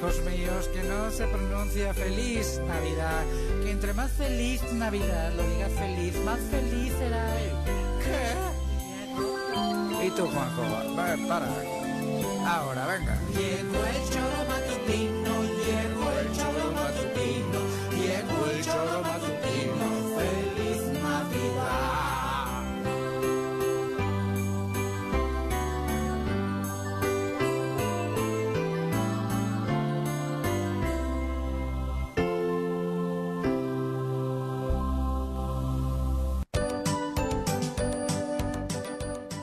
Hijos míos, que no se pronuncia feliz Navidad, que entre más feliz Navidad lo diga feliz, más feliz será. ¿Qué? ¿Y tú, Juanjo? Va, para. Ahora, venga. Llegó el choro matutino, llegó el choro matutino, llegó el choro matutino,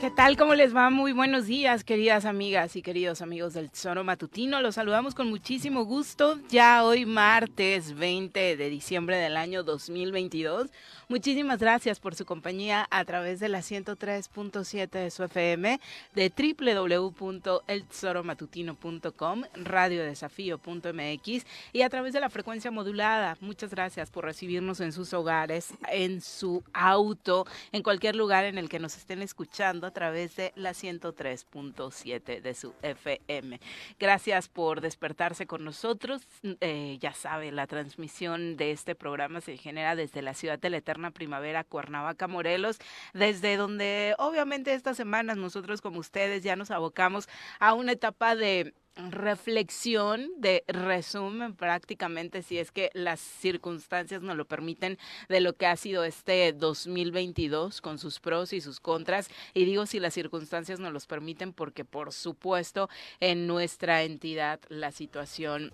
¿Qué tal? ¿Cómo les va? Muy buenos días, queridas amigas y queridos amigos del Tesoro Matutino. Los saludamos con muchísimo gusto. Ya hoy martes 20 de diciembre del año 2022. Muchísimas gracias por su compañía a través de la 103.7 de su FM, de www.eltesoromatutino.com, radiodesafío.mx y a través de la frecuencia modulada. Muchas gracias por recibirnos en sus hogares, en su auto, en cualquier lugar en el que nos estén escuchando través de la 103.7 de su FM. Gracias por despertarse con nosotros. Eh, ya sabe, la transmisión de este programa se genera desde la ciudad de la Eterna Primavera, Cuernavaca, Morelos, desde donde obviamente estas semanas nosotros como ustedes ya nos abocamos a una etapa de reflexión, de resumen prácticamente, si es que las circunstancias nos lo permiten, de lo que ha sido este 2022 con sus pros y sus contras. Y digo si las circunstancias nos los permiten porque por supuesto en nuestra entidad la situación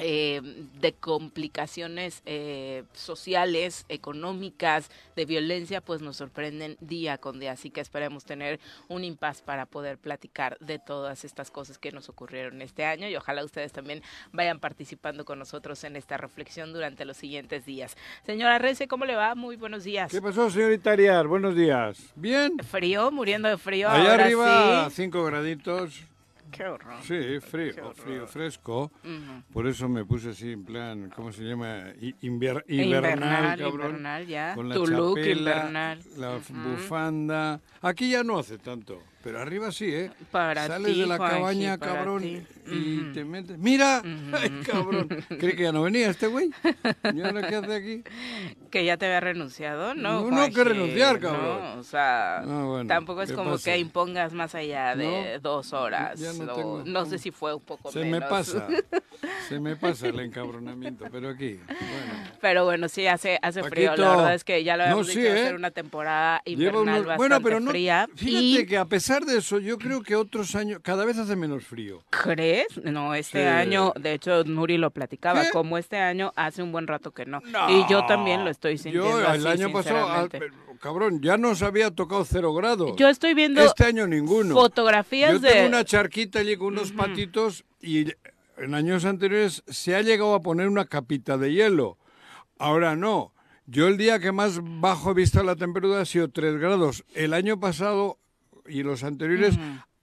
eh, de complicaciones eh, sociales, económicas, de violencia, pues nos sorprenden día con día. Así que esperemos tener un impas para poder platicar de todas estas cosas que nos ocurrieron este año y ojalá ustedes también vayan participando con nosotros en esta reflexión durante los siguientes días. Señora Rece, ¿cómo le va? Muy buenos días. ¿Qué pasó, señorita Arias? Buenos días. ¿Bien? Frío, muriendo de frío. Allá ahora arriba, sí. cinco graditos. Qué horror. Sí, frío, horror. frío, fresco. Por eso me puse así en plan, ¿cómo se llama? I- invier- Invernal, invernal, cabrón. invernal, ya. Con la Tu look invernal. la bufanda. Aquí ya no hace tanto, pero arriba sí, ¿eh? Para Sales ti, de la Juanji, cabaña, cabrón, ti. Y te metes. ¡Mira! ¡Ay, cabrón! ¿Cree que ya no venía este güey? ¿Y ahora qué hace aquí? Que ya te había renunciado, ¿no? No, no, que renunciar, cabrón. No, o sea, bueno, tampoco es ¿qué como pasa? que impongas más allá de No, dos horas. no o- sé si fue un poco Se menos. me pasa, se me pasa el encabronamiento, pero aquí, bueno. Pero bueno, sí, hace, hace frío. La verdad es que ya lo habíamos sí, dicho, a ¿eh? ser una temporada invernal unos- bastante bueno, pero no, fría. fíjate y que a pesar de eso, yo creo que otros años, cada vez hace menos frío. ¿Crees? No, este Sí. año, de hecho, Nuri lo platicaba, ¿Qué? como este año hace un buen rato que no. Y yo también lo estoy sintiendo Yo el así, año pasado, ah, cabrón, ya nos había tocado cero grados. Yo estoy viendo Este año ninguno. fotografías Yo de... tengo una charquita allí con unos patitos y en años anteriores se ha llegado a poner una capita de hielo. Ahora no. Yo el día que más bajo he visto la temperatura ha sido 3 grados. El año pasado y los anteriores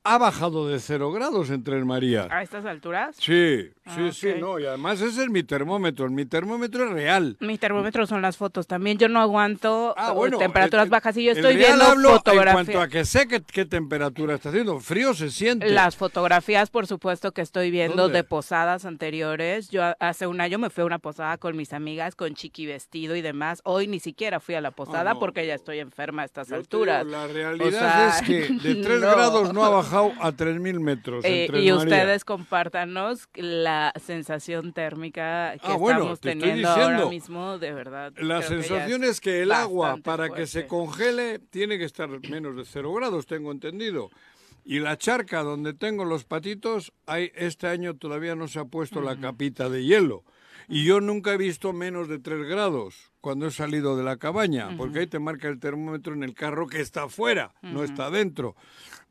ha bajado de 0 grados en Tres Marías. ¿A estas alturas? Sí, Ah, sí, sí, no. Y además ese es mi termómetro. Mi termómetro es real. Mi termómetro son las fotos. También yo no aguanto Ah, eh, bueno, temperaturas el- bajas y yo el estoy viendo hablo En cuanto fotografías. a que sé qué, qué temperatura está haciendo. Frío se siente. Las fotografías, por supuesto, que estoy viendo ¿Dónde? de posadas anteriores. Yo hace un año me fui a una posada con mis amigas, con chiqui vestido y demás. Hoy ni siquiera fui a la posada no. porque ya estoy enferma a estas Yo alturas. digo, la realidad O sea, es que de 3 no. grados no ha bajado bajado a 3.000 metros. Eh, y Marías. ustedes compártanos la sensación térmica que Ah, bueno, estamos te estoy teniendo ahora diciendo. mismo, de verdad. La creo que sensación es que el agua, para que se fuerte. congele, tiene que estar menos de cero grados, tengo entendido. Y la charca donde tengo los patitos, hay, este año todavía no se ha puesto la capita de hielo. Y yo nunca he visto menos de 3 grados cuando he salido de la cabaña, porque ahí te marca el termómetro en el carro que está afuera, no está dentro.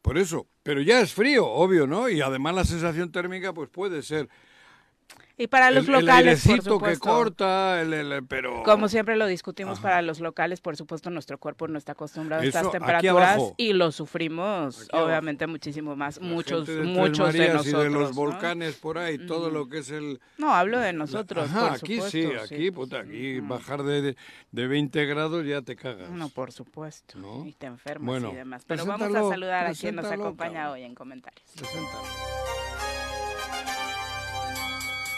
Por eso, pero ya es frío, obvio, ¿no? Y además la sensación térmica pues puede ser Y para los el, el locales, por airecito que supuesto. corta, el, el- pero Como siempre lo discutimos para los locales, por supuesto nuestro cuerpo no está acostumbrado a Eso, estas aquí temperaturas y lo sufrimos obviamente muchísimo más, La muchos, de muchos de nosotros. y de los ¿no? volcanes por ahí, todo lo que es el... No, hablo de nosotros, Ajá, por aquí supuesto. sí, aquí, puta, aquí bajar de, de, de 20 grados ya te cagas. No, por supuesto. ¿No? Y te enfermas Bueno, y demás. Pero vamos a saludar a quien nos acompaña hoy en comentarios. Preséntalo.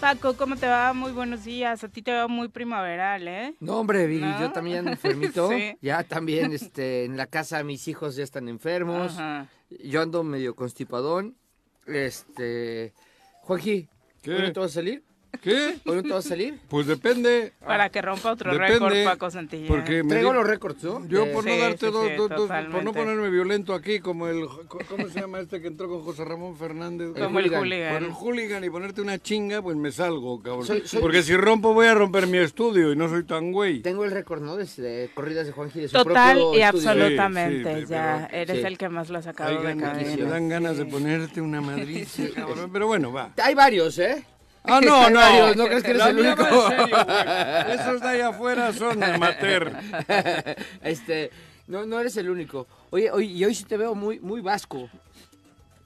Paco, ¿cómo te va? Muy buenos días. A ti te va muy primaveral, ¿eh? No, hombre, Viri, ¿No? yo también ando enfermito. Sí. Ya también este, en la casa mis hijos ya están enfermos. Ajá. Yo ando medio constipadón. Este. Juanji, ¿Qué? ¿hoy no te vas a salir? ¿Qué? ¿Hoy no te vas a salir? Pues depende. Para que rompa otro Depende, récord, Paco Santillán. Porque me Traigo di- los récords, ¿no? Yo por no darte sí, dos, sí, dos- dos- por no ponerme violento aquí, como el, ¿cómo se llama este que entró con José Ramón Fernández? Como el hooligan. hooligan. Por el hooligan y ponerte una chinga, pues me salgo, cabrón. Soy- soy- Porque si rompo voy a romper mi estudio y no soy tan güey. Tengo el récord, ¿no? De, de corridas de Juanji de su Total y absolutamente, Sí, sí, ya pero- eres sí. el que más lo ha sacado de me dan ganas de ponerte una madriza, cabrón. Pero bueno, va. Hay varios, ¿eh? Ah, no, no. varios, ¿no crees que eres La el único? serio. Esos de ahí afuera son amateur. este, no, no eres el único. Oye, oye, y hoy sí te veo muy, muy vasco.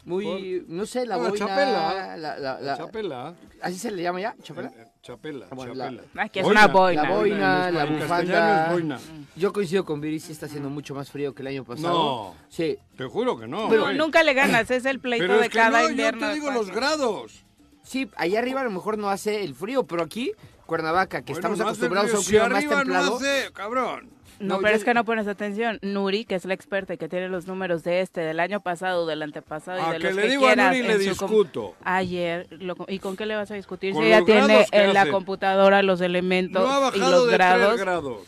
Muy, no sé, la Ah, boina. chapela. La, la- la- Chapela. ¿Así se le llama ya? ¿Chapela? Eh, Chapela, Ah, bueno, la- chapela. Aquí es una boina. La boina, la bufanda. es boina. Yo coincido con Viri, sí está haciendo mucho más frío que el año pasado. No. Sí. Te juro que no. Güey. nunca le ganas, es el pleito Pero de es que cada no, invierno. yo te digo los grados. Sí, allá arriba a lo mejor no hace el frío, pero aquí, Cuernavaca, que Bueno, estamos no acostumbrados a un frío. clima si más templado. no hace, cabrón. No, No, pero yo- es que no pones atención. Nuri, que es la experta y que tiene los números de este, del año pasado, del antepasado y A de Ah, que los le que digo a. Nuri le discuto. Ayer, lo ¿y con qué le vas a discutir? Con Si ella tiene que en la computadora los elementos No ha y bajado los de grados. 3 grados.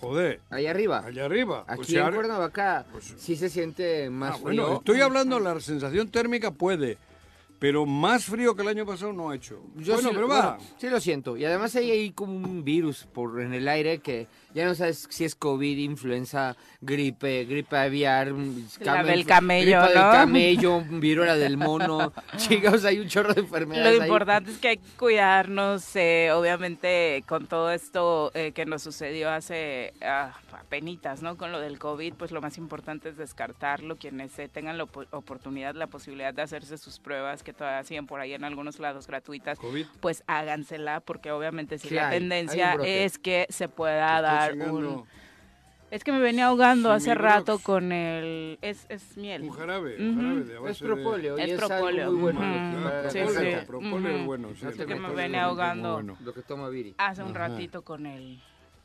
Joder, Allá arriba. allá arriba. Aquí Pues si en Cuernavaca pues- sí se siente más Ah, bueno, frío. estoy hablando de la sensación térmica puede, pero más frío que el año pasado no ha hecho. Yo bueno, sí, pero va. bueno, sí lo siento. Y además hay ahí como un virus por en el aire que ya no sabes si es COVID, influenza, gripe, gripe aviar, mm, came- del camello, gripa del ¿no? camello, viruela del mono. Chicos, hay un chorro de enfermedades. Lo ahí. importante es que hay que cuidarnos, eh, obviamente, con todo esto eh, que nos sucedió hace ah, apenitas, ¿no? Con lo del COVID, pues lo más importante es descartarlo. Quienes eh, tengan la opo- oportunidad, la posibilidad de hacerse sus pruebas, que todavía siguen por ahí en algunos lados gratuitas, COVID. pues hágansela, porque obviamente si Sí la hay, tendencia es que se pueda Estoy dar chingando un... Es que me venía ahogando hace rato con el... Es, es miel. Un jarabe, Ujú. jarabe de a Es propóleo. Es propóleo, muy bueno. Ah, Sí, sí. propóleo es bueno, sí. Que me muy ahogando. bueno. Lo que toma Viri. hace un Ajá. ratito con el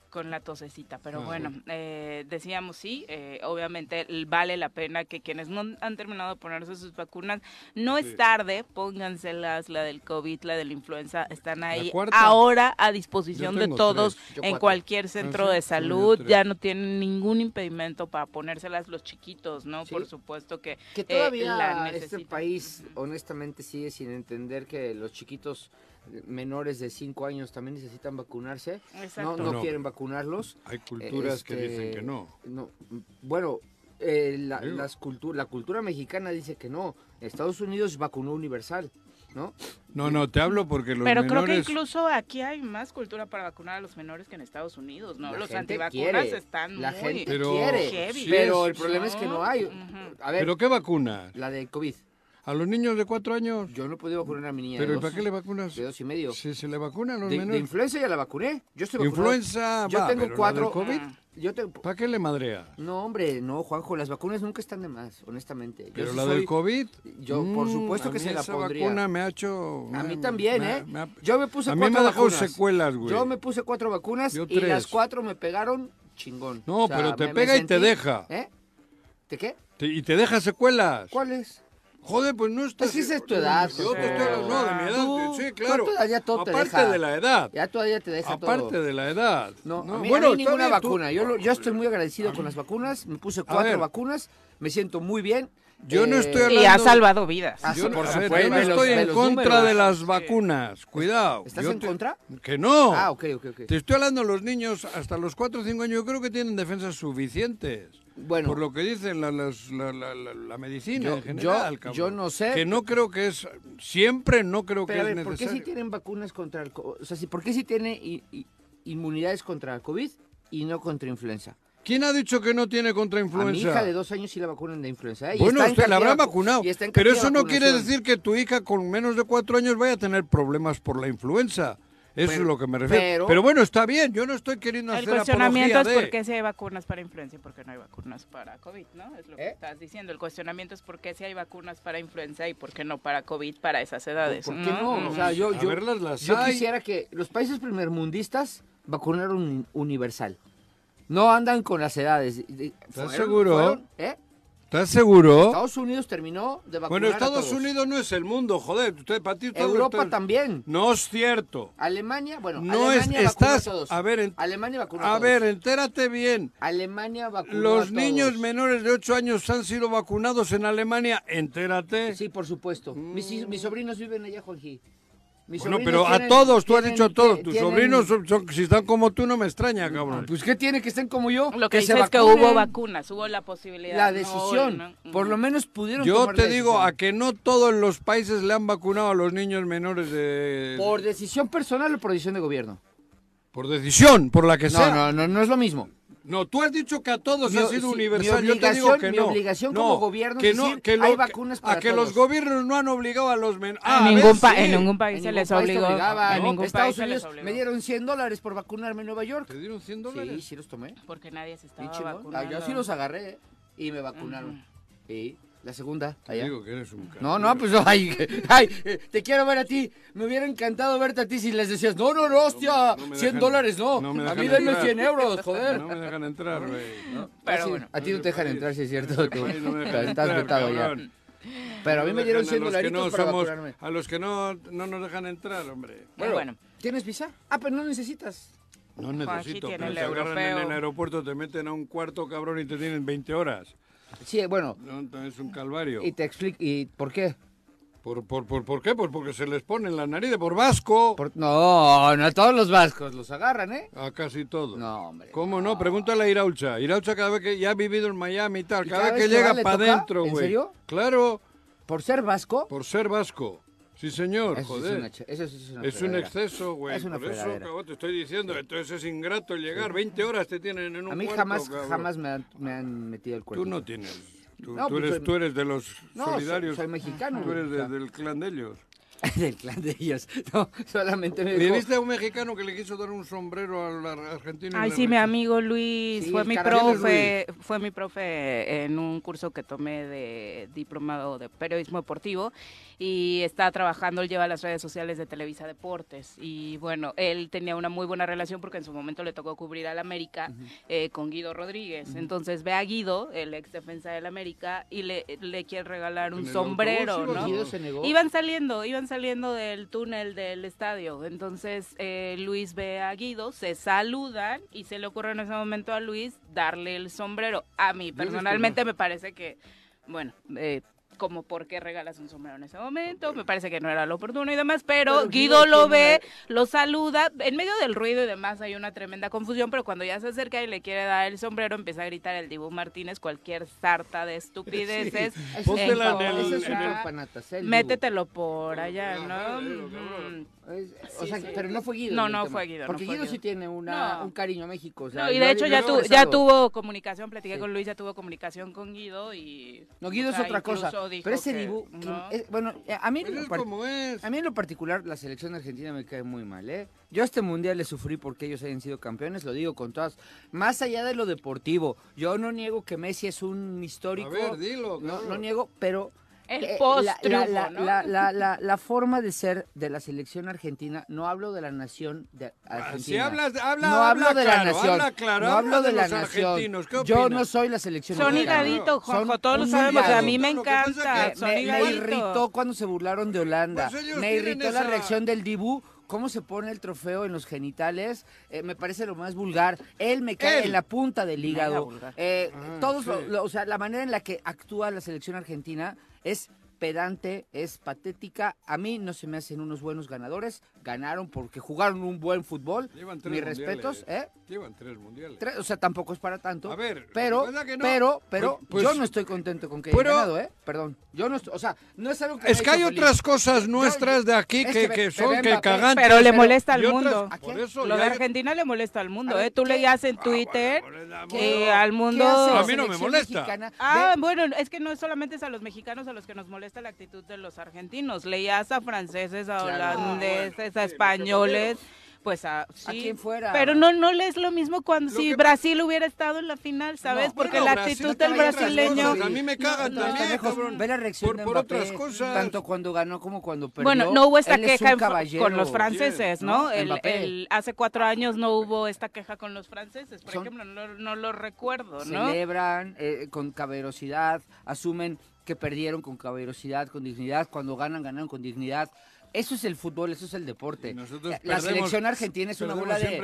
con la tosecita, pero Ajá. bueno, eh, decíamos sí, eh, obviamente vale la pena que quienes no han terminado de ponerse sus vacunas, no Sí. es tarde, pónganselas, la del COVID, la de la influenza, están ahí ahora a disposición de todos en cualquier centro sí? de salud, ya no tienen ningún impedimento para ponérselas los chiquitos, ¿no? Sí. Por supuesto que Que eh, la este país, honestamente, sigue sin entender que los chiquitos menores de 5 años también necesitan vacunarse. No, Exacto. no No. quieren vacunarlos. Hay culturas que Este, dicen que no. no, bueno, eh, la, Digo. las cultu- la cultura mexicana dice que no. Estados Unidos vacunó universal, ¿no? No, no, te hablo porque los Pero creo que incluso aquí hay más cultura para vacunar a los menores que en Estados Unidos, ¿no? La los gente antivacunas quiere, están La muy... gente Pero quiere. heavy. pero es- el problema es que no hay. A ver, ¿Pero qué vacunas? la de COVID. ¿A los niños de cuatro años? Yo no he podido vacunar a mi niña ¿Pero de y para qué le vacunas? de dos y medio. Si se le vacuna a los De, de menores. influenza ya la vacuné. Yo estoy vacunado. Influenza, Yo va, tengo pero la cuatro. del COVID, Yo tengo... ¿para qué le madrea? No, hombre, no, Juanjo, las vacunas nunca están de más, honestamente. Yo Pero la soy- del COVID. Yo, por mm, supuesto a que mí se la esa pondría. vacuna me ha hecho. A mí también, me ¿eh? me ha- Yo me puse a mí cuatro me ha dejado vacunas. secuelas, güey. Yo me puse cuatro vacunas Yo y las cuatro me pegaron chingón. No, pero te pega y te deja. ¿Eh? ¿De qué? Te- y te deja secuelas. ¿Cuáles? Joder, pues no estás. Pues sí, esa es tu edad, Yo te estoy hablando, no, de mi edad. Tú, sí, claro. ya todo te Aparte deja. de la edad. Ya todavía te deja todo. Aparte de la edad. No, a mí, bueno, a mí ninguna bien, tú- vacuna. Yo, yo estoy muy agradecido con las vacunas. Me puse cuatro vacunas. Me siento muy bien. Yo no Eh, estoy Y hablando. ha salvado vidas. Ah, Yo, por a ver, supuesto. yo no los- estoy en contra números. de las vacunas. Cuidado. ¿Estás Yo en te- contra? Que no. Ah, ok, ok, ok. Te estoy hablando de los niños hasta los 4 o 5 años. Yo creo que tienen defensas suficientes. Bueno. Por lo que dicen la, la, la- la- la medicina Yo- en general, yo- cabrón. yo no sé. Que no creo que es. Siempre no creo Pero a que ver, es ¿por qué necesario. si tienen vacunas contra el O sea, si- ¿por qué si tiene i- i- inmunidades contra el COVID y no contra influenza? ¿Quién ha dicho que no tiene contra A mi hija de dos años sí la vacunan de influenza. ¿eh? Bueno, usted la habrá vacu- vacunado. Pero eso no quiere decir que tu hija con menos de cuatro años vaya a tener problemas por la influenza. Eso Pero- es lo que me refiero. pero- Pero, bueno, está bien. Yo no estoy queriendo El hacer cuestionamiento es apología de... por qué si hay vacunas para influenza y por qué no hay vacunas para COVID, ¿no? Es lo que ¿Eh? estás diciendo. El cuestionamiento es por qué si hay vacunas para influenza y por qué no para COVID para esas edades. ¿Por qué no? O sea, yo, yo, verlas las yo quisiera que los países primermundistas vacunaran un- universal. No andan con las edades. De- ¿Estás seguro? fueron- ¿eh? ¿Estás seguro? Estados Unidos terminó de vacunar Bueno, a Estados todos. Unidos no es el mundo, joder. Usted, para ti Europa también. No es cierto. Alemania, bueno, No es- Alemania vacunó estás- a todos. a ver, en- Alemania vacunó a, ver, entérate bien. Alemania vacunó a Los todos. niños menores de 8 años han sido vacunados en Alemania. Entérate. Sí, por supuesto. Mis sobrinos viven allá, Juanji. Mis Bueno, pero a todos, tú has dicho a todos. Tus tienen- sobrinos, son- son- si están como tú, no me extraña, cabrón. Pues, ¿qué tiene que estén como yo? Lo que, se dice es que hubo vacunas, hubo la posibilidad. La no decisión. hoy, ¿no? Por lo menos pudieron Yo tomar te digo, decisión. a que no todos los países le han vacunado a los niños menores de... ¿Por decisión personal o por decisión de gobierno? por decisión, por la que sea. No, no, no, no es lo mismo. No, tú has dicho que a todos Mi- ha sido sí, universal. mi Yo te digo obligación- que mi no. obligación No, como gobierno que no, decir, que lo- hay vacunas para A que los gobiernos no han obligado a los menores. En ningún, pa- en ningún país En se ningún les país obligó. obligaba. En ningún Estados país se les Unidos obligó. me dieron 100 dólares por vacunarme en Nueva York. ¿Te dieron 100 Sí, dólares? sí los tomé. Porque nadie se estaba chingón. Ah, vacunando. Yo sí los agarré y me vacunaron. Y la segunda, Te allá. digo que eres un No, no, pues ay, ay, te quiero ver a ti. Me hubiera encantado verte a ti si les decías, no, no, no, hostia, No me 100 dejan- dólares, no. no me a mí denme entrar. 100 euros, joder. No me dejan entrar, güey. Pero Ah, sí, bueno. A ti no te dejan entrar, si es cierto. Tú, Ay, no me dejan estás entrar, vetado ya. Pero a mí No me dieron dejan 100 a los que dolaritos no para somos- vacunarme. A los que no, no nos dejan entrar, hombre. Bueno, bueno. ¿Tienes visa? Ah, pero no necesitas. No necesito, tiene pero te agarran en el aeropuerto, te meten a un cuarto, cabrón, y te tienen 20 horas. Sí, bueno, No, es un calvario. y te explico, ¿y por qué? ¿Por, por, por, por qué? Pues porque se les pone en la nariz de por vasco. Por- No, no a todos los vascos los agarran, ¿eh? A casi todo. No, hombre. ¿Cómo no? Pregúntale a Iraucha. Iraucha cada vez que ya ha vivido en Miami y tal, ¿Y cada, cada vez que que llega para adentro, ¿En güey. serio? Claro, ¿Por ser vasco? por ser vasco. Sí, señor, Eso, joder. es una, eso sí es una Es un exceso, güey. Es una Por eso, cabrón, te estoy diciendo. Entonces es ingrato llegar. 20 horas te tienen en un A mí cuarto, jamás, cabrón. jamás me han, me han metido el cuerpo. Tú no tienes. Tú, No, tú pues eres, soy- tú eres de los No, soy- solidarios. soy mexicano, Tú eres de- del clan de ellos. del clan de ellos. No, solamente me ¿Y dijo... viste a un mexicano que le quiso dar un sombrero al ar- argentino? Ay, le sí, mi amigo Luis Sí, fue mi profe, fue mi profe en un curso que tomé de diplomado de periodismo deportivo y está trabajando, él lleva las redes sociales de Televisa Deportes y bueno, él tenía una muy buena relación porque en su momento le tocó cubrir al América eh, con Guido Rodríguez, entonces ve a Guido, el ex defensa del América y le, le quiere regalar un ¿En el sombrero, autobús ¿no? Guido se negó. Iban saliendo, iban saliendo del túnel del estadio. Entonces eh, Luis ve a Guido, se saludan y se le ocurre en ese momento a Luis darle el sombrero. A mí personalmente me parece que, bueno, eh, como por qué regalas un sombrero en ese momento, me parece que no era lo oportuno y demás, pero, Pero Guido Guido lo ve, lo saluda, en medio del ruido y demás hay una tremenda confusión, pero cuando ya se acerca y le quiere dar el sombrero, empieza a gritar el Dibu Martínez cualquier sarta de estupideces. Póntela un- en el- en Métetelo por allá, Ah, ¿no? Ujú. Es- o Sí, sea, sí. pero no fue Guido. No, no tema. fue Guido, no Porque fue Guido Guido. sí tiene una, No. un cariño a México. O sea, No, y de hecho ya, tu- ya tuvo comunicación, platiqué Sí. con Luis, ya tuvo comunicación con Guido y... No, Guido o es otra cosa. Dijo Pero ese que Dibu, que- no. bueno, eh, a mí, en lo es par- como es. a mí en lo particular la selección argentina me cae muy mal, ¿eh? Yo a este mundial le sufrí porque ellos hayan sido campeones, lo digo con todas. Más allá de lo deportivo, yo no niego que Messi es un histórico. A ver, dilo, no, cabrón. no niego, pero El eh, post la, la, la, ¿no? la, la, la- la forma de ser de la selección argentina, no hablo de la nación de Argentina. Ah, Si hablas, habla, no hablo de la nación. habla claro, no hablo de, de la los nación. argentinos, ¿qué Yo no soy la selección Son higaditos, Juanjo, Son todos lo sabemos, a mí me encanta. que me, irritó cuando se burlaron de Holanda. Pues me irritó la esa- reacción del Dibu. Cómo se pone el trofeo en los genitales, eh, me parece lo más vulgar. Él me cae Él. en la punta del hígado. Eh, Ah, todos, sí. lo- lo- o sea, la manera en la que actúa la selección argentina es pedante, es patética. A mí no se me hacen unos buenos ganadores. Ganaron porque jugaron un buen fútbol. Mis mundiales. respetos, ¿eh? Llevan tres mundiales. Tres, o sea, tampoco es para tanto. A ver, pero, que no- pero, pero, Pues- yo pues- no estoy contento con que pero- haya ganado, ¿eh? Perdón. Yo no estoy, o sea, no es algo que Es que ha hay otras feliz. cosas nuestras de aquí es que, que que ve- son que cagantes. Pero le molesta al mundo. ¿A Por quién? eso, Lo de Argentina le molesta al mundo, ver, ¿eh? Tú ¿qué? leías en Ah, Twitter bueno, que al ¿Qué mundo... A mí no me molesta. mexicana? Ah, bueno, es que no es solamente es a los mexicanos a los que nos molesta la actitud de los argentinos. Leías a franceses, a holandeses, Ah, bueno, a españoles, pues a... Quien fuera. Pero no, no es lo mismo cuando Lo si que- Brasil hubiera estado en la final, ¿sabes? No, Porque Bueno, la Brasil actitud del brasileño... cosas. A mí me cagan No, también, lejos. Ve la reacción Por- de por otras cosas. tanto cuando ganó como cuando perdió. Bueno, no hubo esta Él queja con los franceses, ¿no? ¿no? El- hace cuatro años no hubo esta queja con los franceses, por Son- ejemplo, no, no lo recuerdo, ¿no? celebran eh, con caballerosidad, asumen que perdieron con caballerosidad, con dignidad, cuando ganan, ganaron con dignidad. Eso es el fútbol, eso es el deporte. La selección argentina es una bola de,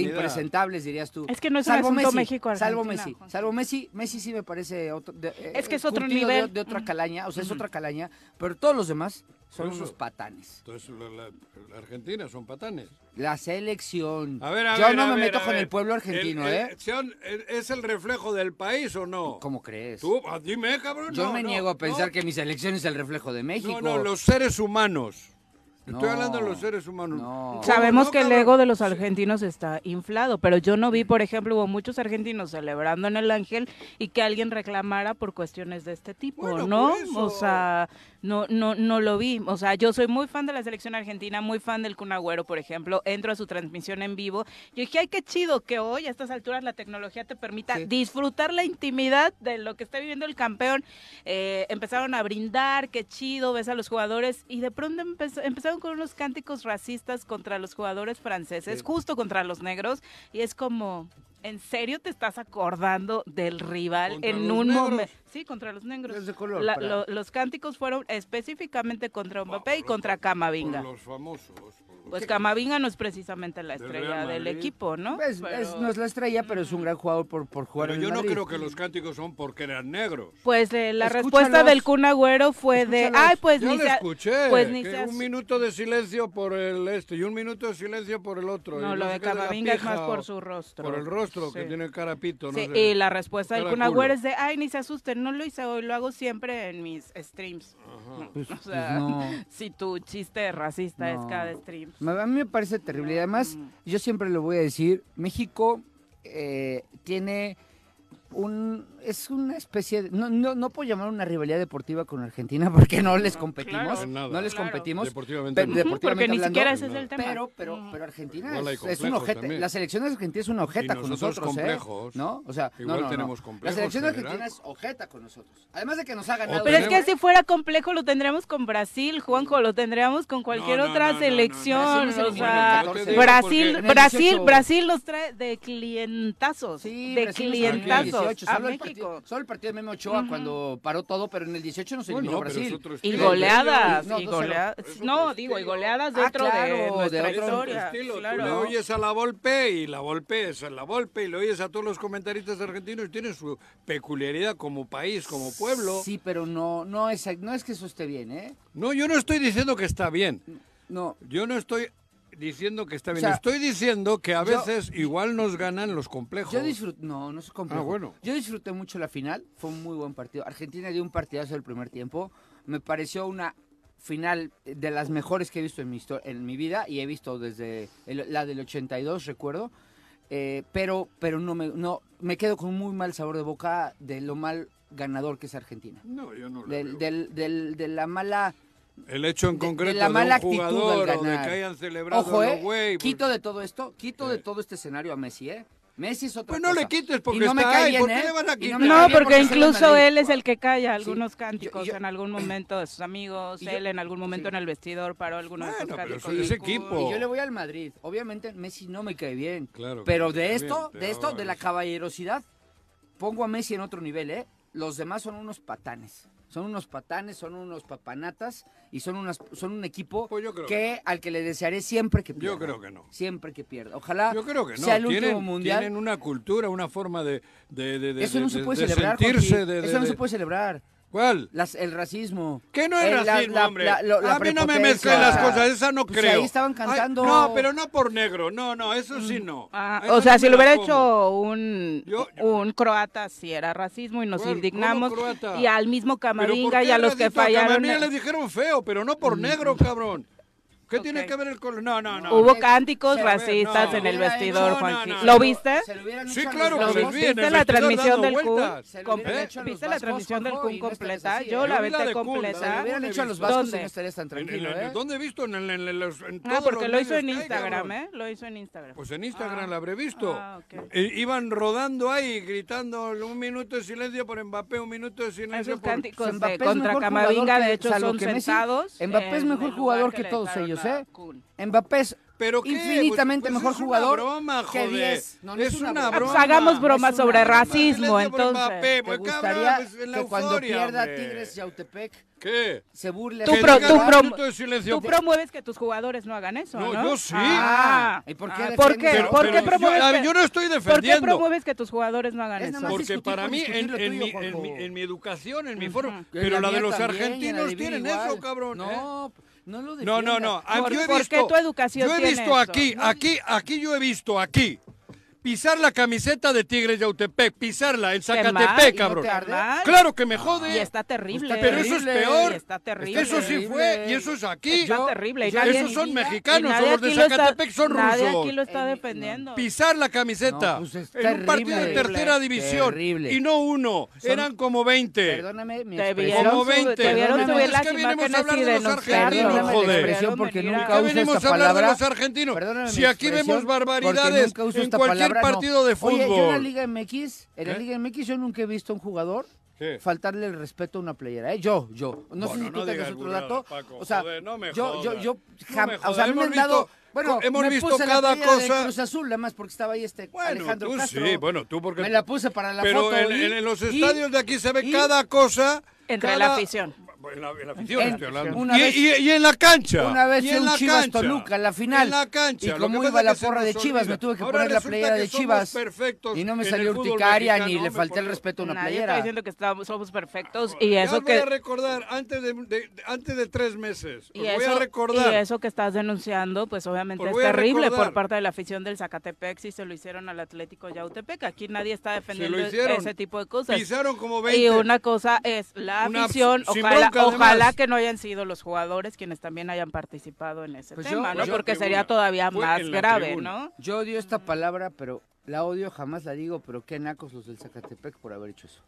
impresentables, dirías tú. Es que no es un asunto México-Argentina, Salvo Messi, Juan. salvo Messi, Messi sí me parece otro, de- eh, Es que es otro de- nivel. De, otra calaña, o sea, es otra calaña, pero todos los demás son eso- unos patanes. Entonces, la, la- la Argentina son patanes. La selección. A ver, a Yo ver, no a me ver, meto con ver. el pueblo argentino, El- el- ¿eh? ¿Es el reflejo del país o no? ¿Cómo crees? Tú, ah, dime, cabrón. Yo no, me no, niego a pensar no. que mi selección es el reflejo de México. No, no, los seres humanos. Estoy No, hablando de los seres humanos. no. ¿Cómo Sabemos no, que el ego de los argentinos está inflado, pero yo no vi, por ejemplo, hubo muchos argentinos celebrando en el Ángel y que alguien reclamara por cuestiones de este tipo, Bueno, ¿no? por eso. O sea, no, no, no lo vi. O sea, yo soy muy fan de la selección argentina, muy fan del Kun Agüero, por ejemplo. Entro a su transmisión en vivo. Yo dije, ay, qué chido que hoy, a estas alturas, la tecnología te permita Sí. disfrutar la intimidad de lo que está viviendo el campeón. Eh, empezaron a brindar, qué chido, ves a los jugadores y de pronto empezó- empezaron con unos cánticos racistas contra los jugadores franceses, Sí. justo contra los negros, y es como... ¿En serio te estás acordando del rival ¿Contra en un momento? Sí, contra los negros. Es de color, La- para- lo- los cánticos fueron específicamente contra Mbappé y contra Camavinga. Por los famosos. por Pues Camavinga no es precisamente la estrella del equipo, ¿no? Es- Pero- es- no es la estrella, pero es un gran jugador por, por jugar Pero en yo no creo que los cánticos son porque eran negros. Pues eh, la Escúchalos. respuesta del Kun Agüero fue de, ay, pues Yo ni lo se... escuché. pues ni que se un minuto de silencio por el este y un minuto de silencio por el otro. No, y lo de Camavinga es más por su rostro. Por el rostro, que Sí. tiene cara pito, no Sí, sé. y la respuesta del Cara Kun culo. Agüero es de, ay, ni se asusten, no lo hice hoy, lo hago siempre en mis streams. Pues- o pues sea, no. si tu chiste racista No. es cada stream. A mí me parece terrible. Y además, Mm. yo siempre lo voy a decir, México eh, tiene un... Es una especie de... No, no, no puedo llamar una rivalidad deportiva con Argentina porque no les competimos. claro. En nada. No les Claro. competimos. Deportivamente Pe- no. deportivamente Porque ni siquiera ese es el tema. Pero, pero, Mm. pero Argentina es, es un ojete. también. La selección argentina es una ojeta Y con nosotros ¿eh? complejos. ¿No? O sea, no, Igual no, no. tenemos La complejos selección general. argentina es ojeta con nosotros. Además de que nos ha ganado. Pero es que si fuera complejo lo tendríamos con Brasil, Juanjo, lo tendríamos con cualquier No, no, otra no, no, no, selección. Brasil o sea, Brasil, Brasil, 18. Brasil nos trae de clientazos. Sí, de clientazos 18, a solo, el México. partido, solo el partido de Memo Ochoa cuando paró todo, pero en el 18 nos eliminó Bueno, Brasil. Y goleadas, No, y 2-0. goleadas. No, digo, y goleadas Ah, dentro claro, de de nuestra otro historia. estilo. claro. Tú le oyes a la Volpe y la Volpe es la Volpe y le oyes a todos los comentaristas argentinos y tienen su peculiaridad como país, como pueblo. Sí, pero no, no es, no es que eso esté bien, ¿eh? No, yo no estoy diciendo que está bien. No, Yo no estoy diciendo que está bien. Estoy diciendo que a veces igual nos ganan los complejos. Yo disfruté, no, no es complejo. Ah, bueno. Yo disfruté mucho la final, fue un muy buen partido. Argentina dio un partidazo el primer tiempo. Me pareció una final de las mejores que he visto en mi, historia, en mi vida y he visto desde la del 82, recuerdo. Eh, pero pero no me, no me quedo con un muy mal sabor de boca de lo mal ganador que es Argentina. No, yo no lo del. Del, del, de la mala el hecho en concreto de, la mala actitud de que hayan celebrado Ojo, eh, quito de todo esto, quito de todo este escenario a Messi, ¿eh? Messi es otra Pues no le quites porque no está. Eh. No, porque, incluso él es el que calla algunos cánticos en algún momento de sus amigos, él en algún momento en el vestidor paró algunos bueno, de esos cánticos. Pero equipo. Y yo le voy al Madrid. Obviamente Messi no me cae bien, claro pero de esto, de esto, de la caballerosidad, pongo a Messi en otro nivel, ¿eh? Los demás son unos patanes son unos patanes, son unos papanatas y son unas son un equipo pues que, al que le desearé siempre que pierda. Yo creo que no. Siempre que pierda. Ojalá sea el tienen, mundial. Tienen una cultura, una forma de, de, de. Eso no se puede celebrar. ¿Cuál? El racismo. ¿Qué no es el, racismo, hombre? La, a mí no me mezclen las cosas, esa no pues creo. Ahí estaban cantando. No, pero no por negro, no, no, eso sí no. Mm, ah, o sea, si lo hubiera hecho un, un croata, sí era racismo y nos indignamos. Y al mismo Camaringa y a los que fallaron. A Camaringa le dijeron feo, pero no por mm. negro, cabrón. ¿Qué okay. tiene que ver el color? No, no, no. Hubo cánticos se racistas no, en el vestidor, no, No, ¿Lo viste? Se lo sí, claro, lo vi. ¿Viste, ¿Viste la transmisión del CUN? ¿Viste la transmisión del CUN completa? Yo la vete completa. lo ¿Dónde he visto? En los... Ah, porque lo hizo en Instagram, ¿eh? Lo hizo en Instagram. Pues en Instagram ah. la habré visto. Ah, eh, iban rodando ahí, gritando un minuto de silencio por Mbappé, un minuto de silencio por... cánticos contra Camavinga, de hecho, son sentados. Mbappé es mejor jugador que todos ellos. Pues, ah, ¿eh? Mbappé es pues, infinitamente pues, mejor jugador broma, joder. que 10. Es, una, broma. hagamos bromas sobre racismo, entonces. Mbappé, ¿Te cabrón, que euforia, pierda. Tigres ¿Qué? se burle? Tú, tú, promueves que tus jugadores no hagan eso, ¿no? ¿no? yo sí. Ah, ¿Y por qué? Ah, ¿Por qué, ¿por qué promueves que, ¿Por qué promueves que tus jugadores no hagan eso? Porque para mí, en, mi, en, mi, en, mi, educación, en mi forma, pero la de los argentinos tienen eso, cabrón. No, ¿eh? No lo defiendas. No, no, no. Ah, yo he visto, tu educación Yo he visto aquí, aquí, aquí yo he visto, aquí pisar la camiseta de Tigres de Autepec, pisarla en Zacatepec, cabrón. Claro que me jode. Y está terrible. Pero eso es peor. Está terrible. Eso sí fue y eso es aquí. Está terrible. Y nadie, esos son mexicanos, los de Zacatepec son aquí lo está defendiendo. Pisar la camiseta. En un partido de tercera división. Y no uno, eran como 20. Perdóname, Como 20. Te que venimos hablar de los argentinos, Si aquí vemos barbaridades en cualquier cualquier partido de fútbol. Yo en la Liga MX, en la Liga MX yo nunca he visto a un jugador faltarle el respeto a una playera. ¿eh? Yo, yo. No bueno, sé si tú no tengas otro pues, dato. Paco, o sea, no me yo, yo, yo, no o sea, a dado. Bueno, hemos visto cada cosa. De Cruz Azul, nada más porque estaba ahí este bueno, Alejandro tú Castro. Bueno, tú porque. Me la puse para la foto. Pero en, los estadios de aquí se ve cada cosa. Entre la afición en la, afición estoy hablando. Una y, y, en la cancha. Una vez en un la Chivas cancha. Toluca, en la final. En la cancha. Y como iba la porra de Chivas, me tuve que Ahora poner la playera de Chivas. Y no me salió urticaria ni le falté el respeto a una playera. Está diciendo que estamos, somos perfectos y eso que voy a recordar antes de, antes de tres meses. Y eso, voy a recordar. Y eso que estás denunciando, pues obviamente es terrible por parte de la afición del Zacatepec si se lo hicieron al Atlético Yautepec. Aquí nadie está defendiendo ese tipo de cosas. Y una cosa es la afición, ojalá ojalá que no hayan sido los jugadores quienes también hayan participado en ese pues tema, ¿no? Pues Porque sería todavía más grave, ¿no? Yo odio esta palabra, pero la odio, jamás la digo, pero qué nacos los del Zacatepec por haber hecho eso.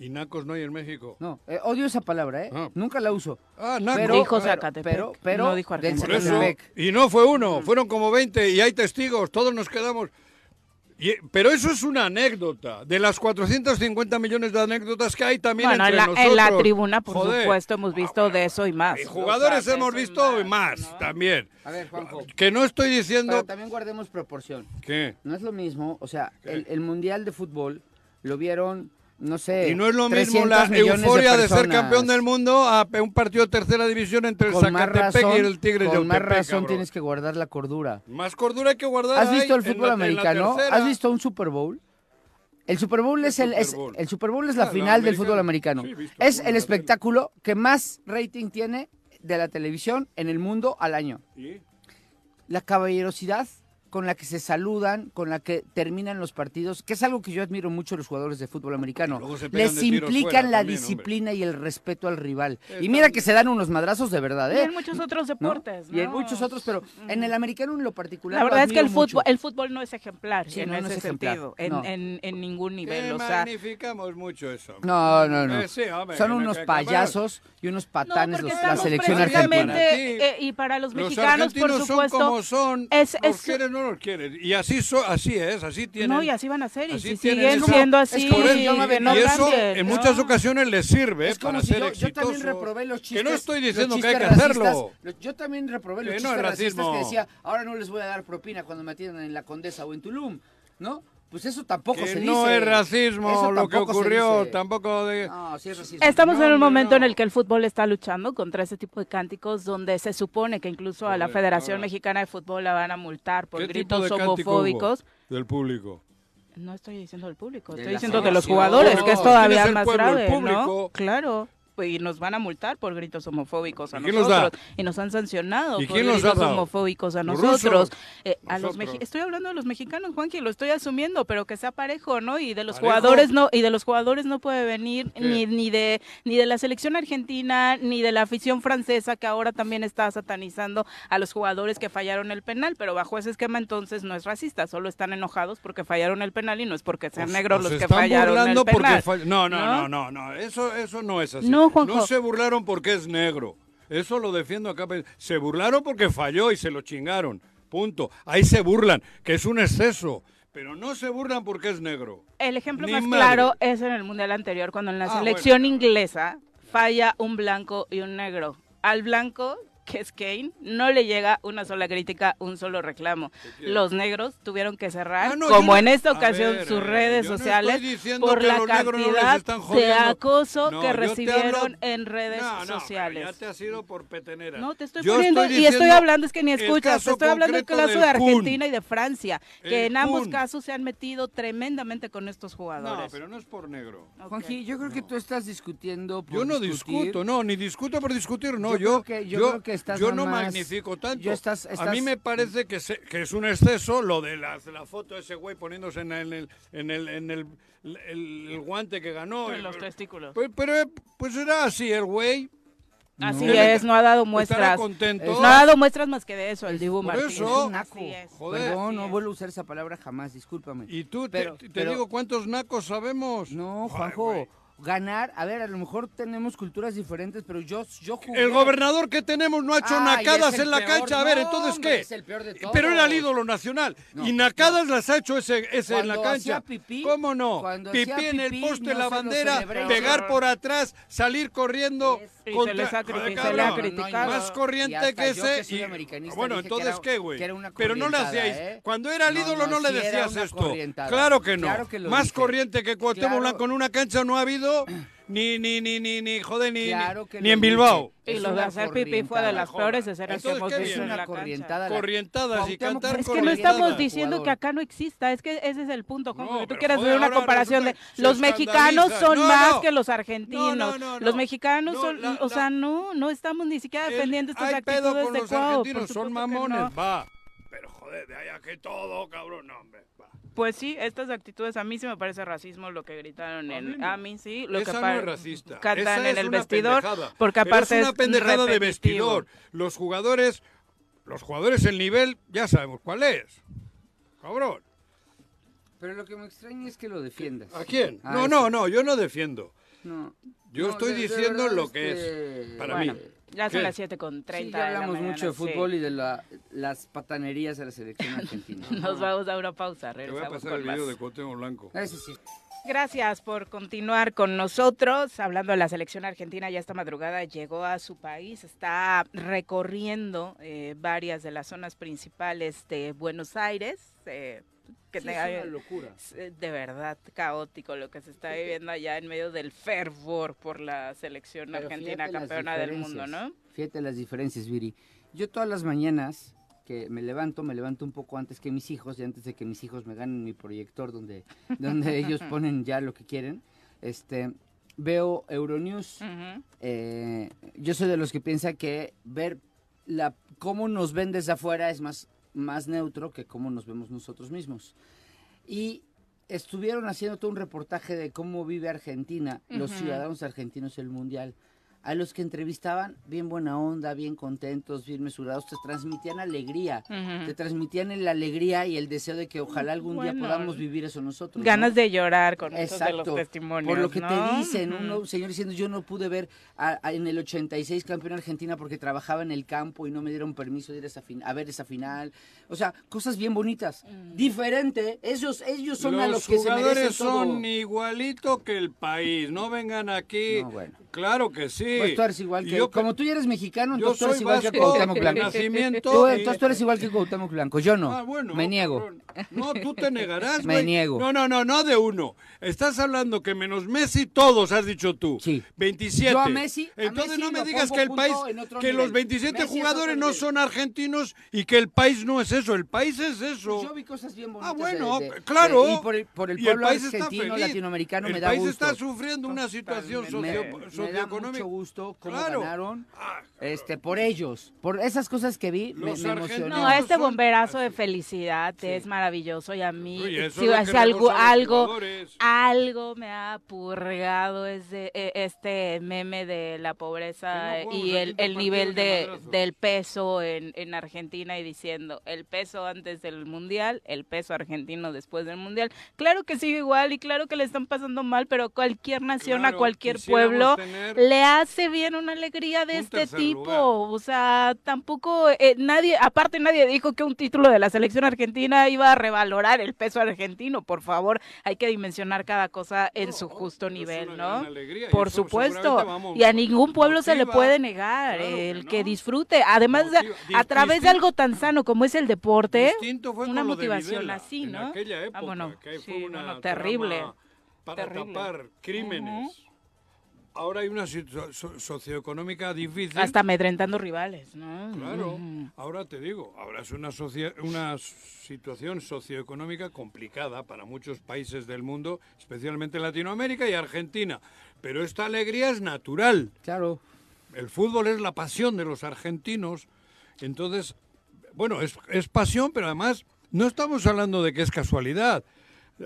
Y nacos no hay en México. No, eh, odio esa palabra, ¿eh? Ah. Nunca la uso. Ah, nacos. Pero, dijo Zacatepec. Pero, pero, pero no dijo Zacatepec. Y no fue uno, fueron como 20 y hay testigos, todos nos quedamos. Pero eso es una anécdota. De las 450 millones de anécdotas que hay también bueno, entre en, la, nosotros, en la, tribuna, por supuesto, hemos visto de eso y más. Y jugadores hemos visto más, más también. A ver, Juanjo. Que no estoy diciendo... Pero también guardemos proporción. ¿Qué? No es lo mismo, o sea, el, el Mundial de Fútbol lo vieron no sé. Y no es lo mismo la euforia de, ser campeón del mundo a un partido de tercera división entre el Zacatepec y el Tigres de Con más razón tienes que guardar la cordura. Más cordura hay que guardar. ¿Has visto el fútbol la, americano? ¿Has visto un Super Bowl? El Super Bowl es el, Super Bowl. Es, la ah, final del fútbol americano. Es el espectáculo que más rating tiene de la televisión en el mundo al año. La caballerosidad con la que se saludan, con la que terminan los partidos, que es algo que yo admiro mucho los jugadores de fútbol americano. Les implican la también, disciplina y el respeto al rival. Y mira que se dan unos madrazos de verdad, Y ¿eh? en muchos otros ¿No? deportes, Y en muchos otros, pero en el americano en lo particular. La verdad es que el mucho. fútbol, el fútbol no es ejemplar Sí, en no, no ese es ejemplar, sentido, en, no. en- en ningún nivel. O sea, magnificamos mucho eso. No, no, no. Eh, sí, hombre, Son unos payasos y unos no, patanes los- la selección argentina. eh, y para los Los mexicanos, por argentinos supuesto, son como son, es- los es- no los quieren. Y así, so- así es, así tienen. no, y así van a ser, y si siguen esa- siendo es así, como Por si yo me y, no y eso cambien, en ¿no? muchas ocasiones les sirve Es como para si ser yo, yo también exitoso. reprobé los chistes. Que no estoy diciendo que hay que hacerlo. Yo también reprobé los Que no chistes es racistas racismo. que decía, ahora no les voy a dar propina cuando me atiendan en la Condesa o en Tulum, ¿no? Pues eso tampoco Que se no dice. es racismo Eso lo que ocurrió, tampoco de... No, sí es racismo. Estamos No, en un momento en no. el que el fútbol está luchando contra ese tipo de cánticos donde se supone que incluso a la Federación ahora. Mexicana de Fútbol la van a multar por ¿Qué tipo gritos de cántico hubo homofóbicos. del público? No estoy diciendo del público, estoy diciendo de los jugadores, que es No, todavía ¿quién es el más pueblo? El grave, ¿no? público. Claro. Pues, Y nos van a multar por gritos homofóbicos a ¿Y quién los nosotros. Y nos han sancionado ¿Y por gritos homofóbicos a ¿Los nosotros. Eh, a los Estoy hablando de los mexicanos, Juanqui, lo estoy asumiendo, pero que sea parejo, ¿no? Y de los ¿Parejo? jugadores no y de los jugadores no puede venir ¿Qué? ni ni de ni de la selección argentina ni de la afición francesa que ahora también está satanizando a los jugadores que fallaron el penal, pero bajo ese esquema entonces no es racista, solo están enojados porque fallaron el penal y no es porque sean Os- negros os los que fallaron el porque penal. fall- No, no, ¿no? no, no, no, eso, eso no es así. No, Juanjo. No se burlaron porque es negro. Eso lo defiendo acá. Se burlaron porque falló y se lo chingaron. Punto. Ahí se burlan, que es un exceso. Pero no se burlan porque es negro. El ejemplo Ni más madre. claro es en el mundial anterior cuando en la Ah, selección bueno. inglesa falla un blanco y un negro. Al blanco que es Kane, no le llega una sola crítica, un solo reclamo. Los negros tuvieron que cerrar, no, como yo no- en esta ocasión, ver, sus redes yo no sociales por la no cantidad de acoso No, que yo recibieron hablo- en redes No, no, sociales. Ya te has ido por petenera. No, te estoy Yo poniendo, y estoy hablando, es que ni escuchas, te estoy hablando del caso de Kun. Argentina y de Francia, que El en ambos Kun. casos se han metido tremendamente con estos No, jugadores. pero no es por negro. Juanji, yo creo que tú estás discutiendo por Yo no discutir. discuto, no, ni discuto por discutir, no. Yo Yo, creo que- yo creo que estás yo no más- magnifico tanto. yo estás- A mí me parece que, se- que es un exceso lo de la, la foto de ese güey poniéndose en el, en el, en el, el- el guante que ganó. En los testículos. Pero pues era así el güey. Así No. es, no ha dado Estará muestras. contento. No ha dado muestras más que de eso, el Dibu por Martínez. eso. Es un naco. Es. Joder. Perdón, no es. vuelvo a usar esa palabra jamás, discúlpame. Y tú, te- Pero- te, pero- digo cuántos nacos sabemos. No, Ay, Juanjo. Ganar, a ver, a lo mejor tenemos culturas diferentes, pero yo, yo jugué. El gobernador que tenemos no ha hecho Ay, nacadas es en la peor. cancha. A ver, No, entonces, hombre, ¿qué? es el peor de Pero era el ídolo nacional. No, y nacadas las ha hecho ese, ese en la cancha. pipí, ¿Cómo no? Pipí en el poste, no la bandera, pegar por atrás, salir corriendo. Y contra- se les ha Joder, criti- se cabrón. le ha No, no, criticado. Más Y corriente que que ese. y- americanista, bueno, que entonces, era- ¿qué, güey? que Pero no le hacíais. ¿eh? Cuando era el No, ídolo no, no, le decías esto. Claro que no. Claro que Más dije. corriente que Cuauhtémoc. Blanco en una cancha no ha habido. Ni, ni, ni, ni, ni, joder, ni, Claro ni- que ni lo en Bilbao. Y lo de hacer pipí fue de las peores escenas que hemos ¿qué visto en una la corrientada. Corrientadas y cantar Es que no estamos diciendo que acá no exista, es que ese es el punto, que tú quieres hacer una comparación de los mexicanos son No, más que los argentinos. No, no, no, Los no. mexicanos No, son, la- o sea, no, no estamos ni siquiera defendiendo estas actitudes de los argentinos, son mamones, va. Pero joder, de allá que todo, cabrón, no, hombre. Pues sí, estas actitudes a mí sí me parece racismo lo que gritaron A mí en no. a mí sí, lo Esa que no es racista. cantan Esa en es el una vestidor, pendejada. porque Pero aparte es una pendejada de vestidor. Los jugadores, los jugadores el nivel ya sabemos cuál es. Cabrón. Pero lo que me extraña es que lo defiendas. ¿A quién? Ah, no, no, no, yo no defiendo. No. Yo No, estoy de- diciendo lo que es. Para Bueno, mí. Ya son ¿Qué? las 7 con Sí, 30 ya de la hablamos mañana, mucho de sí. fútbol y de la- las patanerías de la selección argentina. Nos vamos a una pausa, Te voy a pasar con el más. video de Cuauhtémoc Blanco. Ese sí. Gracias por continuar con nosotros. Hablando de la selección argentina, ya esta madrugada llegó a su país, está recorriendo eh, varias de las zonas principales de Buenos Aires. eh, que Sí, tenga- es una locura. eh, de verdad caótico lo que se está viviendo allá en medio del fervor por la selección Pero argentina campeona del mundo, ¿no? Fíjate las diferencias, Viri. Yo todas las mañanas que me levanto, me levanto un poco antes que mis hijos y antes de que mis hijos me ganen mi proyector donde, donde ellos ponen ya lo que quieren. Este, veo Euronews. Eh, yo soy de los que piensa que ver la cómo nos ven desde afuera es más más neutro que cómo nos vemos nosotros mismos. Y estuvieron haciendo todo un reportaje de cómo vive Argentina, los ciudadanos argentinos el mundial. A los que entrevistaban, bien buena onda, bien contentos, bien mesurados, te transmitían alegría, te transmitían la alegría y el deseo de que ojalá algún día podamos vivir eso nosotros. Ganas ¿no? de llorar con esos de los Exacto. testimonios. Por lo que ¿no? te dicen, Ujú. uno, señor diciendo, yo no pude ver a- a- en el 86 campeón Argentina porque trabajaba en el campo y no me dieron permiso de ir a, esa fin- a ver esa final. O sea, cosas bien bonitas. Diferente. Ellos, ellos son a Los los que se merecen jugadores todo. son igualito que el país. No vengan aquí. No, bueno. Claro que sí. Pues tú eres igual que... yo como tú ya eres mexicano, entonces tú eres igual que Cuauhtémoc Blanco. nacimiento. Tú, y- entonces tú eres igual que Cuauhtémoc Blanco. Yo no. Ah, bueno, me niego. No, tú te negarás, Me niego. No, no, no, no de uno. Estás hablando que menos Messi todos has dicho tú. Sí. 27. Yo a Messi- a Entonces Messi no me digas que el país, que nivel. los 27 Messi es jugadores no son argentinos y que el país no es eso. El país es eso. Pues yo vi cosas bien bonitas. Ah, bueno, de- de- claro. de- y por el, por el pueblo país está argentino, latinoamericano, el me da país gusto. está sufriendo una situación me, socio- me- me da socioeconómica. Gusto cómo Claro. ganaron Ah, este por ellos. Por esas cosas que vi me, emocionó No, este bomberazo de felicidad es maravilloso y a mí Oye, que algo, algo, algo me ha purgado ese, e- este meme de la pobreza no jugamos y el, el nivel de, del peso en, en Argentina y diciendo el peso antes del mundial, el peso argentino después del mundial. Claro que sigue igual y claro que le están pasando mal, pero cualquier nación, a cualquier pueblo tener le hace bien una alegría de un este tipo. lugar. O sea, tampoco eh, nadie, aparte nadie dijo que un título de la selección argentina iba a revalorar el peso argentino. Por favor, hay que dimensionar cada cosa en No, su justo nivel, ¿no? Por eso supuesto. vamos, Y a ningún pueblo se le motiva. puede negar Claro que el no. que disfrute. Además, de- Motiva. a través de Distinto- algo tan sano como es el deporte, una de motivación Videla, así, en ¿no? aquella época, Ah, bueno, que sí, fue una no, terrible, trama para terrible. tapar crímenes. Ahora hay una situación socioeconómica difícil. hasta amedrentando rivales, ¿no? Claro, Ujú. ahora te digo, ahora es una, socia- una situación socioeconómica complicada para muchos países del mundo, especialmente Latinoamérica y Argentina. Pero esta alegría es natural. claro El fútbol es la pasión de los argentinos. Entonces, bueno, es, es pasión, pero además no estamos hablando de que es casualidad.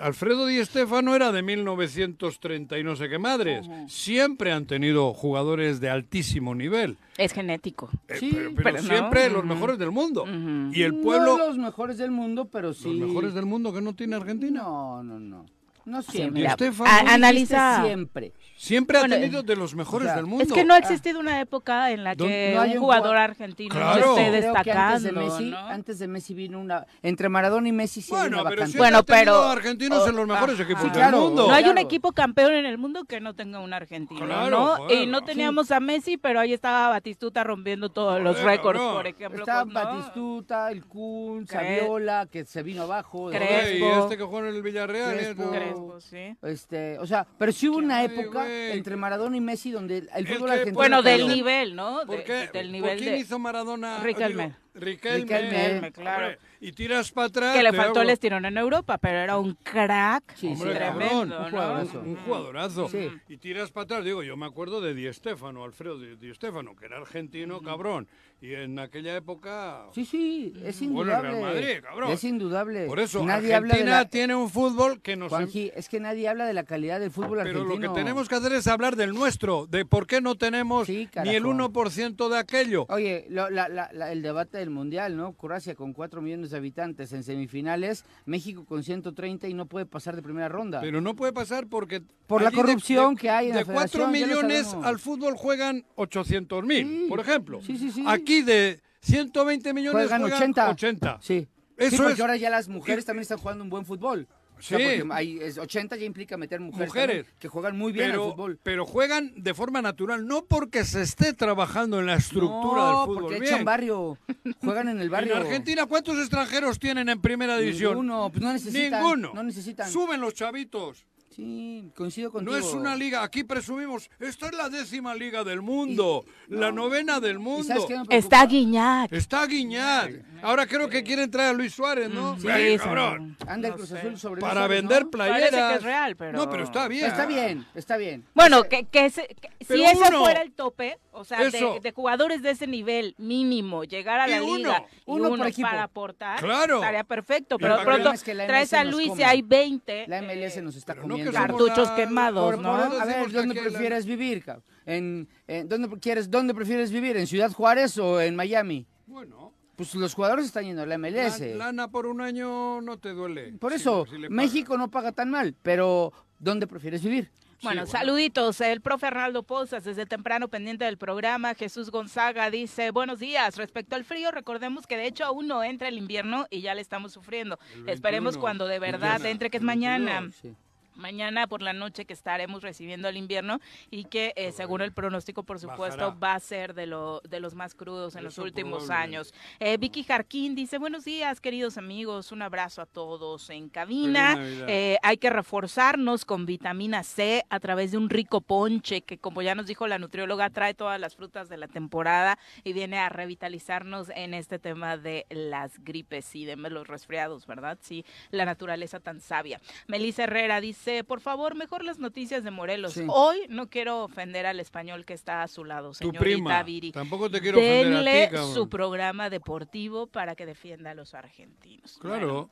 Alfredo Di Stéfano era de 1930 y no sé qué madres. Siempre han tenido jugadores de altísimo nivel. Es genético. Eh, Sí, pero, pero pero no. siempre los mejores del mundo. Y el no pueblo, los mejores del mundo pero sí los mejores del mundo que no tiene Argentina. no no no no siempre a- dijiste analiza. siempre Siempre Bueno, ha tenido de los mejores o sea, del mundo. Es que no ha existido una época en la que no hay un jugador argentino Claro. no esté destacando, antes de Messi ¿no? antes de Messi vino una entre Maradona y Messi sí bueno, una pero vacante siempre Bueno, pero- argentinos en los mejores Ah, equipos sí, del claro. mundo. No hay un equipo campeón en el mundo que no tenga un argentino, Claro, ¿no? joder, y no sí. teníamos a Messi, pero ahí estaba Batistuta rompiendo todos los récords, por ejemplo. Estaba. Batistuta, el Kun, Saviola, que se vino abajo. Crespo. Y este que juega en el Villarreal. Crespo. Crespo, sí. Este, o sea, pero sí hubo una época güey. entre Maradona y Messi donde el El fútbol que- argentino Bueno, del nivel, ¿no? De- ¿Por qué? del ¿Por nivel quién de... hizo Maradona? Riquelme. Riquelme. Riquelme, claro. Hombre, y tiras para atrás. Que le faltó hago- el estirón en Europa, pero era un crack Sí, sí, Hombre, cabrón, tremendo, un ¿no? jugadorazo. Un jugadorazo. Sí. Y tiras para atrás, digo, yo me acuerdo de Di Stéfano, Alfredo Di, Di Stéfano, que era argentino, cabrón. Y en aquella época... Sí, sí, es Bueno, indudable. Real Madrid, cabrón. Es indudable. Por eso, nadie habla de Argentina la... tiene un fútbol que nos... Juanji, es que nadie habla de la calidad del fútbol Pero argentino. lo que tenemos que hacer es hablar del nuestro, de por qué no tenemos Sí, ni el carajo. 1% de aquello. Oye, lo- la- la- la- el debate del Mundial, ¿no? Croacia con 4 millones de habitantes en semifinales, México con 130 y no puede pasar de primera ronda. Pero no puede pasar porque... Por la de- corrupción de- que hay en De la 4 federación, ya lo millones sabemos. al fútbol juegan 800 mil, Sí. por ejemplo. Sí, sí, sí. Aquí de 120 millones Juegan juegan, 80. 80. Sí. Eso sí, porque es- ahora ya las mujeres también están jugando un buen fútbol. O sea, Sí. porque hay, es 80 ya implica meter mujeres, Mujeres. también, que juegan muy bien pero, al fútbol. pero juegan de forma natural, no porque se esté trabajando en la estructura no, del fútbol. porque bien. echan barrio. Juegan en el barrio. En Argentina, ¿cuántos extranjeros tienen en primera división? Ninguno, pues no necesitan. Ninguno. No necesitan. Suben los chavitos. Sí, coincido contigo. No es una liga, aquí presumimos, esta es la décima liga del mundo, la novena del ¿Y mundo. Está Guiñac. Está Guiñac. Ahora creo que quieren traer a Luis Suárez, ¿no? Sí, Ay, sí, cabrón. Anda el no Cruz sé. Azul sobre Para Luis Suárez, vender ¿no? playeras. Parece que es real, pero... No, pero está bien. Está bien, está bien. Bueno, que, que ese- que si ese uno. fuera el tope, o sea, de, jugadores de ese nivel mínimo, llegar a Y la uno. liga y Uno uno, por equipo. para aportar, Claro. estaría perfecto. Y Pero de pronto es que traes a Luis y hay 20 La MLS eh, nos está pero no que cartuchos la- quemados, Por- ¿no? por- a ver, ¿dónde prefieres vivir, cabrón? ¿En, en- dónde, quieres, ¿Dónde prefieres vivir? ¿En Ciudad Juárez o en Miami? Bueno, Pues los jugadores están yendo a la MLS. la- lana por un año no te duele. Por Si- eso, si le México no paga tan mal, pero ¿dónde prefieres vivir? Bueno, Sí, bueno. saluditos. El profe Arnaldo Pozas, desde temprano pendiente del programa. Jesús Gonzaga dice, buenos días. Respecto al frío, recordemos que de hecho aún no entra el invierno y ya le estamos sufriendo. El Esperemos 21, cuando de verdad mañana, entre, que es mañana. 22. Sí. Mañana por la noche que estaremos recibiendo el invierno y que eh, según el pronóstico por supuesto Bajará. va a ser de, lo, de los más crudos en los últimos años. Eh, Vicky Jarquín dice buenos días queridos amigos, un abrazo a todos en cabina. Eh, hay que reforzarnos con vitamina C a través de un rico ponche que como ya nos dijo la nutrióloga trae todas las frutas de la temporada y viene a revitalizarnos en este tema de las gripes y de los resfriados, ¿verdad? Sí, la naturaleza tan sabia. Melissa Herrera dice, por favor, mejor las noticias de Morelos. Sí. Hoy no quiero ofender al español que está a su lado, Tu señorita prima. Viri. Tampoco te quiero ofender a Denle ti, su programa deportivo para que defienda a los argentinos. Bueno, Claro.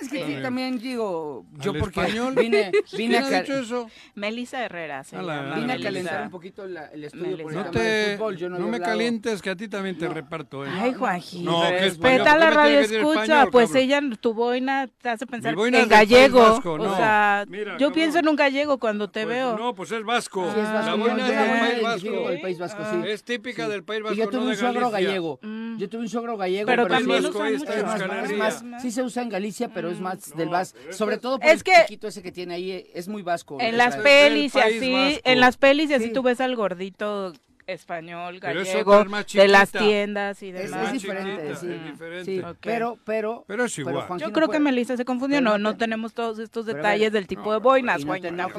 Es que Sí. sí, también digo, yo ¿Al porque español? vine, vine, ¿Quién a, ha dicho eso? Melissa Herrera, se A la- llama, vine a calentar un poquito la- el estudio por el. No, del te, fútbol. Yo no, no me hablado- calientes, que a ti también te reparto. ¿eh? Ay, Juanji. No, Respeta ¿por la radio escucha, español, pues cabrón? ella, tu boina te hace pensar en gallego. Vasco, o no. sea, Mira, yo pienso en un gallego cuando te Pues veo. No, pues es vasco. Sí, es vasco. La yo- boina yo es del País Vasco. el País Vasco, sí. Es típica Sí. del País Vasco, yo no tuve un Galicia. gallego. Mm. Yo tuve un suegro gallego. Pero también Vasco usan sí se usa en Galicia, pero es más del No, Vas. pero Sobre todo por Es el que- chiquito ese que tiene ahí, es muy vasco. En las pelis y así, Vasco. en las pelis y así Sí. tú ves al gordito español, gallego, es de las tiendas y Es, demás. es más diferente, sí. es diferente. Sí, pero, pero, Pero es igual. Yo no creo que Melissa se confundió, Pero no, no no te- tenemos todos estos detalles del tipo no, de boinas, ofendas.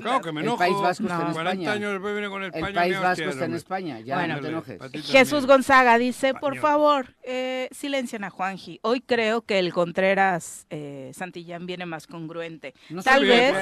Claro que me El enojo. País Vasco está en 40 España. años después viene con El. País Vasco está en. España, ya Bueno. no te enojes. Jesús. Gonzaga dice, por favor, eh, silencien a Juanji. Hoy creo que el Contreras eh, Santillán viene más congruente. No Tal vez-.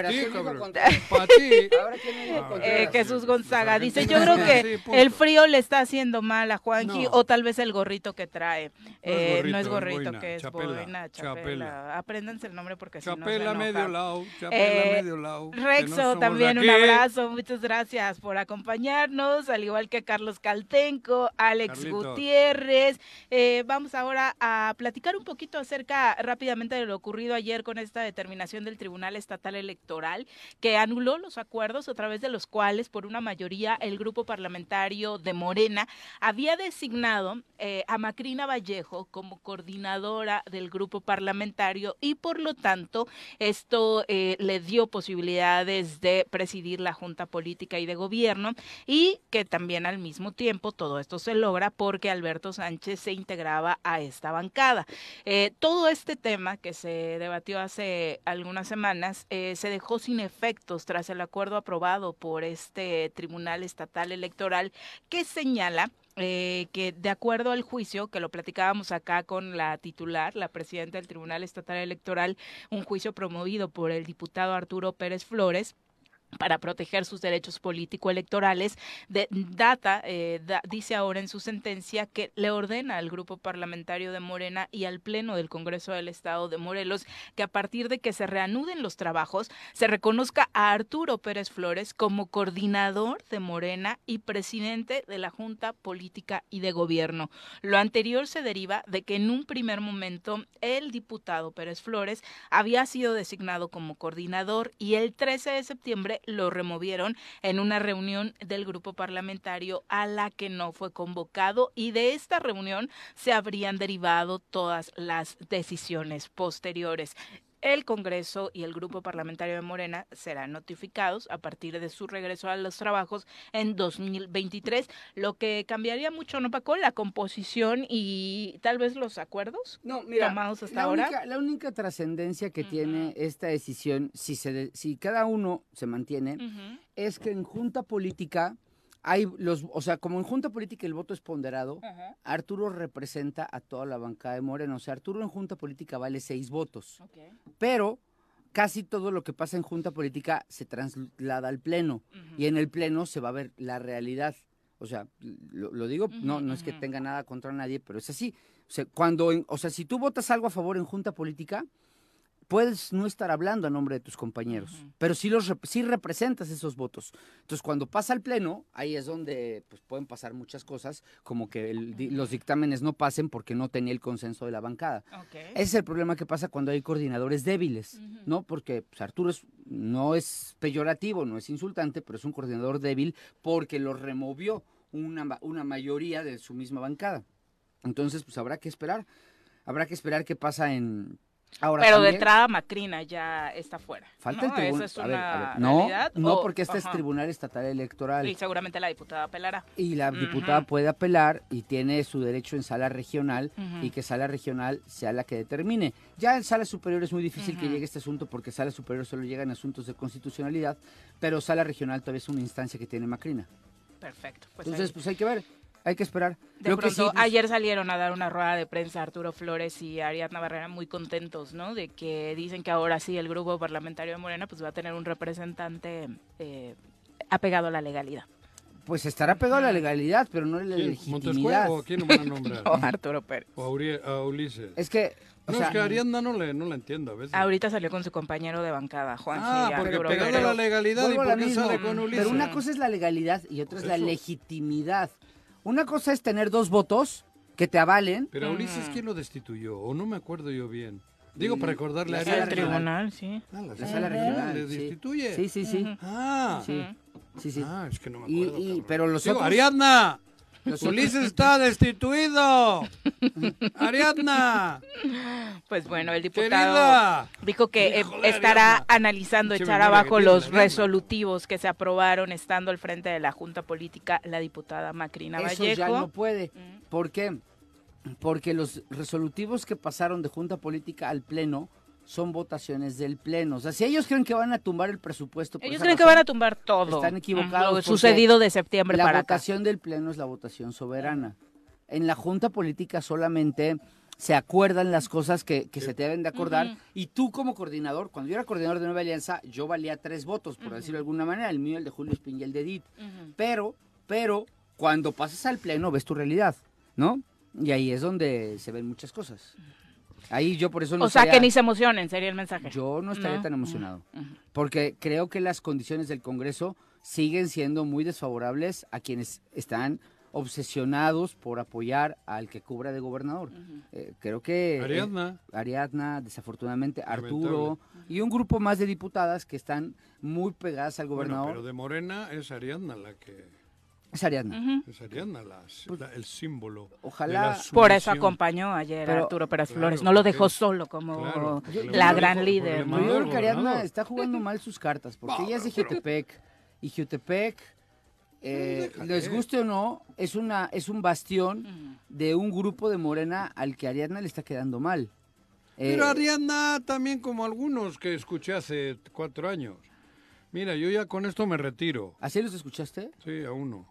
Eh, Jesús Gonzaga Los dice, yo creo que. El frío le está haciendo mal a Juanji No. o tal vez el gorrito que trae. Eh, no es gorrito, es gorrito, boina, que es chapela, boina, chapela. chapela. Apréndanse el nombre porque si no se Chapela medio lado, chapela Eh, medio lado. no Rexo, también un abrazo, muchas gracias por acompañarnos, al igual que Carlos Caltenco, Alex Carlitos. Gutiérrez. Eh, vamos ahora a platicar un poquito acerca rápidamente de lo ocurrido ayer con esta determinación del Tribunal Estatal Electoral, que anuló los acuerdos a través de los cuales, por una mayoría, el grupo parlamentario de Morena había designado eh, a Macrina Vallejo como coordinadora del grupo parlamentario y, por lo tanto, esto eh, le dio posibilidades de presidir la Junta Política y de Gobierno y que también al mismo tiempo todo esto se logra porque Alberto Sánchez se integraba a esta bancada. Eh, todo este tema que se debatió hace algunas semanas se dejó sin efectos tras el acuerdo aprobado por este Tribunal Estatal Electoral que señala eh, que de acuerdo al juicio, que lo platicábamos acá con la titular, la presidenta del Tribunal Estatal Electoral, un juicio promovido por el diputado Arturo Pérez Flores, para proteger sus derechos político-electorales, data, eh, dice ahora en su sentencia que le ordena al grupo parlamentario de Morena y al Pleno del Congreso del Estado de Morelos que a partir de que se reanuden los trabajos, se reconozca a Arturo Pérez Flores como coordinador de Morena y presidente de la Junta Política y de Gobierno. Lo anterior se deriva de que en un primer momento el diputado Pérez Flores había sido designado como coordinador y el 13 de septiembre lo removieron en una reunión del grupo parlamentario a la que no fue convocado y de esta reunión se habrían derivado todas las decisiones posteriores. El Congreso y el Grupo Parlamentario de Morena serán notificados a partir de su regreso a los trabajos en 2023, lo que cambiaría mucho, ¿no, Paco? La composición y tal vez los acuerdos No, mira, tomados hasta la ahora. única, la única trascendencia que tiene esta decisión, si, se de- si cada uno se mantiene, es que en junta política hay los, o sea, como en junta política el voto es ponderado, Ajá. Arturo representa a toda la bancada de Moreno. O sea, Arturo en junta política vale seis votos, Ok. pero casi todo lo que pasa en junta política se traslada al pleno y en el pleno se va a ver la realidad. O sea, lo, lo digo, no, no es que tenga nada contra nadie, pero es así. O sea, cuando, en- o sea, si tú votas algo a favor en junta política, puedes no estar hablando a nombre de tus compañeros, pero sí, los sí representas esos votos. Entonces, cuando pasa al pleno, ahí es donde pues, pueden pasar muchas cosas, como que el di- los dictámenes no pasen porque no tenía el consenso de la bancada. Ese es el problema que pasa cuando hay coordinadores débiles. ¿no? Porque pues, Arturo es- no es peyorativo, no es insultante, pero es un coordinador débil porque lo removió una, una mayoría de su misma bancada. Entonces, pues habrá que esperar, habrá que esperar qué pasa en... Ahora, Pero de también- entrada Macrina ya está fuera. Falta ¿no? el tribunal. Es No, realidad. no, o- porque este es. Tribunal Estatal Electoral. Y seguramente la diputada apelará. Y la diputada puede apelar y tiene su derecho en sala regional y que sala regional sea la que determine. Ya en sala superior es muy difícil que llegue este asunto porque sala superior solo llegan asuntos de constitucionalidad, pero sala regional todavía es una instancia que tiene Macrina. Perfecto. Pues Entonces, ahí. pues hay que ver, hay que esperar. de Creo que pronto, sí, pues, ayer salieron a dar una rueda de prensa Arturo Flores y Ariadna Barrera muy contentos, ¿no? De que dicen que ahora sí el grupo parlamentario de Morena pues va a tener un representante eh, apegado a la legalidad. pues estará pegado a la legalidad, pero no a la ¿Quién? legitimidad. ¿Montescuero o quién lo van a nombrar? O Arturo Pérez. ¿O a, Uri- a Ulises? Es que, o no, sea, es que Ariadna no, le, no la entiendo a veces. Ahorita salió con su compañero de bancada, Juan ah, porque Arturo pegado a Pérez. la legalidad y Vuelvo a por la qué misma, sale con Ulises. Pero una cosa es la legalidad y otra es la legitimidad. Una cosa es tener dos votos que te avalen. Pero a Ulises, ¿quién lo destituyó? O no me acuerdo yo bien. Digo, para recordarle a la sala El Ariadna. tribunal, sí. Ah, la La sala regional. ¿Le sí. destituye? Sí, sí, sí. Ah, Sí, sí, sí. ah, es que no me acuerdo. y- pero los Digo, otros- Ariadna, Ulises está destituido. Ariadna, Pues bueno, el diputado querida. dijo que eh, estará Ariadna. analizando echar abajo los resolutivos que se aprobaron estando al frente de la Junta Política la diputada Macrina Eso Vallejo. ya no puede. Mm. ¿Por qué? Porque los resolutivos que pasaron de Junta Política al Pleno son votaciones del Pleno. O sea, si ellos creen que van a tumbar el presupuesto... por Ellos creen que van a tumbar todo. Están equivocados Lo sucedido de septiembre La para votación del Pleno es la votación soberana. En la Junta Política solamente se acuerdan las cosas que, que se deben de acordar. Y tú como coordinador, cuando yo era coordinador de Nueva Alianza, yo valía tres votos, por decirlo de alguna manera, el mío, el de Julio Espín y el de Edith. Pero, pero, cuando pasas al Pleno ves tu realidad, ¿no? Y ahí es donde se ven muchas cosas. Ahí yo por eso no o sea, estaría- que ni se emocionen, sería el mensaje. yo no estaría No. tan emocionado. Ujú. Porque creo que las condiciones del Congreso siguen siendo muy desfavorables a quienes están obsesionados por apoyar al que cubra de gobernador. Eh, creo que... eh, Ariadna. Ariadna, desafortunadamente, Lamentable. Arturo y un grupo más de diputadas que están muy pegadas al Bueno, gobernador. pero de Morena es Ariadna la que... Es Ariadna. Es Ariadna la, la- el símbolo. de Ojalá- la Por eso acompañó ayer a Arturo Pérez Claro, Flores. No lo porque- dejó solo como Claro, la gran líder. yo creo que Ariadna está jugando mal sus cartas, porque ella es de Jutepec. Y Jutepec, eh, les guste o no, es, una, es un bastión de un grupo de Morena al que Ariadna le está quedando mal. Eh, Pero Ariadna también como algunos que escuché hace cuatro años. Mira, yo ya con esto me retiro. ¿Así los escuchaste? Sí, a uno.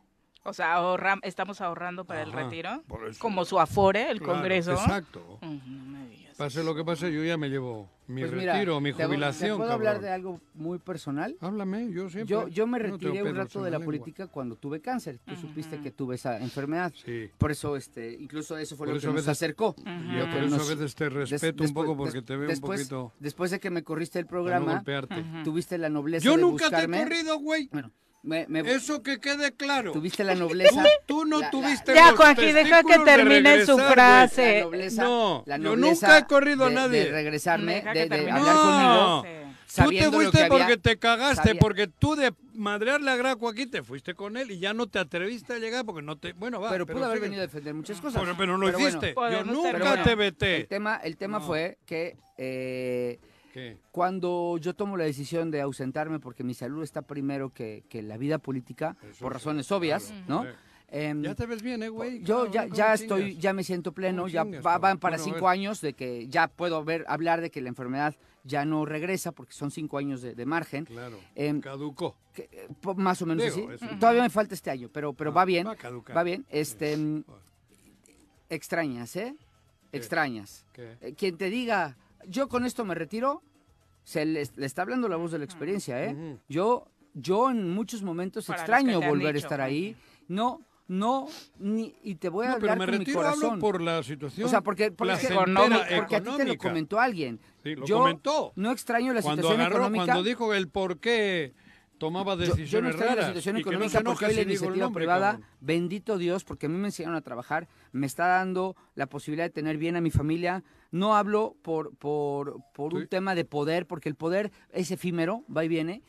O sea, ahorra- estamos ahorrando para el retiro. por eso. Como su afore, el Claro, Congreso. Exacto. No me digas. Pase lo que pase, yo ya me llevo mi Pues mira, retiro, mi jubilación. ¿Te puedo cabrón. hablar de algo muy personal? Háblame, yo siempre. Yo, yo me no retiré un rato de la política cuando tuve cáncer. Tú supiste que tuve esa enfermedad. Sí. Por eso, este, incluso eso fue Por lo eso que a nos veces- acercó. Ujú. Yo por eso nos- a veces te Des- respeto un poco porque des- te veo después, un poquito. Después de que me corriste el no programa, tuviste la nobleza Yo de nunca buscarme. te he corrido, güey. Bueno, me, me- Eso que quede claro. tuviste la nobleza. Tú no la- la- tuviste Ya, Juanji, deja que de termine su frase. la nobleza, No, la yo nunca he corrido a nadie. De regresarme, de, de hablar No. conmigo. Tú te sabiendo lo fuiste que había- porque te cagaste, sabía- porque tú de madrearle a Graco aquí te fuiste con él y ya no te atreviste a llegar porque no te... Bueno, va, Pero pudo haber sigue. venido a defender muchas cosas. Pero, pero no lo Pero bueno, hiciste. Yo nunca terminar. te el veté. tema, el tema No. fue que eh, ¿Qué? Cuando yo tomo la decisión de ausentarme porque mi salud está primero que, que la vida política, Eso por sí, razones obvias, claro. ¿no? Sí. Em, Ya te ves bien, ¿eh, güey? yo ya, estoy, ya me siento pleno, ¿Cómo ya chingas, va- van para Bueno, cinco años de que ya puedo ver, hablar de que la enfermedad ya no regresa porque son cinco años de, de margen. Claro. Em, Caducó. que, eh, po- más o menos Digo, así. Todavía me falta este año, pero, pero Ah, va bien. va a caducar. Va bien. Este, mm, extrañas, ¿eh? Extrañas. ¿Qué? Eh, Quien te diga, yo con esto me retiro, se le, le está hablando la voz de la experiencia, ¿eh? Yo, yo en muchos momentos Para extraño volver a estar ahí. No, no, ni, y te voy a No, pero hablar me con mi retiro hablo corazón. por la situación O sea, porque, porque, porque a ti te lo comentó alguien. Sí, lo yo comentó. no extraño la cuando situación agarró, económica. cuando dijo el por qué tomaba Yo- Yo, no decisiones la raras. situación y que no económica enoje porque hoy la iniciativa nombre, privada, cabrón. bendito Dios, porque a mí me enseñaron a trabajar, me está dando la posibilidad de tener bien a mi familia. No hablo por, por, por un tema de poder, porque el poder es efímero, va y viene,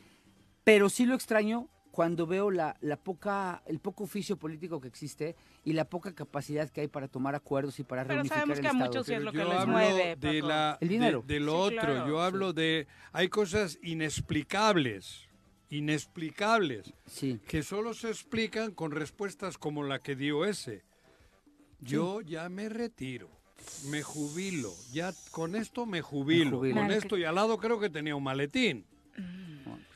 pero sí lo extraño cuando veo la, la poca, el poco oficio político que existe y la poca capacidad que hay para tomar acuerdos y para Pero reunificar sabemos el que a Estado. muchos sí es Pero lo que yo les hablo mueve. de, la, El dinero. de lo Sí, otro. claro, yo sí. hablo de... Hay cosas inexplicables, inexplicables, Sí. que solo se explican con respuestas como la que dio ese. Yo ya me retiro, me jubilo, ya con esto me jubilo. jubilo. Con Claro, esto y al lado creo que tenía un maletín.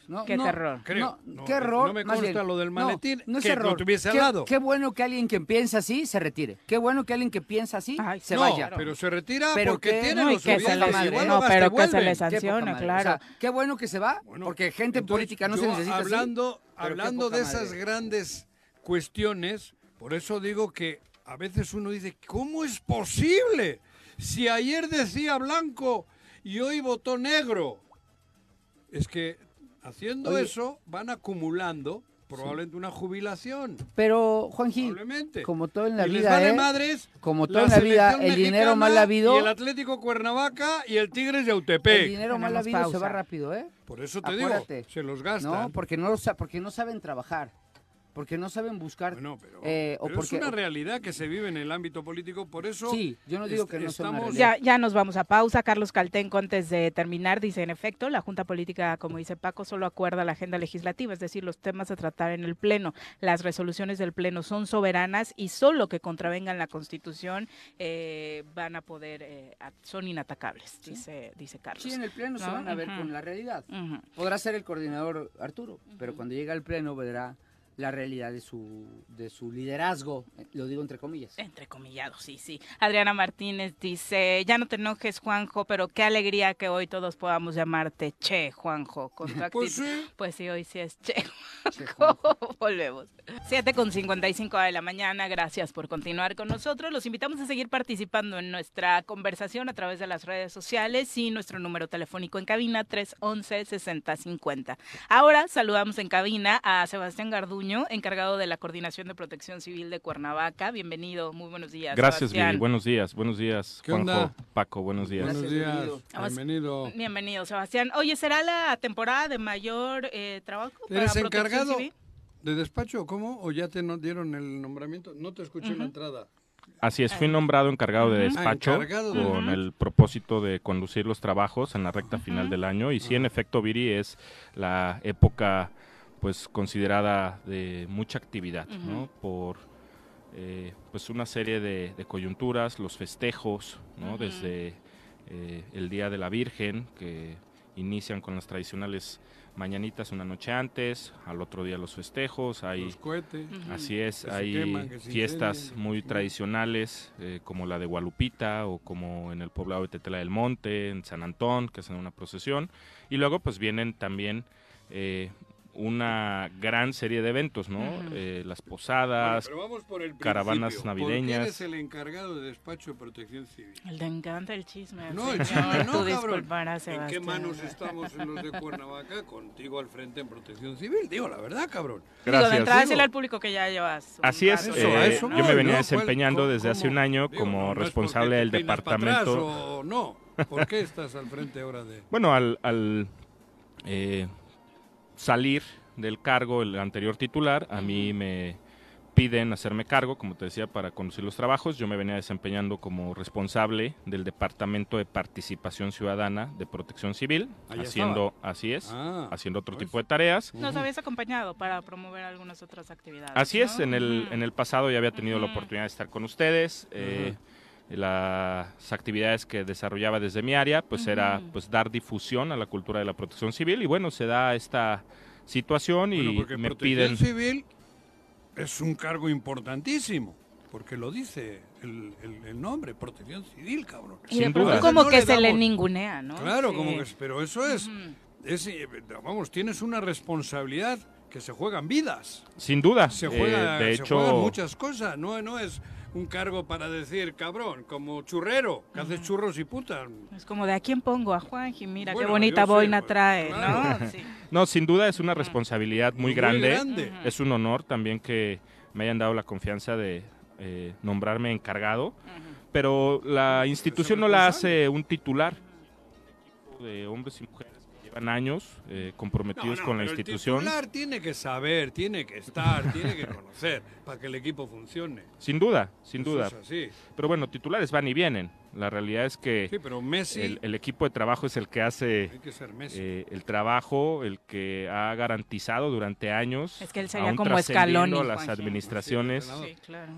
No, Qué no, terror. Creo. No, No, qué error. no me consta bien. lo del maletín, no es que lo error. tuviese al Qué- lado. Qué bueno que alguien que piensa así se retire. Qué bueno que alguien que piensa así Ay, se no, vaya. pero se retira Pero porque que- tiene los que se les- igual no, pero que se sanciona, madre. claro. O sea, qué bueno que se va, Bueno, porque gente entonces, política no se necesita hablando, hablando de esas madre. grandes cuestiones, por eso digo que a veces uno dice, ¿cómo es posible? Si ayer decía blanco y hoy votó negro. Es que haciendo Oye. eso van acumulando probablemente una jubilación. Pero, Juan Gil, como todo en la y les vida, vale ¿eh? madres Como todo en la vida, el dinero mal habido, Y el Atlético Cuernavaca y el Tigres de Autepec. el dinero mal habido se va rápido, ¿eh? Por eso te Acuérdate. digo, se los gastan. No, porque no, porque no saben trabajar, porque no saben buscar. Bueno, pero, eh, o porque, es una realidad que se vive en el ámbito político, por eso Sí, yo no digo que no sea una estamos-. Ya, ya nos vamos a pausa. Carlos Caltenco, antes de terminar, dice, en efecto, la Junta Política, como dice Paco, solo acuerda la agenda legislativa, es decir, los temas a tratar en el Pleno. Las resoluciones del Pleno son soberanas y solo que contravengan la Constitución eh, van a poder, eh, son inatacables, dice, dice Carlos. Sí, en el pleno se van a ver con la realidad. Podrá ser el coordinador Arturo, pero cuando llega al pleno verá la realidad de su, de su liderazgo, lo digo entre comillas. Entre comillados, sí, sí. Adriana Martínez dice, ya no te enojes, Juanjo, pero qué alegría que hoy todos podamos llamarte Che, Juanjo. Con tu Pues sí. Pues sí, hoy sí es Che, Che, Juanjo. Volvemos. 7 con 55 de la mañana, gracias por continuar con nosotros. Los invitamos a seguir participando en nuestra conversación a través de las redes sociales y nuestro número telefónico en cabina 311-6050. Ahora saludamos en cabina a Sebastián Garduño, encargado de la Coordinación de Protección Civil de Cuernavaca. Bienvenido, muy buenos días. Gracias, Sebastián. Viri. Buenos días. Buenos días, ¿Qué Juanjo, onda? Paco. Buenos días. Buenos días, bienvenido. Bienvenido. Bienvenido, Sebastián. Oye, ¿será la temporada de mayor eh, trabajo para ¿Eres Protección encargado Civil? de despacho o cómo? ¿O ya te dieron el nombramiento? No te escuché en la entrada. Así es, fui nombrado encargado de. Ah, despacho encargado de- con el propósito de conducir los trabajos en la recta final del año. Y sí, en efecto, Viri, es la época pues considerada de mucha actividad, ¿no? Por eh, pues una serie de, de coyunturas, los festejos, ¿no? Desde eh, el Día de la Virgen, que inician con las tradicionales mañanitas una noche antes, al otro día los festejos, hay Los cohetes. Ujú. Así es, Que hay fiestas muy tradicionales, eh, como la de Gualupita o como en el poblado de Tetela del Monte, en San Antón, que hacen una procesión. Y luego pues vienen también eh, una gran serie de eventos, ¿no? Eh, las Bueno, posadas, pero vamos por el caravanas. ¿Por qué navideñas. eres el encargado de despacho de protección civil? Le encanta el chisme. No, el chisme no, Tú cabrón. ¿En qué manos estamos en los de Cuernavaca? Contigo al frente en protección civil. Digo la verdad, cabrón. Digo, de Gracias. entrada decirle al público que ya llevas un Así es. Eso, eh, eso yo me venía ¿no? desempeñando ¿Cuál- desde hace un año Digo, como no, no es responsable del para atrás departamento. o no. ¿Por qué estás al frente ahora de...? Bueno, al, al, eh, salir del cargo el anterior titular, a mí me piden hacerme cargo, como te decía, para conducir los trabajos. Yo me venía desempeñando como responsable del Departamento de Participación Ciudadana de Protección Civil, Ahí haciendo, así es, Ah, haciendo otro pues. tipo de tareas. Nos habías acompañado para promover algunas otras actividades. Así es, en el, en el pasado ya había tenido la oportunidad de estar con ustedes. eh, las actividades que desarrollaba desde mi área, pues era pues dar difusión a la cultura de la protección civil y bueno, se da esta situación y Bueno, porque me protección piden civil es un cargo importantísimo, porque lo dice el, el- el nombre, protección civil, cabrón. Y de sin duda. como No que le se le ningunea, ¿no? Claro, Sí. como que, es- pero eso es, eh, vamos, tienes una responsabilidad que se juegan vidas. sin duda, Se, eh, juega, de se hecho juegan muchas cosas, no, no es un cargo para decir cabrón, como churrero, que haces churros y putas. Es como de a quién pongo, a Juanji, mira Bueno, qué bonita sé, boina pues, trae, claro. ¿no? Sí. No, sin duda es una responsabilidad muy, Muy grande. grande. Ujú. Es un honor también que me hayan dado la confianza de eh, nombrarme encargado. Pero la institución no la hace un titular. De hombres y mujeres llevan años eh, comprometidos No, no, con la pero institución. El titular tiene que saber, tiene que estar, tiene que conocer para que el equipo funcione. Sin duda, sin Eso duda. es así. Pero bueno, titulares van y vienen. La realidad es que Sí, pero Messi el, el equipo de trabajo es el que hace hay que ser Messi. eh, el trabajo, el que ha garantizado durante años. Es que él sería aún como a las administraciones. Sí, claro.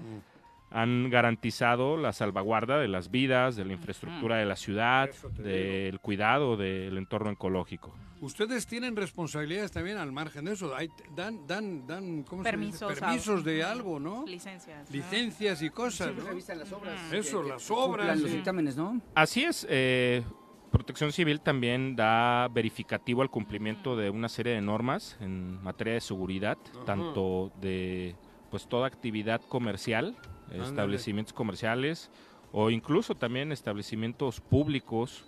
Han garantizado la salvaguarda de las vidas, de la infraestructura de la ciudad, del cuidado del entorno ecológico. Ustedes tienen responsabilidades también al margen de eso. Hay- dan, dan, dan, ¿cómo se dice? Permisos. Permisos de algo, ¿no? Licencias. Licencias y cosas, Siempre ¿no? revisan las obras. Eso, que- las que obras, los dictámenes, ¿no? Así es, eh, Protección Civil también da verificativo al cumplimiento de una serie de normas en materia de seguridad, Ajá. tanto de pues toda actividad comercial, Ándale. establecimientos comerciales o incluso también establecimientos públicos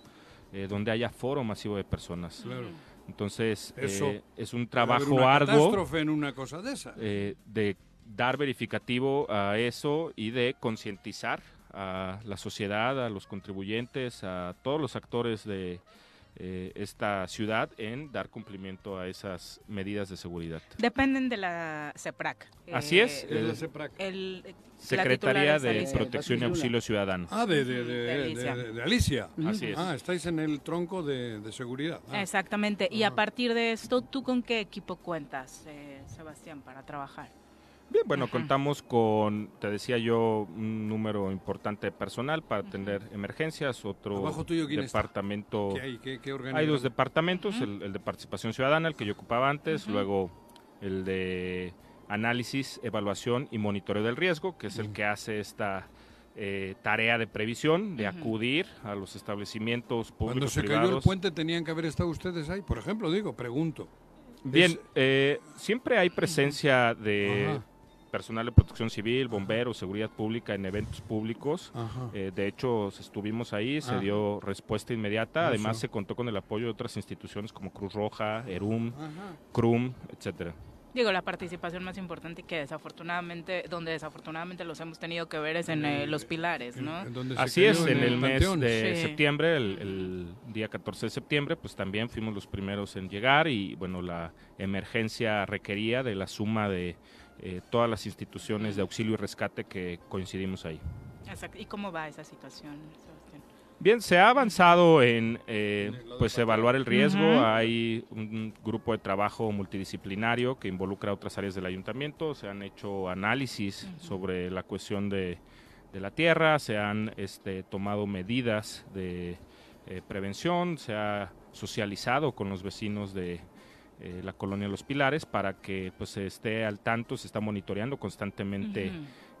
eh, donde haya foro masivo de personas. Claro. Entonces Eso. eh, es un trabajo una arduo catástrofe en una cosa de esa. eh, de dar verificativo a eso y de concientizar a la sociedad, a los contribuyentes, a todos los actores de eh, esta ciudad en dar cumplimiento a esas medidas de seguridad. Dependen de la CEPRAC. Así es, Es la eh, CEPRAC. El, Secretaría de. Protección y Auxilio Ciudadano. Ah, de, de, de, Alicia. de- de Alicia. Así es. Ah, estáis en el tronco de, de seguridad. Ah. Exactamente. Y a Ajá. partir de esto, ¿tú con qué equipo cuentas, eh, Sebastián, para trabajar? Bien, bueno, Ajá. contamos con, te decía yo, un número importante de personal para atender emergencias, otro Abajo tuyo, ¿quién está? departamento. ¿Qué hay? ¿Qué, qué Hay dos departamentos, el, el de participación ciudadana, el que yo ocupaba antes, luego el de análisis, evaluación y monitoreo del riesgo, que es el que hace esta eh, tarea de previsión, de acudir a los establecimientos Cuando públicos se cayó el puente tenían que haber estado ustedes ahí, por ejemplo, digo, pregunto. Bien, eh, siempre hay presencia de Ajá. Personal de protección civil, bomberos, seguridad pública en eventos públicos. Ajá. Eh, de hecho, estuvimos ahí, se Ajá. dio respuesta inmediata. Además, se contó con el apoyo de otras instituciones como Cruz Roja, ERUM, Ajá. CRUM, etcétera. Digo, la participación más importante y que desafortunadamente, donde desafortunadamente los hemos tenido que ver es en eh, los pilares, ¿no? en Así es, en el mes Panteón. de Sí. septiembre, el, el día 14 de septiembre, pues también fuimos los primeros en llegar y bueno, la emergencia requería de la suma de eh, todas las instituciones de auxilio y rescate que coincidimos ahí. Exacto. ¿Y cómo va esa situación, Sebastián? Bien, se ha avanzado en eh, pues evaluar el riesgo. Ujú. Hay un grupo de trabajo multidisciplinario que involucra a otras áreas del ayuntamiento. Se han hecho análisis Ujú. sobre la cuestión de, de la tierra, se han este, tomado medidas de eh, prevención, se ha socializado con los vecinos de eh, la colonia Los Pilares para que pues se esté al tanto, se está monitoreando constantemente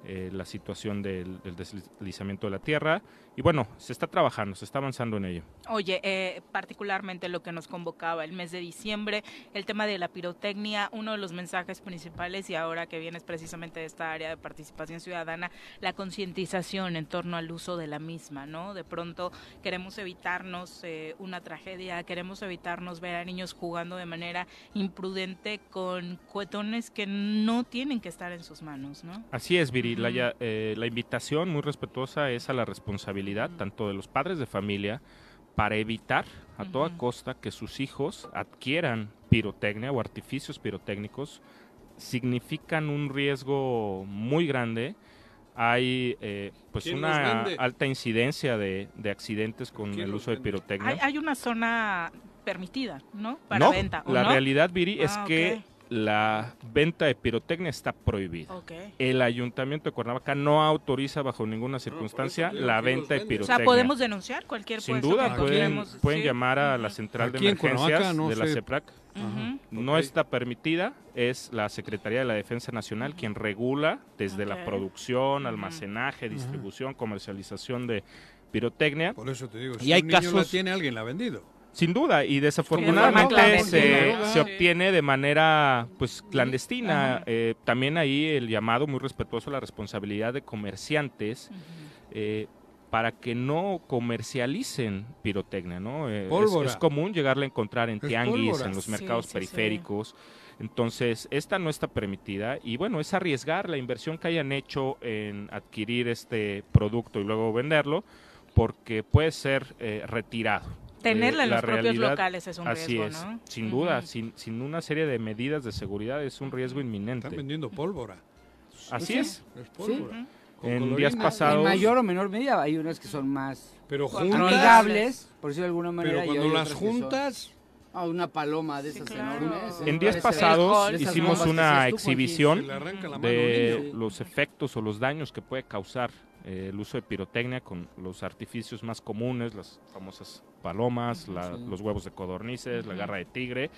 eh, la situación del, del deslizamiento de la tierra. Y bueno, se está trabajando, se está avanzando en ello. Oye, eh, particularmente lo que nos convocaba el mes de diciembre, el tema de la pirotecnia, uno de los mensajes principales y ahora que vienes precisamente de esta área de participación ciudadana, la concientización en torno al uso de la misma, ¿no? De pronto queremos evitarnos eh, una tragedia, queremos evitarnos ver a niños jugando de manera imprudente con cuetones que no tienen que estar en sus manos, ¿no? Así es, Viri. eh, la invitación muy respetuosa es a la responsabilidad Tanto de los padres de familia para evitar a toda costa que sus hijos adquieran pirotecnia o artificios pirotécnicos significan un riesgo muy grande. Hay eh, pues ¿Quién los una alta incidencia de, de accidentes con ¿Quién el uso de pirotecnia. Hay, hay una zona permitida, ¿no? Para no, venta. ¿o la no? realidad, Viri, es Ah, que. La venta de pirotecnia está prohibida. El ayuntamiento de Cuernavaca no autoriza bajo ninguna circunstancia la ¿quién los venta de vende? O pirotecnia. sea, podemos denunciar cualquier Sin duda, pueden, encontremos, pueden sí. llamar a la central de Aquí emergencias no de la sé. CEPRAC. No está permitida, es la Secretaría de la Defensa Nacional quien regula desde la producción, almacenaje, distribución, comercialización de pirotecnia. Por eso te digo, Y si hay un niño la casos- tiene, alguien la ha vendido. Sin duda, y forma desafortunadamente se, se obtiene de manera pues clandestina. Eh, también ahí el llamado muy respetuoso a la responsabilidad de comerciantes eh, para que no comercialicen pirotecnia, ¿no? Eh, es- común llegarla a encontrar en Es tianguis, pólvora. en los Sí, mercados sí, sí. periféricos. Entonces, esta no está permitida y bueno, es arriesgar la inversión que hayan hecho en adquirir este producto y luego venderlo porque puede ser eh, retirado. Tenerla Eh, en la los propios locales es un Así riesgo, es, ¿no? sin duda, sin, sin una serie de medidas de seguridad es un riesgo inminente. Están vendiendo pólvora. Así Sí. es. Es pólvora. En colorina. días pasados- En mayor o menor medida hay unas que son más Pero Amigables. juntas, amigables, por decirlo de alguna manera. pero cuando las juntas, Ah, una paloma de Sí, esas claro. enormes. En días pasados hicimos una exhibición mano de los efectos o los daños que puede causar eh, el uso de pirotecnia con los artificios más comunes, las famosas palomas, la- Sí. los huevos de codornices, la garra de tigre.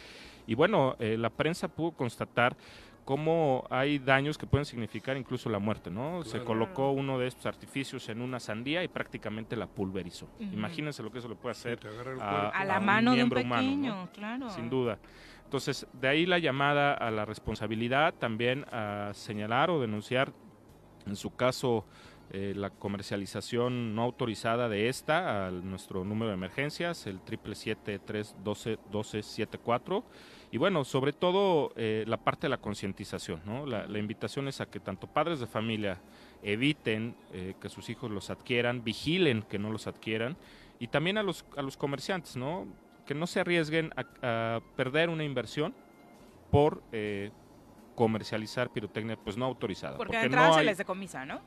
Y bueno, eh, la prensa pudo constatar cómo hay daños que pueden significar incluso la muerte, ¿no? Se colocó uno de estos artificios en una sandía y prácticamente la pulverizó. Imagínense lo que eso le puede hacer a- la un mano de un miembro humano, pequeño, ¿no? claro. sin duda. Entonces, de ahí la llamada a la responsabilidad, también a señalar o denunciar, en su caso, eh, la comercialización no autorizada de esta a nuestro número de emergencias, el 777-312-1274. Y bueno, sobre todo eh, la parte de la concientización, ¿no? La, la invitación es a que tanto padres de familia eviten eh, que sus hijos los adquieran, vigilen que no los adquieran, y también a los, a los comerciantes, ¿no? que no se arriesguen a, a perder una inversión por eh, comercializar pirotecnia pues no autorizada. Porque de entrada no se les decomisa, ¿no?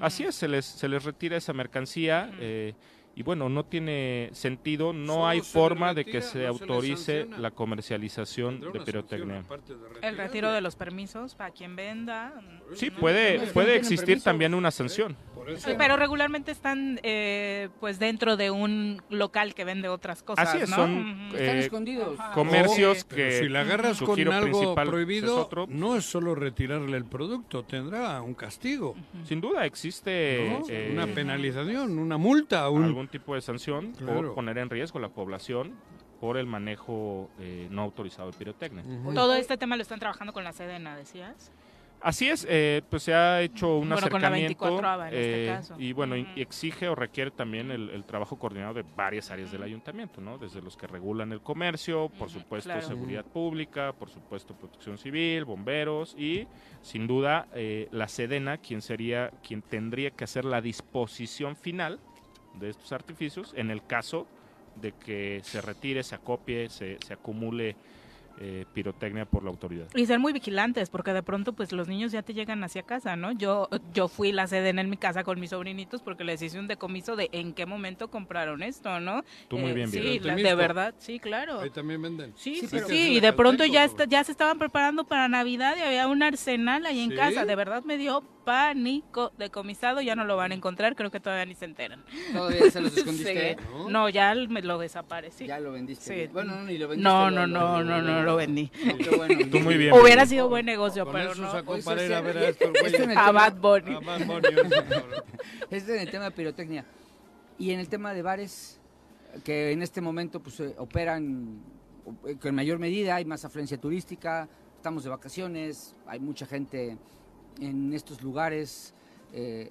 Así es, se les, se les retira esa mercancía eh, y bueno, no tiene sentido, no Solo hay forma de que se no autorice la comercialización de pirotecnia. de El retiro de los permisos para quien venda. Sí, ¿no? puede, no, puede existir permiso. también una sanción. Sí, Pero regularmente están eh, pues dentro de un local que vende otras cosas, Así es, ¿no? son, Ujú. Están eh, escondidos. Comercios Sí. Pero que si la agarras su con giro algo principal es prohibido, otro. no es solo retirarle el producto, tendrá un castigo, sin duda existe ¿no? eh, una penalización, una multa, un... algún tipo de sanción por Claro. poner en riesgo la población por el manejo eh, no autorizado de pirotecnia. Todo este tema lo están trabajando con la Sedena, decías. Así es, eh, pues se ha hecho un Bueno, con la acercamiento 24ava en este eh, caso. y bueno, y exige o requiere también el, el trabajo coordinado de varias áreas del ayuntamiento, ¿no? Desde los que regulan el comercio, por supuesto claro. seguridad pública, por supuesto protección civil, bomberos y sin duda eh, la Sedena, quien sería, quien tendría que hacer la disposición final de estos artificios en el caso de que se retire, se acopie, se, se acumule eh, pirotecnia por la autoridad. Y ser muy vigilantes, porque de pronto pues los niños ya te llegan hacia casa, ¿no? Yo yo fui la Sedena en mi casa con mis sobrinitos porque les hice un decomiso de en qué momento compraron esto, ¿no? Tú muy Eh, bien, Sí, la- de verdad, sí, claro. Ahí también venden. Sí, Sí, sí, y de pronto ya, está- ya se estaban preparando para Navidad y había un arsenal ahí en ¿Sí? casa. De verdad me dio pánico decomisado, ya no lo van a encontrar, creo que todavía ni se enteran. Todavía se los escondiste. Sí. ¿no? No, ya me lo desaparecí. Ya lo vendiste. Sí. Bueno, no, ni lo vendiste. No, lo- no, lo- no, no, no lo vendí. Qué bueno. Tú muy bien. Hubiera sido buen negocio, Con pero eso no. sacó Eso para ir a ver a Esto el A tema- Bad Bunny. A Bad Bunny. Este en el tema de pirotecnia. Y en el tema de bares, que en este momento pues eh, operan eh, con mayor medida, hay más afluencia turística, estamos de vacaciones, hay mucha gente en estos lugares. eh,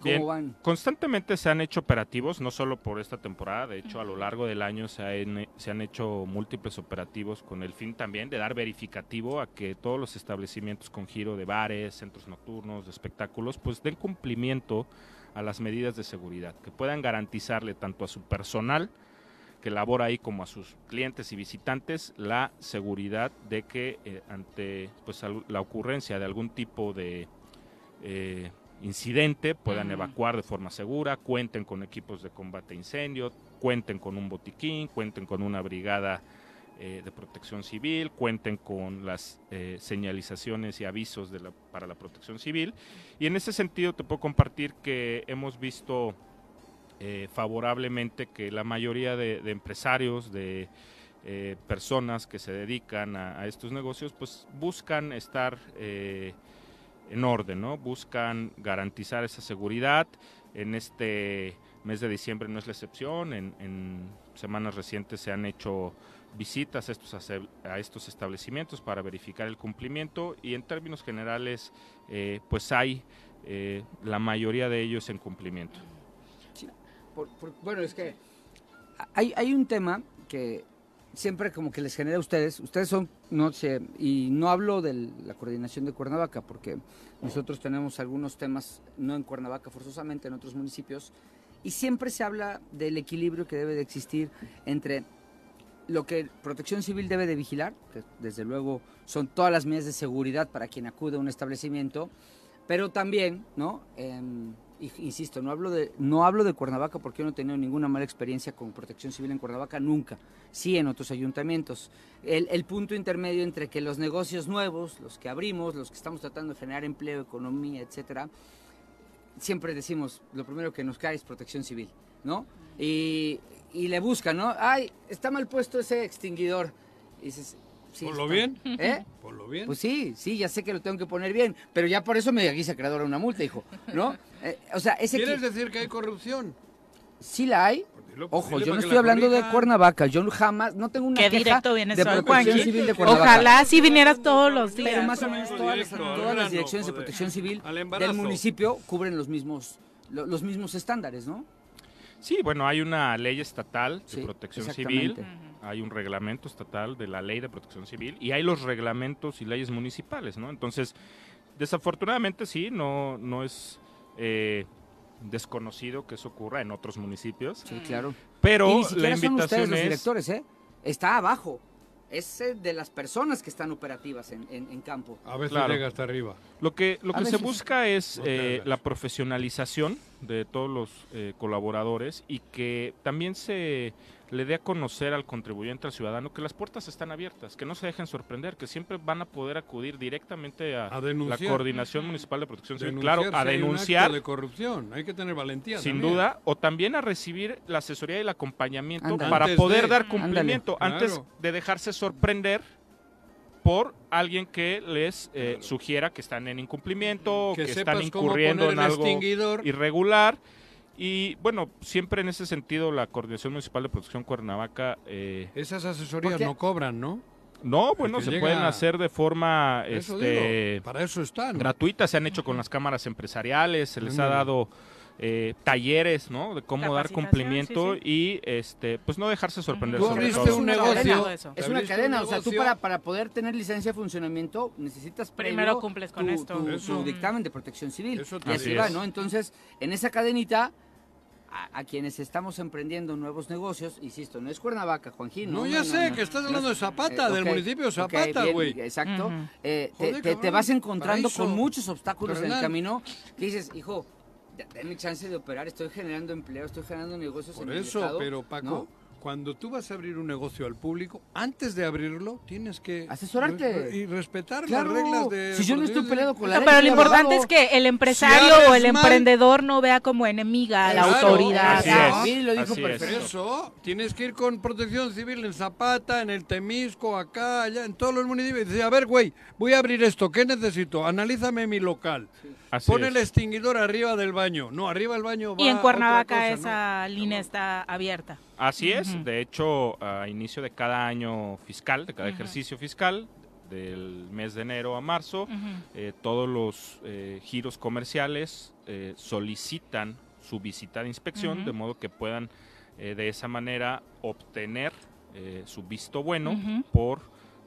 ¿Cómo Bien. van? Constantemente se han hecho operativos, no solo por esta temporada, de hecho a lo largo del año se han, se han hecho múltiples operativos con el fin también de dar verificativo a que todos los establecimientos con giro de bares, centros nocturnos, de espectáculos, pues den cumplimiento a las medidas de seguridad, que puedan garantizarle tanto a su personal que labora ahí como a sus clientes y visitantes la seguridad de que eh, ante pues al- la ocurrencia de algún tipo de eh, incidente puedan evacuar de forma segura, cuenten con equipos de combate a incendio, cuenten con un botiquín, cuenten con una brigada eh, de protección civil, cuenten con las eh, señalizaciones y avisos de la- para la protección civil. Y en ese sentido te puedo compartir que hemos visto eh, favorablemente que la mayoría de, empresarios, de eh, personas que se dedican a, estos negocios, pues buscan estar eh, en orden, ¿no? Buscan garantizar esa seguridad. En este mes de diciembre no es la excepción. En, en semanas recientes se han hecho visitas a estos, a estos establecimientos para verificar el cumplimiento y en términos generales, eh, pues hay eh, la mayoría de ellos en cumplimiento. Bueno, es que hay, un tema que siempre como que les genera a ustedes. Ustedes son, no sé, y no hablo de la coordinación de Cuernavaca, porque nosotros tenemos algunos temas, no en Cuernavaca forzosamente, en otros municipios, y siempre se habla del equilibrio que debe de existir entre lo que Protección Civil debe de vigilar, que desde luego son todas las medidas de seguridad para quien acude a un establecimiento, pero también, ¿no? Em, insisto, no hablo de no hablo de Cuernavaca porque yo no he tenido ninguna mala experiencia con Protección Civil en Cuernavaca nunca. Sí en otros ayuntamientos. El, punto intermedio entre que los negocios nuevos, los que abrimos, los que estamos tratando de generar empleo, economía, etcétera, siempre decimos lo primero que nos cae es Protección Civil, ¿no? Y, y le buscan, ¿no? Ay, está mal puesto ese extinguidor. Y dices, sí, Ponlo está- bien. ¿Eh? Ponlo bien. Pues sí, sí, ya sé que lo tengo que poner bien, pero ya por eso me quise creadora una multa, hijo, ¿no? Eh, o sea, ese ¿Quieres que decir que hay corrupción? sí la hay. Dilo- Ojo, dile yo no estoy la hablando de. Cuernavaca, yo jamás, no tengo una Qué queja directo vienes de Protección. Civil de Cuernavaca. Ojalá si vinieras todos los días. Pero más o menos todas las, Directo, al todas las grano, direcciones de protección civil del municipio cubren los mismos, lo- los mismos estándares, ¿no? Sí, bueno, hay una ley estatal de Sí, protección civil, exactamente. Hay un reglamento estatal de la ley de protección civil y hay los reglamentos y leyes municipales, ¿no? Entonces, desafortunadamente sí, no, no es eh, desconocido que eso ocurra en otros municipios, Sí, claro. pero y ni la siquiera son ustedes invitación los es... directores, ¿eh? Está abajo. Es eh, de las personas que están operativas en, en- en campo. A veces Claro. llega hasta arriba. Lo que, lo que se busca es No eh, la profesionalización de todos los eh, colaboradores y que también se le dé a conocer al contribuyente, al ciudadano, que las puertas están abiertas, que no se dejen sorprender, que siempre van a poder acudir directamente a, A la coordinación municipal de protección civil, Denunciar claro, a si hay un acto denunciar, de corrupción. Hay que tener valentía. sin también. duda, o también a recibir la asesoría y el acompañamiento para Antes poder de- dar cumplimiento, antes Claro. de dejarse sorprender por alguien que les eh, sugiera que están en incumplimiento, Que que, están incurriendo en algo extinguidor. irregular. Y bueno, siempre en ese sentido la Coordinación Municipal de Protección Cuernavaca, eh, Esas asesorías Porque- no cobran, ¿no? no, bueno, se llega- pueden hacer de forma Eso este, digo, para eso están. gratuita, se han hecho con las cámaras empresariales, se les ha dado eh, talleres, ¿no? De cómo dar cumplimiento sí, y este, pues no dejarse sorprender Tú sobre abriste todo. un negocio. Es una cadena, o sea, tú para, para poder tener licencia de funcionamiento necesitas Primero cumples con tu- esto. tu- tu dictamen de protección civil. Eso y así va. ¿no? Entonces, en esa cadenita, a, a quienes estamos emprendiendo nuevos negocios, insisto, no es Cuernavaca, Juanjín. No, No, ya no, sé no, que estás no hablando de Zapata, eh, del municipio Zapata, güey. Exacto. Ujú. Eh, te, Joder, te- te cabrón, vas encontrando con muchos obstáculos en el camino que dices, hijo, denme chance de operar, estoy generando empleo, estoy generando negocios Por en el eso, estado, pero Paco, ¿no? Cuando tú vas a abrir un negocio al público, antes de abrirlo, tienes que Asesorarte. y respetar Claro, las reglas de si yo no estoy peleado con la No, ley, pero lo importante es que el empresario o el mal- emprendedor no vea como enemiga a la Claro, autoridad. así ¿no? es. Lo dijo así es. perfecto. Eso, tienes que ir con protección civil en Zapata, en el Temisco, acá, allá, en todos los municipios. Y dice, a ver, güey, voy a abrir esto, ¿qué necesito? Analízame mi local. Así Pon es. el extinguidor arriba del baño. No, arriba del baño va Y en Cuernavaca cosa, ¿no? esa línea está abierta. Así es, de hecho, a inicio de cada año fiscal, de cada ejercicio fiscal, del mes de enero a marzo, eh, todos los eh, giros comerciales eh, solicitan su visita de inspección, de modo que puedan eh, de esa manera obtener eh, su visto bueno por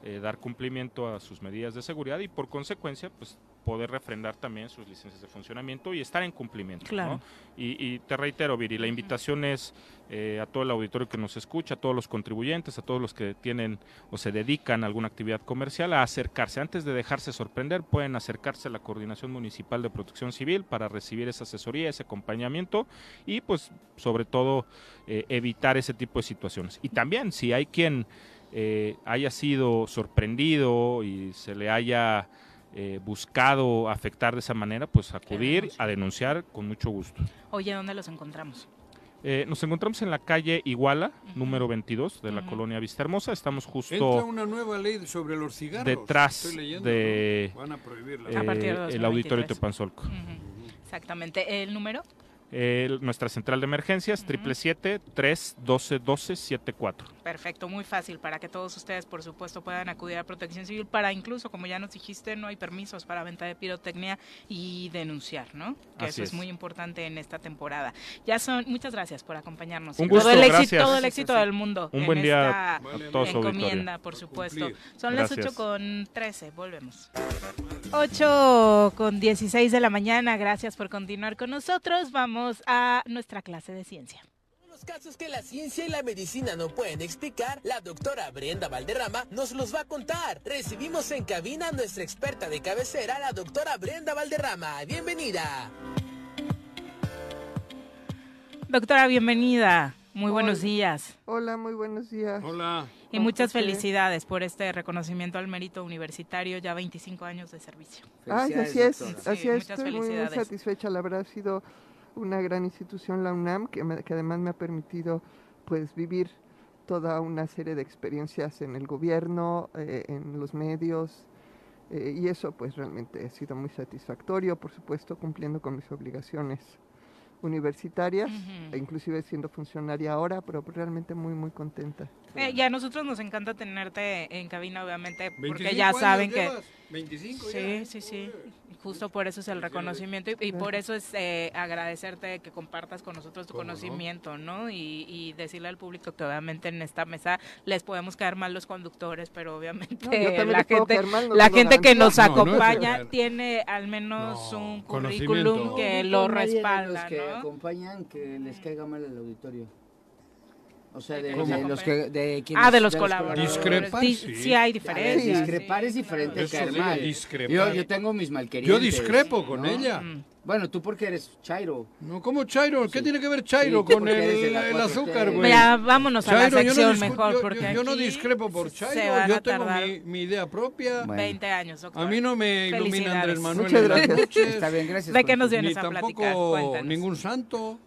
eh, dar cumplimiento a sus medidas de seguridad y por consecuencia, pues poder refrendar también sus licencias de funcionamiento y estar en cumplimiento. Claro. ¿no? Y, y te reitero, Viri, la invitación es eh, a todo el auditorio que nos escucha, a todos los contribuyentes, a todos los que tienen o se dedican a alguna actividad comercial, a acercarse. Antes de dejarse sorprender, pueden acercarse a la Coordinación Municipal de Protección Civil para recibir esa asesoría, ese acompañamiento y, pues, sobre todo, eh, evitar ese tipo de situaciones. Y también, si hay quien eh, haya sido sorprendido y se le haya eh, buscado afectar de esa manera, pues acudir a denunciar con mucho gusto. Oye, ¿dónde los encontramos? Eh, nos encontramos en la calle Iguala, número 22 de la colonia Vista Hermosa. Estamos Entra justo una nueva ley sobre los cigarros. Detrás Estoy leyendo, de- ¿no? Van a prohibirla. A partir de eh, el auditorio 2023. Tepanzolco. Ujú. Exactamente. ¿El número? Eh, nuestra central de emergencias, Ujú. 777-312-1274. Perfecto, muy fácil para que todos ustedes, por supuesto, puedan acudir a Protección Civil para incluso, como ya nos dijiste, no hay permisos para venta de pirotecnia y denunciar, ¿no? Que Así eso es. es. muy importante en esta temporada. Ya son, muchas gracias por acompañarnos. Un Y todo gusto, el éxito, todo el éxito del mundo. Un en buen día esta a todos encomienda, por supuesto. cumplir. Son las Gracias. 8 con 13, volvemos. 8 con 16 de la mañana, gracias por continuar con nosotros. Vamos a nuestra clase de ciencia. Los casos que la ciencia y la medicina no pueden explicar, la doctora Brenda Valderrama nos los va a contar. Recibimos en cabina a nuestra experta de cabecera, la doctora Brenda Valderrama. Bienvenida. Doctora, bienvenida. Muy buenos días. Hola, muy buenos días. Hola. Y muchas José. felicidades por este reconocimiento al mérito universitario, ya 25 años de servicio. Ay, así es, así es, muchas estoy muy, satisfecha. La verdad ha sido una gran institución la UNAM que, me- que además me ha permitido pues vivir toda una serie de experiencias en el gobierno, eh, en los medios eh, y eso pues realmente ha sido muy satisfactorio, por supuesto cumpliendo con mis obligaciones universitarias, e inclusive siendo funcionaria ahora, pero realmente muy muy contenta. Eh, y a nosotros nos encanta tenerte en cabina, obviamente, porque 25 ya saben que... llevas, 25 ya. Sí, sí, sí. Justo por eso es el reconocimiento y, y por eso es eh, agradecerte que compartas con nosotros tu conocimiento, ¿no? Y, y decirle al público que obviamente en esta mesa les podemos caer mal los conductores, pero obviamente No, la gente, caer mal, no la gente que nos acompaña tiene al menos No, un currículum que lo respalda, los que ¿no? acompañan que les caiga mal el auditorio. O sea, de, los que de quienes- Ah, de los colaboradores. Discrepan, Di- sí. sí hay A ver, diferencias. discrepar sí, es diferente Eso a caer mal. discrepar. Yo, yo tengo mis malquerientes. Yo discrepo con ¿no? ella. Mm. Bueno, tú porque eres Chairo. No, ¿cómo Chairo? ¿Qué Sí. tiene que ver Chairo Sí, con el, la el 4T. azúcar, güey? Ya, vámonos a la yo no sección discu- mejor, yo- porque yo, yo no discrepo por Chairo, yo tengo mi, mi idea propia. Bueno. 20 años, doctor. A mí no me ilumina. Andrés Manuel Muchas gracias. Está bien, gracias. ¿De qué nos vienes ni a platicar? tampoco Cuéntanos. ningún santo.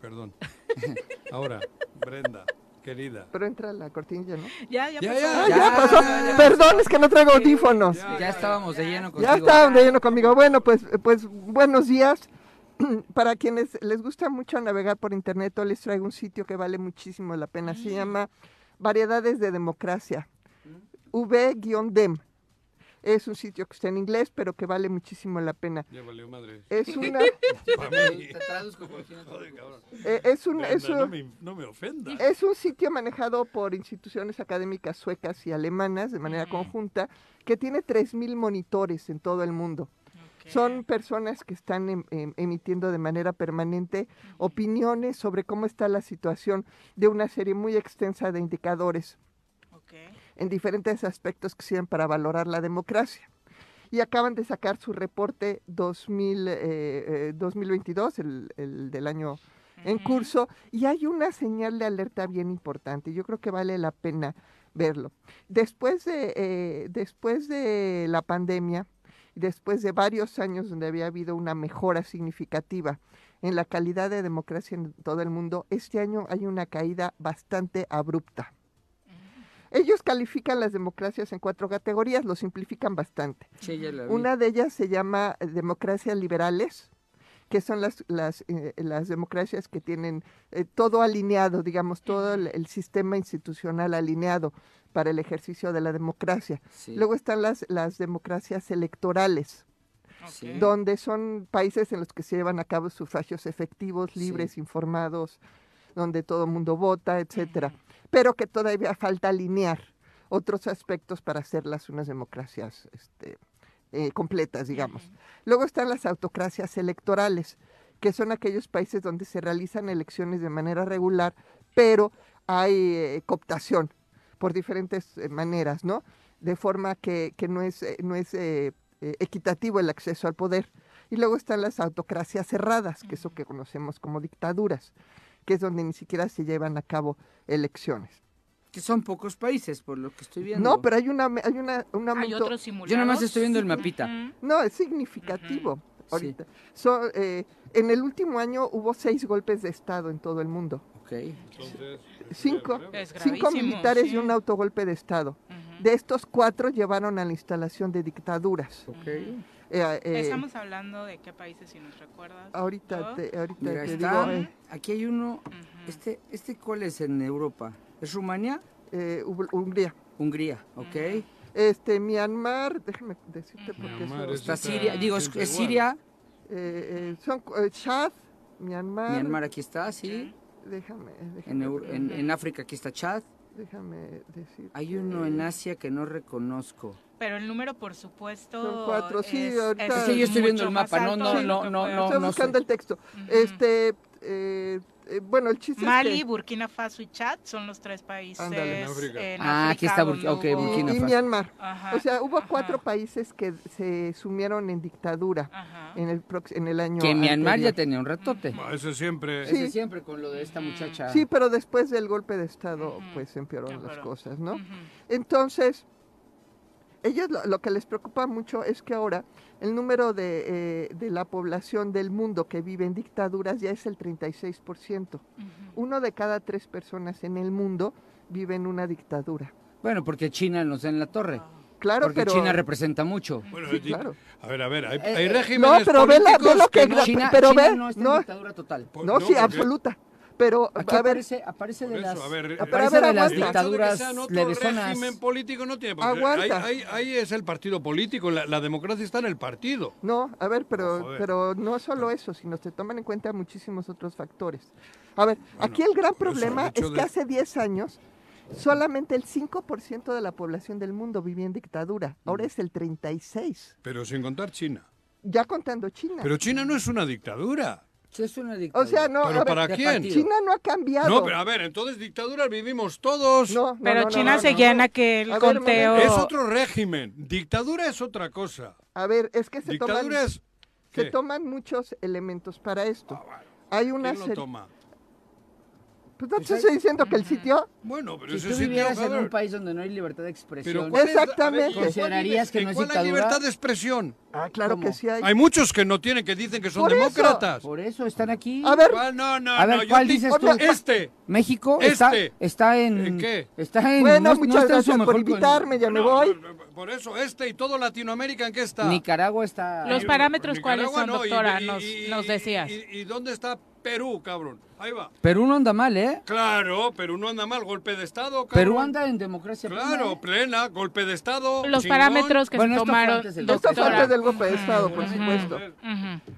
Perdón. Ahora, Brenda, querida. Pero entra la cortinilla, ¿no? Ya, ya, Ya, pasó. ya, Ya, ya, pasó. ya, ya. Perdón, es que no traigo audífonos. Ya estábamos de lleno contigo. Ya estaban de lleno conmigo. Bueno, pues, pues buenos días. Para quienes les gusta mucho navegar por internet, hoy les traigo un sitio que vale muchísimo la pena. Se llama Variedades de Democracia. V-DEM. Es un sitio que está en inglés, pero que vale muchísimo la pena. Ya valió madre. Es una, eh, es un, Brenda, es un- no, me, no me ofenda. Es un sitio manejado por instituciones académicas suecas y alemanas de manera Ujú. conjunta que tiene 3.000 monitores en todo el mundo. Son personas que están em- em- emitiendo de manera permanente opiniones sobre cómo está la situación de una serie muy extensa de indicadores. En diferentes aspectos que sirven para valorar la democracia. Y acaban de sacar su reporte 2000, eh, eh, 2022, el, el del año en curso, y hay una señal de alerta bien importante. Yo creo que vale la pena verlo. Después de, eh, después de la pandemia, después de varios años donde había habido una mejora significativa en la calidad de democracia en todo el mundo, este año hay una caída bastante abrupta. Ellos califican las democracias en cuatro categorías, lo simplifican bastante. Sí, ya la vi. Una de ellas se llama eh, democracias liberales, que son las, las, eh, las democracias que tienen eh, todo alineado, digamos, todo el, el sistema institucional alineado para el ejercicio de la democracia. Sí. Luego están las, las democracias electorales, donde son países en los que se llevan a cabo sufragios efectivos, Sí. libres, informados, donde todo el mundo vota, etcétera, pero que todavía falta alinear otros aspectos para hacerlas unas democracias este, eh, completas, digamos. Luego están las autocracias electorales, que son aquellos países donde se realizan elecciones de manera regular, pero hay eh, cooptación por diferentes eh, maneras, ¿no? De forma que, que no es, no es equitativo el acceso al poder. Y luego están las autocracias cerradas, que es lo que conocemos como dictaduras, que es donde ni siquiera se llevan a cabo elecciones. Que son pocos países, por lo que estoy viendo. No, pero hay una hay una, un Hay otros simulados. Yo nada más estoy viendo el mapita. No, es significativo ahorita. So, eh, en el último año hubo seis golpes de estado en todo el mundo. Ok. Cinco, Es cinco gravísimo, militares sí. y un autogolpe de estado. De estos cuatro llevaron a la instalación de dictaduras. Ok. Eh, eh, Estamos hablando de qué países, si nos recuerdas. ahorita te, ahorita Mira, te está. digo, eh, Aquí hay uno. Este, este cuál es en Europa? ¿Es Rumania? eh, Hu- Hungría. Hungría, ok. Este, Myanmar, déjame decirte porque Myanmar eso- es- Está está Siria, digo, es, es. Siria. eh, eh, son eh, Chad, Myanmar, Myanmar aquí está, sí. déjame, en, en África aquí está Chad. déjame decir. Hay uno en Asia que no reconozco. Pero el número, por supuesto. Son cuatro, sí, es- ahorita- que yo estoy viendo el mapa, no, no, no, no, no, Estoy no buscando sé. el texto. Este, eh, eh, bueno, el chiste Mali, es que... Burkina Faso y Chad son los tres países Ándale, en África. en Ah, aquí África está donde Burki- ok, hubo- Burkina y Faso. Myanmar. Ajá, O sea, hubo ajá, cuatro países que se sumieron en dictadura ajá. en el en el año Que Myanmar ya anterior. tenía un ratote. Ah, Eso siempre. Sí. Ese siempre con lo de esta muchacha. Sí, pero después del golpe de estado, pues empeoró las cosas, ¿no? Entonces, ellos lo, lo que les preocupa mucho es que ahora el número de, eh, de la población del mundo que vive en dictaduras ya es el 36%. Ujú. Uno de cada tres personas en el mundo vive en una dictadura. Bueno, porque China nos da en la torre. Claro, porque pero... China representa mucho. Bueno, Sí, claro. A ver, a ver, hay, Eh, hay eh, regímenes no, pero ve la- ve políticos lo que que gra- no... China, pero China ve, no está no. dictadura total. Por- No, sí, porque- absoluta. Pero, Aquí a ver, aparece, aparece de eso, las, a ver, eh, aparece de las dictaduras sean otro levesonas. régimen político no tiene por qué. Aguanta. Ahí, ahí- ahí es el partido político, la, la democracia está en el partido. No, a ver, pero, Oh, joder. pero no solo eso, sino se toman en cuenta muchísimos otros factores. A ver, aquí el gran por eso, el problema es que de- hace 10 años solamente el 5% de la población del mundo vivía en dictadura, ahora Mm. es el 36%, Pero sin contar China. ya contando China. Pero China no es una dictadura. Sí, es una dictadura. o sea, no, ¿Pero a ver, para quién? China no ha cambiado. No, pero a ver, entonces dictaduras vivimos todos. No, no, Pero no, no, China no, seguía no, en no. aquel A ver, conteo. Es otro régimen. Dictadura es otra cosa. A ver, es que se toman, Dictadura es... se toman muchos elementos para esto. Ah, bueno. Hay una ¿Quién lo toma? Pues no te estoy diciendo que el sitio... Bueno, pero Si ese tú sitio, vivieras en un país donde no hay libertad de expresión, Pero ¿cuál es- Exactamente. a ver, ¿cuál ¿Considerarías que ¿en no es cuál hay dictadura? libertad de expresión? Ah, claro ¿Cómo? que sí hay. Hay muchos que no tienen, que dicen que son Por eso. demócratas. por eso están aquí. A ver, ¿Cuál? No, no, A ver, no. yo ¿cuál di- dices tú? Este. México está, Este. está en... ¿En qué? Está en... bueno, no- no muchas está en su gracias por mejor con- invitarme, ya me No, voy. no, no, Por eso, este y todo Latinoamérica, ¿en qué está? Nicaragua está... Los parámetros, ¿cuáles Nicaragua son, no, y- doctora? y- Nos- y- nos y- decías. Y, y dónde está Perú, cabrón? Ahí va. Perú no anda mal, ¿eh? Claro, Perú no anda mal, golpe de Estado, cabrón. Perú anda en democracia plena, Claro, ¿eh? plena, golpe de Estado. Los chingón. parámetros que Bueno, se tomaron, antes del Esto fue antes del golpe de Estado, por supuesto.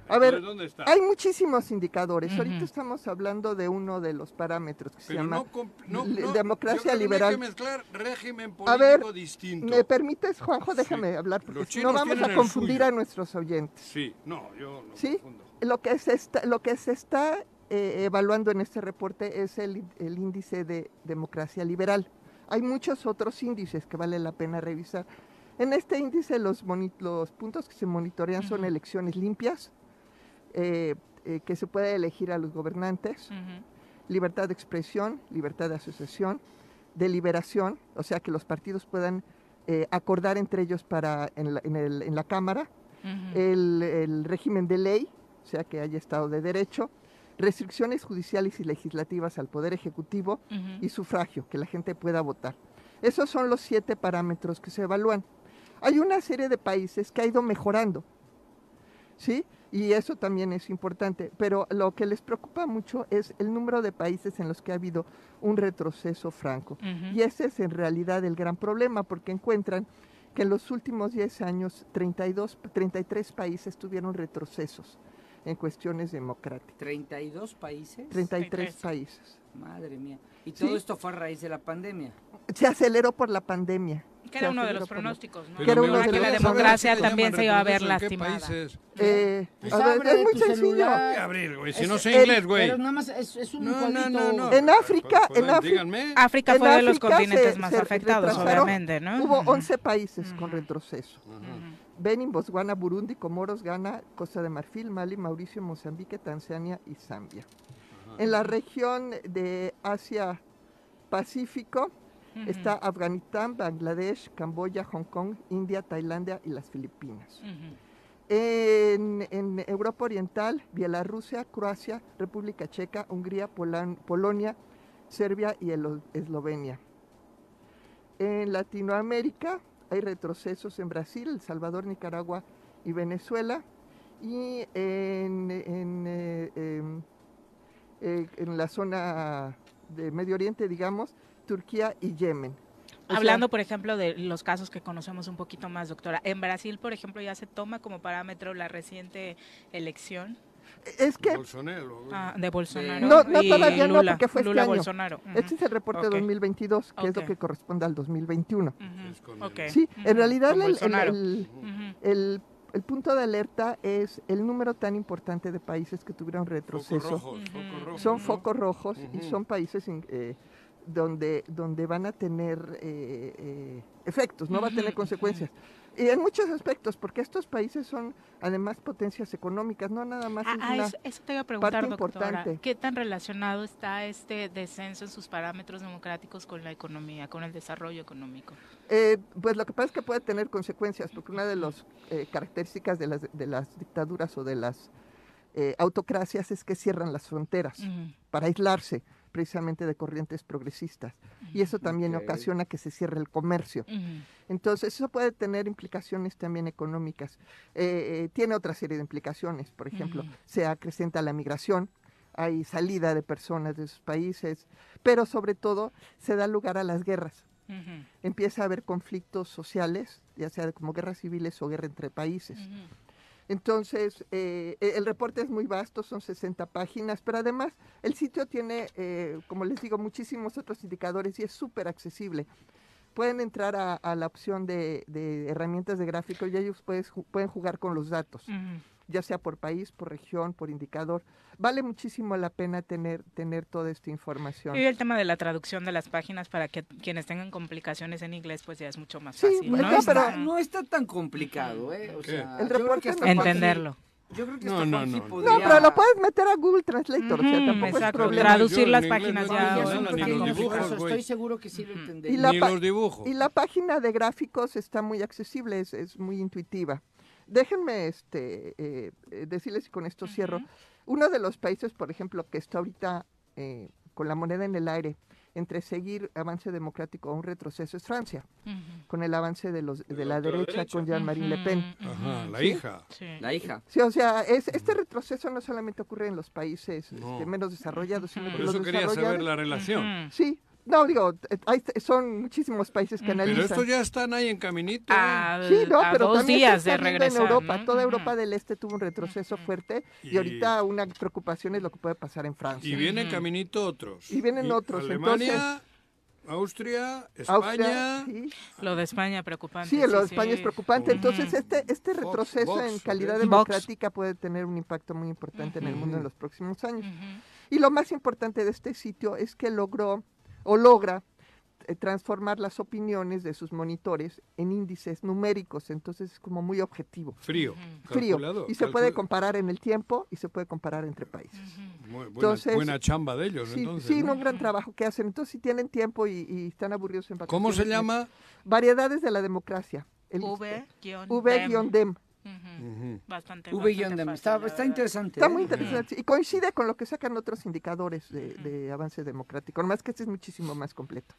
A ver, ¿Dónde está? hay muchísimos indicadores. Ahorita estamos hablando de uno de los parámetros que se llama no, comp- no, li- no, democracia yo liberal. No hay que mezclar régimen A ver, político distinto. ¿Me permites, Juanjo? Déjame hablar, porque no vamos a confundir suyo. a nuestros oyentes. Sí, no, yo no ¿Sí? confundo. Lo que se está, lo que se está eh, evaluando en este reporte es el, el índice de democracia liberal. Hay muchos otros índices que vale la pena revisar. En este índice los, los puntos que se monitorean son elecciones limpias, eh, eh, que se puede elegir a los gobernantes, libertad de expresión, libertad de asociación, deliberación, o sea que los partidos puedan eh, acordar entre ellos para en la, en el- en la Cámara, el, el régimen de ley, o sea que haya Estado de Derecho, restricciones judiciales y legislativas al Poder Ejecutivo y sufragio, que la gente pueda votar. Esos son los siete parámetros que se evalúan. Hay una serie de países que ha ido mejorando, ¿sí? Y eso también es importante, pero lo que les preocupa mucho es el número de países en los que ha habido un retroceso franco. Y ese es en realidad el gran problema, porque encuentran que en los últimos 10 años 32, 33 países tuvieron retrocesos en cuestiones democráticas. 32 países. 33 33. países. Madre mía. Y Sí. todo esto fue a raíz de la pandemia. Se aceleró por la pandemia. Que era uno de los pronósticos, ¿no? Que era Pero uno de que la los gustaría saber democracia también se iba a ver ¿en lastimada. países? Eh, Pues a ver, es muy sencillo. celular. ¿Qué abrir, güey? Si Es- no sé el- inglés, güey. Pero nada más es, es un No, no, no, no. En África, Pues, en pues, África- díganme. África En fue de los África continentes se- más se afectados, obviamente, ¿no? Hubo Ujú. 11 países con retroceso. Benin, Botswana, Burundi, Comoros, Ghana, Costa de Marfil, Mali, Mauricio, Mozambique, Tanzania y Zambia. En la región de Asia Pacífico está Afganistán, Bangladesh, Camboya, Hong Kong, India, Tailandia y las Filipinas. En, en Europa Oriental, Bielorrusia, Croacia, República Checa, Hungría, Polan- Polonia, Serbia y Eslovenia. En Latinoamérica hay retrocesos en Brasil, El Salvador, Nicaragua y Venezuela. Y en, en, eh, em, eh, en la zona de Medio Oriente, digamos, Turquía y Yemen. Hablando, por ejemplo, de los casos que conocemos un poquito más, doctora. En Brasil, por ejemplo, ya se toma como parámetro la reciente elección es que Bolsonaro, ah, de Bolsonaro. No, no, y todavía no, Lula, porque fue este Lula año. Bolsonaro. Ujú. este es el reporte Ok. de 2022, que es lo que corresponde al 2021. Ujú. Es con Ok. el- Sí, en realidad el, el- el- el- el punto de alerta es el número tan importante de países que tuvieron Focos retroceso. rojos, Ujú. focos rojos. Son ¿no? focos rojos y son países in- eh, donde, donde van a tener eh, eh, efectos, no va a tener consecuencias. Y en muchos aspectos, porque estos países son además potencias económicas, no nada más Ah, es ah, una- eso, eso te iba a preguntar, parte doctora. importante. ¿Qué tan relacionado está este descenso en sus parámetros democráticos con la economía, con el desarrollo económico? Eh, pues lo que pasa es que puede tener consecuencias, porque una de las características de las, de las dictaduras o de las eh, autocracias es que cierran las fronteras para aislarse precisamente de corrientes progresistas. Y eso también ocasiona que se cierre el comercio. Entonces, eso puede tener implicaciones también económicas. Eh, eh, tiene otra serie de implicaciones. Por ejemplo, se acrecenta la migración, hay salida de personas de sus países, pero sobre todo se da lugar a las guerras empieza a haber conflictos sociales, ya sea como guerras civiles o guerra entre países. Entonces, eh, e- el reporte es muy vasto, son 60 páginas, pero además el sitio tiene, eh, como les digo, muchísimos otros indicadores y es súper accesible. Pueden entrar a, la opción de, de herramientas de gráfico y ellos pueden jugar con los datos. Ya sea por país, por región, por indicador. Vale muchísimo la pena tener, tener toda esta información. Y el tema de la traducción de las páginas para que quienes tengan complicaciones en inglés, pues ya es mucho más Sí, fácil, ¿no? No, está, pero- no está tan complicado, ¿eh? O sea, El reporte no- Entenderlo. Yo creo que No, no, no, no. No, podría- pero lo puedes meter a Google Translator, o sea, tampoco es problema. Traducir las páginas ya estoy seguro que sí lo Ujú. entendería. Y la Ni pa- los dibujos. Y la página de gráficos está muy accesible, es, es muy intuitiva. Déjenme este, eh, eh, decirles y con esto cierro. Uno de los países, por ejemplo, que está ahorita eh, con la moneda en el aire entre seguir avance democrático o un retroceso es Francia, con el avance de, los, de De la la derecha, derecha. con Jean-Marie Le Pen. Ajá, la Sí. hija. Sí. La hija. Sí, o sea, es, este retroceso no solamente ocurre en los países No. este, menos desarrollados, sino que Por los eso quería saber la relación. Sí, no, digo, eh, hay- son muchísimos países que Pero analizan. Pero estos ya están ahí en caminito. ¿eh? A, Sí, no, a pero dos también días de regresar. en Europa. ¿no? Toda. Europa del Este tuvo un retroceso fuerte y, Y- ahorita una preocupación es lo que puede pasar en Francia. Y vienen Ujú. caminito otros. Y vienen otros, Alemania, Austria, España. Austria, sí, Lo de España preocupante. sí, lo de España es preocupante. Entonces, este, este retroceso Vox, en calidad ¿ok? democrática puede tener un impacto muy importante en el mundo en los próximos años. Y lo más importante de este sitio es que logró o logra eh, transformar las opiniones de sus monitores en índices numéricos, entonces es como muy objetivo, Frío. Frío, calculado, y se puede comparar en el tiempo y se puede comparar entre países. Muy buena, Entonces- buena chamba de ellos, Sí, entonces. sí, ¿no? un gran trabajo que hacen. Entonces, si tienen tiempo y, y están aburridos en vacaciones. ¿Cómo se llama? Variedades de la democracia. El- V-dem. Ujú. Ujú. Bastante. V bastante fácil, Está, está interesante. Está ¿eh? muy interesante. Y coincide con lo que sacan otros indicadores de, de avance democrático. Nomás que este es muchísimo más completo.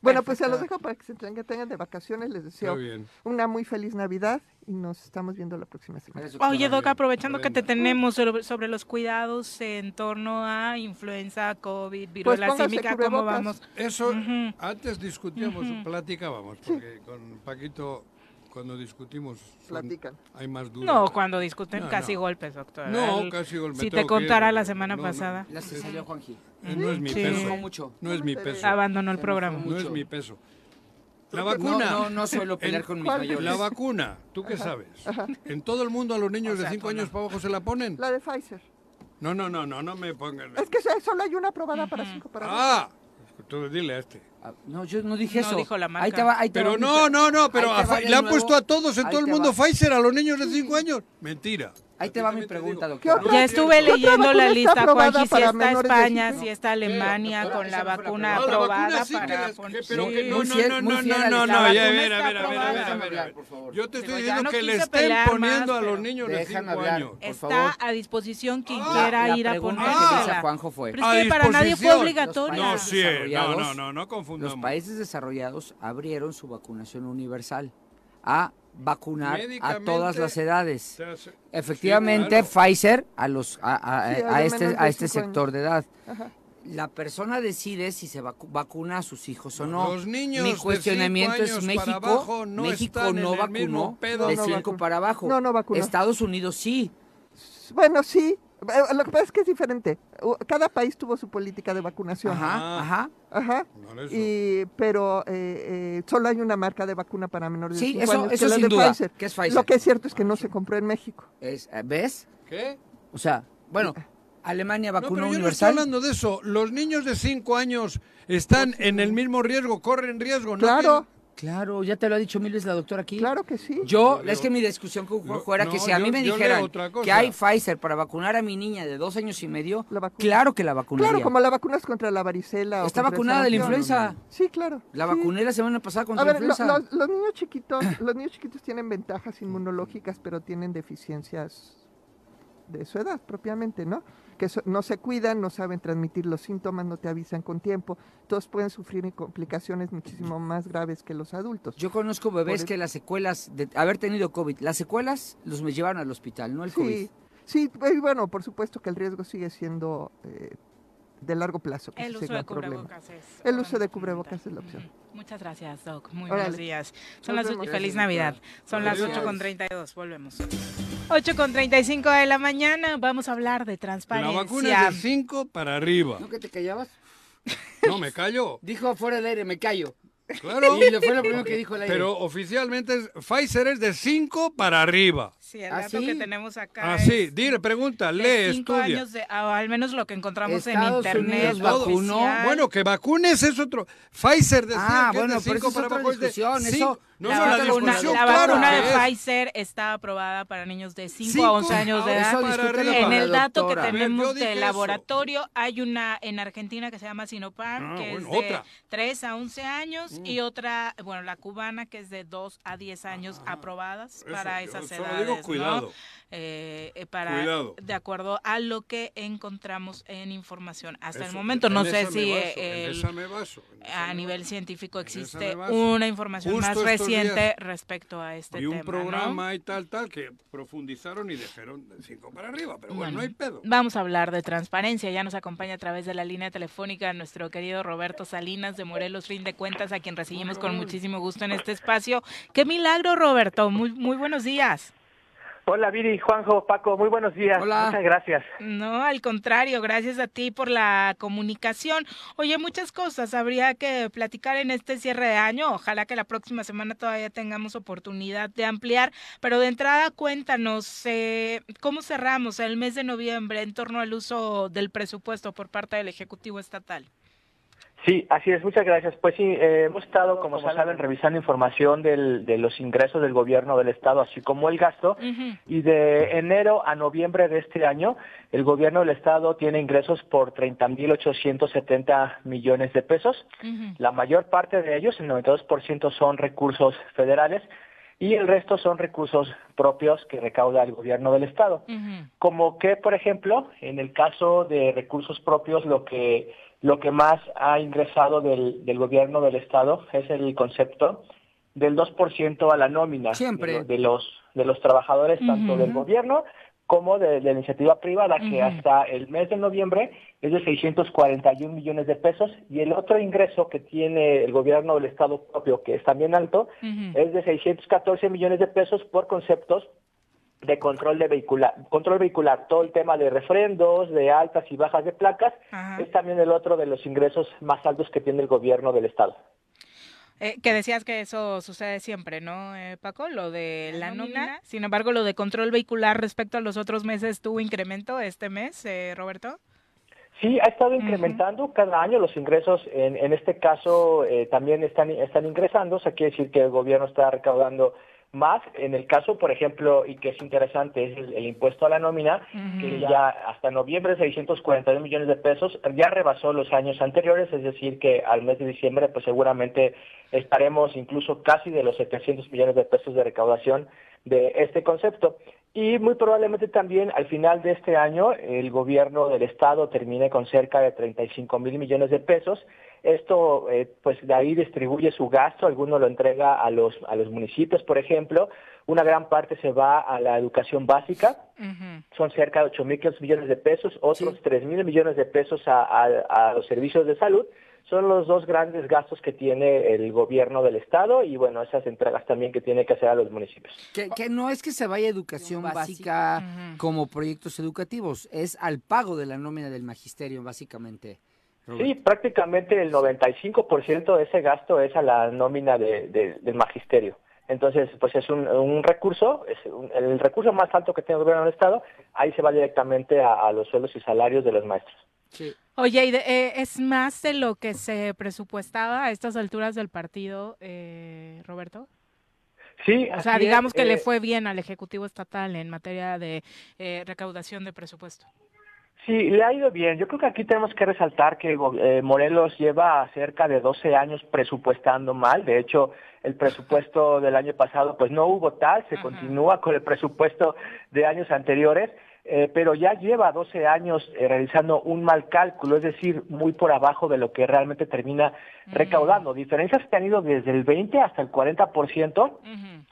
Bueno, pues se los Perfecto. dejo para que se tengan, tengan de vacaciones. Les deseo una muy feliz Navidad y nos estamos viendo la próxima semana. Oye, Doc, aprovechando que te tenemos sobre, los cuidados en torno a influenza, COVID, viruela póngase símica, ¿cómo vamos? Eso, antes discutíamos, platicábamos, porque con Paquito, cuando discutimos, son- Platican. hay más dudas. No, cuando discuten No, casi no. golpes, doctor. No, casi gol- me Si te ir, contara la semana no, no, pasada, Ya se salió Juanji. eh, no es mi Sí. peso. Mucho. No es mi peso. abandonó el programa. No es mi peso. La No, vacuna. no, no suelo pelear con mis mayores. La vacuna, ¿tú qué sabes? ¿En todo el mundo a los niños O sea, de 5 tú no. años para abajo se la ponen? La de Pfizer. No, no, no, no, no me pongan. Es que solo hay una aprobada para cinco para arriba. Ah, tú dile a este. Ah, No, yo no dije No eso. dijo la marca. Ahí te va, ahí te Pero va no, no, no, pero le han nuevo. puesto a todos en Ahí todo el mundo va. Pfizer a los niños de 5 años. Mentira. Ahí te va mi pregunta, ¿Qué doctor. Ya estuve ¿Qué otra leyendo la lista, Juanji, si está España, si está Alemania con la vacuna aprobada para pero que no, no, no, no, a no, no, ya, por favor. Yo te estoy diciendo no que le estén poniendo a los niños de Déjame 5 hablar. años. Por Está a disposición quien La- quiera ir a dice Juanjo fue- Pero A es que para nadie fue. Los No, sí, no, no, no, no confundamos. Los países desarrollados abrieron su vacunación universal a vacunar a todas las edades. Efectivamente, Sí, claro. Pfizer a los a, a- Sí, a a los este a este sector de edad. Ajá. La persona decide si se vacu- vacuna a sus hijos o no. Los niños Mi de cuestionamiento es México. para abajo no México no vacunó pedo. de No, no 5 vacunó. para abajo. No, no vacunó. Estados Unidos sí. Bueno, sí. Eh, Lo que pasa es que es diferente. Cada país tuvo su política de vacunación. Ajá, ajá. Ajá. Eso. Y, pero eh, eh, solo hay una marca de vacuna para menores de Sí, 5 eso- años, que eso es la sin de duda, Pfizer. que es Pfizer. Lo que es cierto es que no se compró en México. Es, eh, ¿Ves? ¿Qué? O sea, bueno, Alemania No, vacunó pero yo no estoy universal. hablando de eso. Los niños de 5 años están en el mismo riesgo, corren riesgo. ¿no? Claro, Claro, ya te lo ha dicho mil veces la doctora aquí. claro que sí. Yo, Yo es que mi discusión con Lo- Juanjo era que si a mí yo- me dijeran que hay Pfizer para vacunar a mi niña de dos años y medio, La claro que la vacunaría. Claro, como la vacuna es contra la varicela. o Está vacunada de la influenza. Sí, claro. La sí. vacuné la semana pasada contra A la ver, lo- influenza. los, los niños chiquitos, los niños chiquitos tienen ventajas inmunológicas, pero tienen deficiencias de su edad propiamente, ¿no? Que no se cuidan, no saben transmitir los síntomas, no te avisan con tiempo. Todos pueden sufrir complicaciones muchísimo más graves que los adultos. Yo conozco bebés que las secuelas de haber tenido COVID, las secuelas los me llevaron al hospital, no el COVID. Sí, sí, y bueno, por supuesto que el riesgo sigue siendo eh, de largo plazo. Que El uso de cubrebocas es. El uso de cubrebocas es la opción. Muchas gracias, Doc. Muy Órale. buenos días. Son Nos las vemos. ocho- Feliz Navidad. Son las Gracias. 8 con 32. Volvemos. 8 con 35 de la mañana. Vamos a hablar de La transparencia. vacuna es de 5 para arriba. ¿No que te callabas? No, me callo. Dijo fuera del aire, me callo. Claro. Y le fue lo primero que dijo el aire. Pero oficialmente es- Pfizer es de 5 para arriba. Sí, el ¿Ah, dato sí? que tenemos acá. Así, es dile, pregunta, de lee, cinco estudia. años de, o al menos lo que encontramos Estados en internet. Unidos vacunó. Bueno, que vacunes es otro. Pfizer decía Ah, que bueno, es de pero 5 eso es para es de discusión, eso- cinco. No, la no, la vacuna, discusión, la claro vacuna de es. Pfizer está aprobada para niños de 5 Cinco a 11 años de edad. Eso. En la el dato que tenemos dije del eso. laboratorio, hay una en Argentina que se llama Sinopharm, Ah, que bueno, es de otra. 3 a 11 años, y otra, bueno, la cubana, que es de 2 a 10 años aprobadas Eso, para esas edades. digo ¿no? cuidado. Eh, eh, para, Cuidado. De acuerdo a lo que encontramos en información. Hasta el momento no sé si baso, eh, el- baso, a nivel científico existe una información Justo más reciente días respecto a este un tema. ¿no? programa y tal, tal, que profundizaron y dijeron de 5 para arriba. Pero bueno, no hay pedo. Vamos a hablar de transparencia. Ya nos acompaña a través de la línea telefónica nuestro querido Roberto Salinas de Morelos Fin de Cuentas, a quien recibimos con muchísimo gusto en este espacio. ¡Qué milagro, Roberto! Muy, muy buenos días. Hola Viri, Juanjo, Paco, muy buenos días. Hola. Muchas gracias. No, al contrario, gracias a ti por la comunicación. Oye, muchas cosas habría que platicar en este cierre de año. Ojalá que la próxima semana todavía tengamos oportunidad de ampliar. Pero de entrada, cuéntanos, eh, ¿cómo cerramos el mes de noviembre en torno al uso del presupuesto por parte del Ejecutivo Estatal? Sí, así es, muchas gracias. Pues sí, eh, hemos estado, como saben, revisando información del, de los ingresos del gobierno del Estado, así como el gasto. Y de enero a noviembre de este año, el gobierno del Estado tiene ingresos por 30.870 millones de pesos. La mayor parte de ellos, el 92%, son recursos federales y el resto son recursos propios que recauda el gobierno del Estado. Como que, por ejemplo, en el caso de recursos propios, lo que lo que más ha ingresado del, del gobierno del estado es el concepto del 2% a la nómina Siempre. de, lo- de los de los trabajadores tanto del gobierno como de, de la iniciativa privada que hasta el mes de noviembre es de 641 millones de pesos y el otro ingreso que tiene el gobierno del estado propio que es también alto es de 614 millones de pesos por conceptos de control de vehicular, control vehicular, todo el tema de refrendos, de altas y bajas de placas, Ajá. es también el otro de los ingresos más altos que tiene el gobierno del estado. Eh, que decías que eso sucede siempre, ¿no, eh, Paco? Lo de la, nómina. Sin embargo, lo de control vehicular respecto a los otros meses tuvo incremento este mes, eh, Roberto. Sí, ha estado incrementando cada año los ingresos. En, en este caso eh, también están, están ingresando. O sea, quiere decir que el gobierno está recaudando más. En el caso, por ejemplo, y que es interesante, es el, el impuesto a la nómina, que ya hasta noviembre 642 millones de pesos, ya rebasó los años anteriores. Es decir, que al mes de diciembre, pues seguramente estaremos incluso casi de los 700 millones de pesos de recaudación de este concepto. Y muy probablemente también al final de este año el gobierno del estado termine con cerca de 35 mil millones de pesos. Esto, eh, pues de ahí distribuye su gasto, alguno lo entrega a los, a los municipios, por ejemplo. Una gran parte se va a la educación básica, son cerca de 8 mil millones de pesos, otros 3 mil millones de pesos a, a- a los servicios de salud. Son los dos grandes gastos que tiene el gobierno del estado y bueno, esas entregas también que tiene que hacer a los municipios. Que, que no es que se vaya educación básica como proyectos educativos, es al pago de la nómina del magisterio, básicamente. Sí, prácticamente el 95% de ese gasto es a la nómina de- de- del magisterio. Entonces, pues es un, un recurso, es un- el recurso más alto que tiene el gobierno del Estado, ahí se va directamente a, a los sueldos y salarios de los maestros. Oye, y de- eh, ¿es más de lo que se presupuestaba a estas alturas del partido, eh, Roberto? Sí, O sea, es, digamos que eh, le fue bien al Ejecutivo Estatal en materia de eh, recaudación de presupuesto. Sí, le ha ido bien. Yo creo que aquí tenemos que resaltar que eh, Morelos lleva cerca de 12 años presupuestando mal. De hecho, el presupuesto del año pasado pues no hubo tal, se continúa con el presupuesto de años anteriores, eh, pero ya lleva 12 años eh, realizando un mal cálculo, es decir, muy por abajo de lo que realmente termina recaudando. Diferencias que han ido desde el 20 hasta el 40%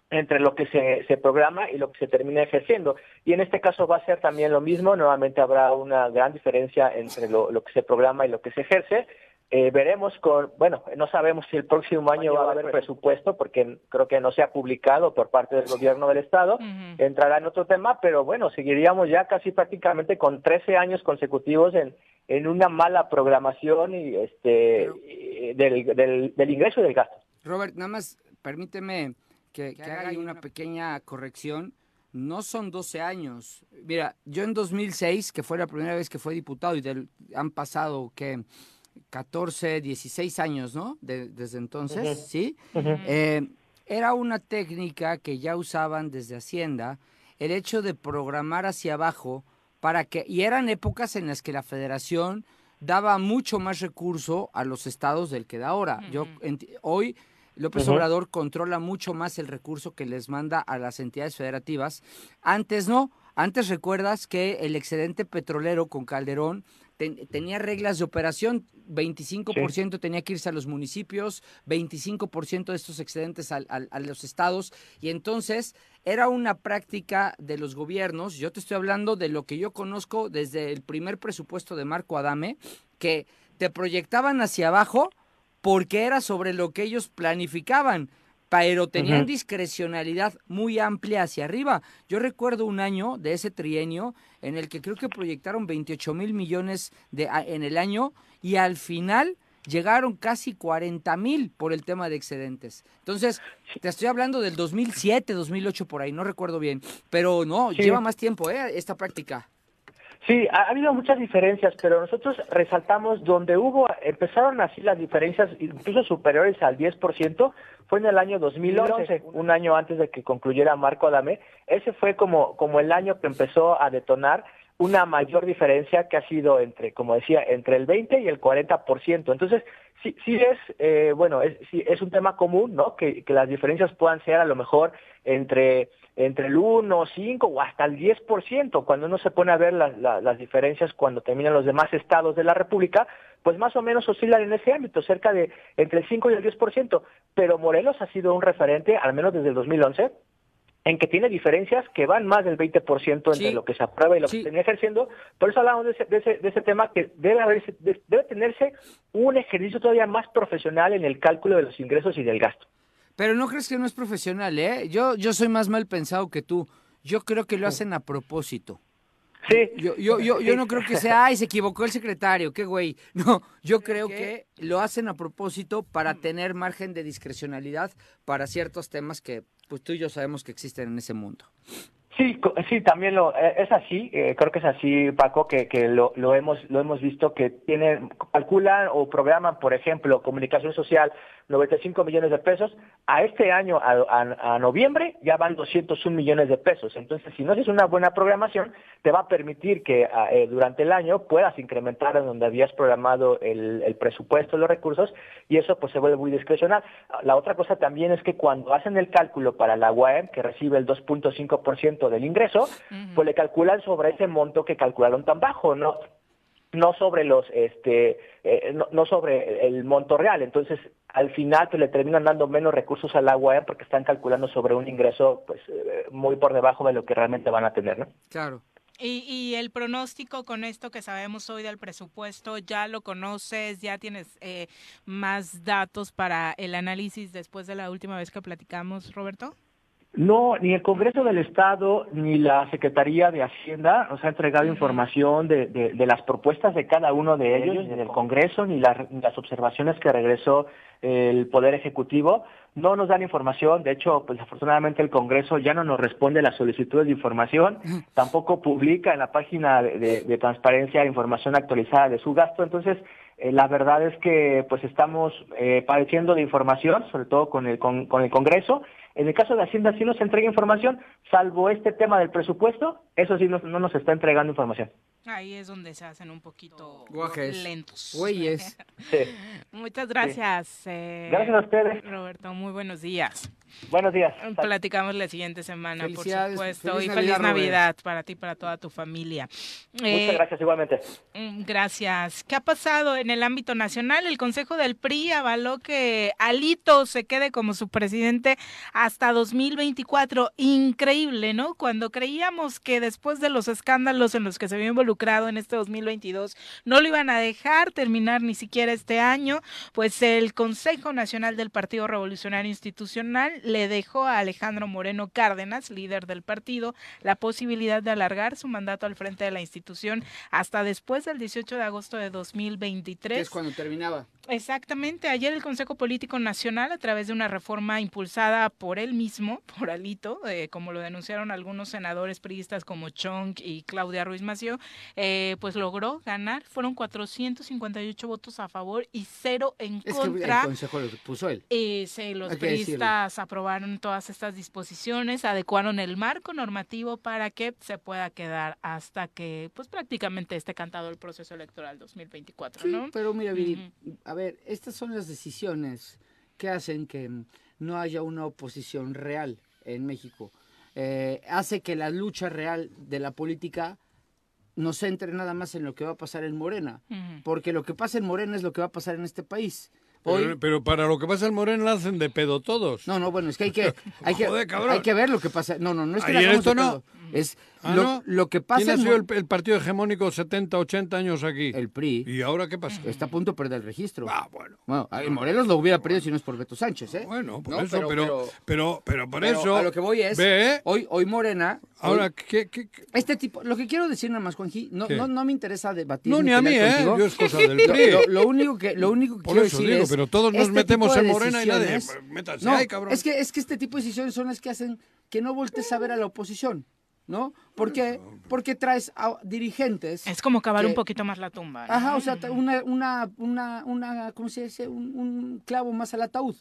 entre lo que se, se programa y lo que se termina ejerciendo. Y en este caso va a ser también lo mismo, nuevamente habrá una gran diferencia entre lo, lo que se programa y lo que se ejerce. Eh, veremos con, bueno, no sabemos si el próximo año va a haber presupuesto porque creo que no se ha publicado por parte del gobierno del estado, entrará en otro tema, pero bueno, seguiríamos ya casi prácticamente con 13 años consecutivos en, en una mala programación y este y del, del, del ingreso y del gasto. Robert, nada más permíteme que, que haga ahí una pequeña corrección. No son 12 años. Mira, yo en 2006, que fue la primera vez que fue diputado y del- han pasado que 14, 16 años, ¿no? De- desde entonces. ¿sí? Eh, era una técnica que ya usaban desde Hacienda, el hecho de programar hacia abajo para que, y eran épocas en las que la federación daba mucho más recurso a los estados del que da ahora. Yo enti- hoy López. Obrador controla mucho más el recurso que les manda a las entidades federativas. Antes no, antes recuerdas que el excedente petrolero con Calderón ten- tenía reglas de operación, 25% tenía que irse a los municipios, 25% de estos excedentes a los estados, y entonces era una práctica de los gobiernos, yo te estoy hablando de lo que yo conozco desde el primer presupuesto de Marco Adame, que te proyectaban hacia abajo porque era sobre lo que ellos planificaban, pero tenían discrecionalidad muy amplia hacia arriba. Yo recuerdo un año de ese trienio en el que creo que proyectaron 28 mil millones de, en el año y al final llegaron casi 40 mil por el tema de excedentes. Entonces, te estoy hablando del 2007, 2008 por ahí, no recuerdo bien, pero no, Sí. lleva más tiempo ¿eh? esta práctica. Sí, ha ha habido muchas diferencias, pero nosotros resaltamos donde hubo, empezaron así las diferencias incluso superiores al 10%, fue en el año 2011, un año antes de que concluyera Marco Adame. Ese fue como, como el año que empezó a detonar una mayor diferencia que ha sido entre, como decía, entre el 20 y el 40%. Entonces, sí, sí es, eh, bueno, es, sí es un tema común, ¿no? Que, que las diferencias puedan ser a lo mejor entre, entre el 1, 5 o hasta el 10%. Cuando uno se pone a ver las, las diferencias cuando terminan los demás estados de la República, pues más o menos oscilan en ese ámbito, cerca de entre el 5 y el 10%. Pero Morelos ha sido un referente, al menos desde el 2011, en que tiene diferencias que van más del 20% entre lo que se aprueba y lo que se termina ejerciendo. Por eso hablamos de ese, de ese, de ese tema que debe, haberse, de- debe tenerse un ejercicio todavía más profesional en el cálculo de los ingresos y del gasto. Pero no crees que no es profesional, ¿eh? Yo, yo soy más mal pensado que tú. Yo creo que lo hacen a propósito. Sí. Yo, yo, yo, yo no creo que sea, ay, se equivocó el secretario, qué güey. No, yo creo que lo hacen a propósito para tener margen de discrecionalidad para ciertos temas que pues tú y yo sabemos que existen en ese mundo. Sí, sí, también lo eh, es así. eh, creo que es así, Paco, que, lo, hemos lo hemos visto que tienen calculan o programan, por ejemplo, comunicación social 95 millones de pesos. A este año, a, noviembre, ya van 201 millones de pesos. Entonces, si no haces una buena programación, te va a permitir que ah, eh, durante el año puedas incrementar en donde habías programado el, el presupuesto, los recursos, y eso pues se vuelve muy discrecional. La otra cosa también es que cuando hacen el cálculo para la UAM, que recibe el 2.5% del ingreso, pues le calculan sobre ese monto que calcularon tan bajo, ¿no? no sobre los este eh, no, no sobre el monto real entonces al final pues le terminan dando menos recursos al agua porque están calculando sobre un ingreso pues eh, muy por debajo de lo que realmente van a tener no Claro. Y, y el pronóstico con esto que sabemos hoy del presupuesto, ¿ya lo conoces? ¿Ya tienes eh, más datos para el análisis después de la última vez que platicamos, Roberto? No, ni el Congreso del Estado ni la Secretaría de Hacienda nos ha entregado información de, de- de las propuestas de cada uno de ellos, ni del Congreso, ni, las- ni las observaciones que regresó el Poder Ejecutivo. No nos dan información, de hecho, pues afortunadamente el Congreso ya no nos responde las solicitudes de información, tampoco publica en la página de, de- de transparencia información actualizada de su gasto, entonces eh, la verdad es que pues estamos eh, padeciendo de información, sobre todo con el, con, con el Congreso. En el caso de Hacienda sí nos entrega información, salvo este tema del presupuesto, eso sí nos- no nos está entregando información. Ahí es donde se hacen un poquito Guajes. lentos. Güeyes. Sí. Muchas gracias. eh, Gracias a ustedes. Roberto, muy buenos días. Buenos días. Platicamos la siguiente semana, por supuesto. feliz y feliz Navidad, para ti y para toda tu familia. Eh, Muchas gracias igualmente. Mm, Gracias. ¿Qué ha pasado en el ámbito nacional? El Consejo del PRI avaló que Alito se quede como su presidente hasta 2024. Increíble, ¿no? Cuando creíamos que después de los escándalos en los que se vio involucrado en este 2022 no lo iban a dejar terminar ni siquiera este año, pues el Consejo Nacional del Partido Revolucionario Institucional le dejó a Alejandro Moreno Cárdenas, líder del partido, la posibilidad de alargar su mandato al frente de la institución hasta después del 18 de agosto de Que 2023. es cuando terminaba. Exactamente, ayer el Consejo Político Nacional, a través de una reforma impulsada por él mismo, por Alito, eh, como lo denunciaron algunos senadores priistas como Chong y Claudia Ruiz Mació, eh, pues logró ganar. Fueron 458 votos a favor y cero en Es que el contra. consejo lo puso él. Eh, sí, los Hay priistas aprobaron todas estas disposiciones, adecuaron el marco normativo para que se pueda quedar hasta que, pues prácticamente esté cantado el proceso electoral 2024, Sí, ¿no? pero mira, Viri, a ver, estas son las decisiones que hacen que mm, no haya una oposición real en México. Eh, hace que la lucha real de la política no se centre nada más en lo que va a pasar en Morena, porque lo que pasa en Morena es lo que va a pasar en este país. Hoy, Pero, pero para lo que pasa en Moreno la hacen de pedo todos. no, no, bueno, es que hay que, hay que, Joder, hay que ver lo que pasa. No, no, no es que ¿Y la en hagamos esto de no? pedo. Es Ah, lo, ¿no? lo que pasa ¿Quién ha sido el, el partido hegemónico 70, 80 años aquí? el PRI. ¿Y ahora qué pasa? Está a punto de perder el registro. Ah, bueno. Bueno, en Morelos lo hubiera perdido si no es por Beto Sánchez, ¿eh? Bueno, por No, eso, pero, pero, pero, por pero eso. a lo que voy es, Ve, hoy, hoy Morena, ahora, hoy- ¿qué, qué, qué? este tipo, lo que quiero decir nada más, Juanji, no, no, no me interesa debatir. No, ni a mí, ¿eh? contigo. Yo es cosa del Lo- PRI. Lo, lo único que, lo único que Por quiero eso decir digo, es, pero todos nos este metemos en Morena y nadie, decisiones- métanse no, ahí, cabrón. Es que, es que este tipo de decisiones son las que hacen que no voltees a ver a la oposición, ¿no? ¿Por qué? Porque traes a dirigentes... Es como cavar que- un poquito más la tumba. ¿no? Ajá, o sea, una, una, una, una, ¿cómo se dice? Un, un clavo más al ataúd.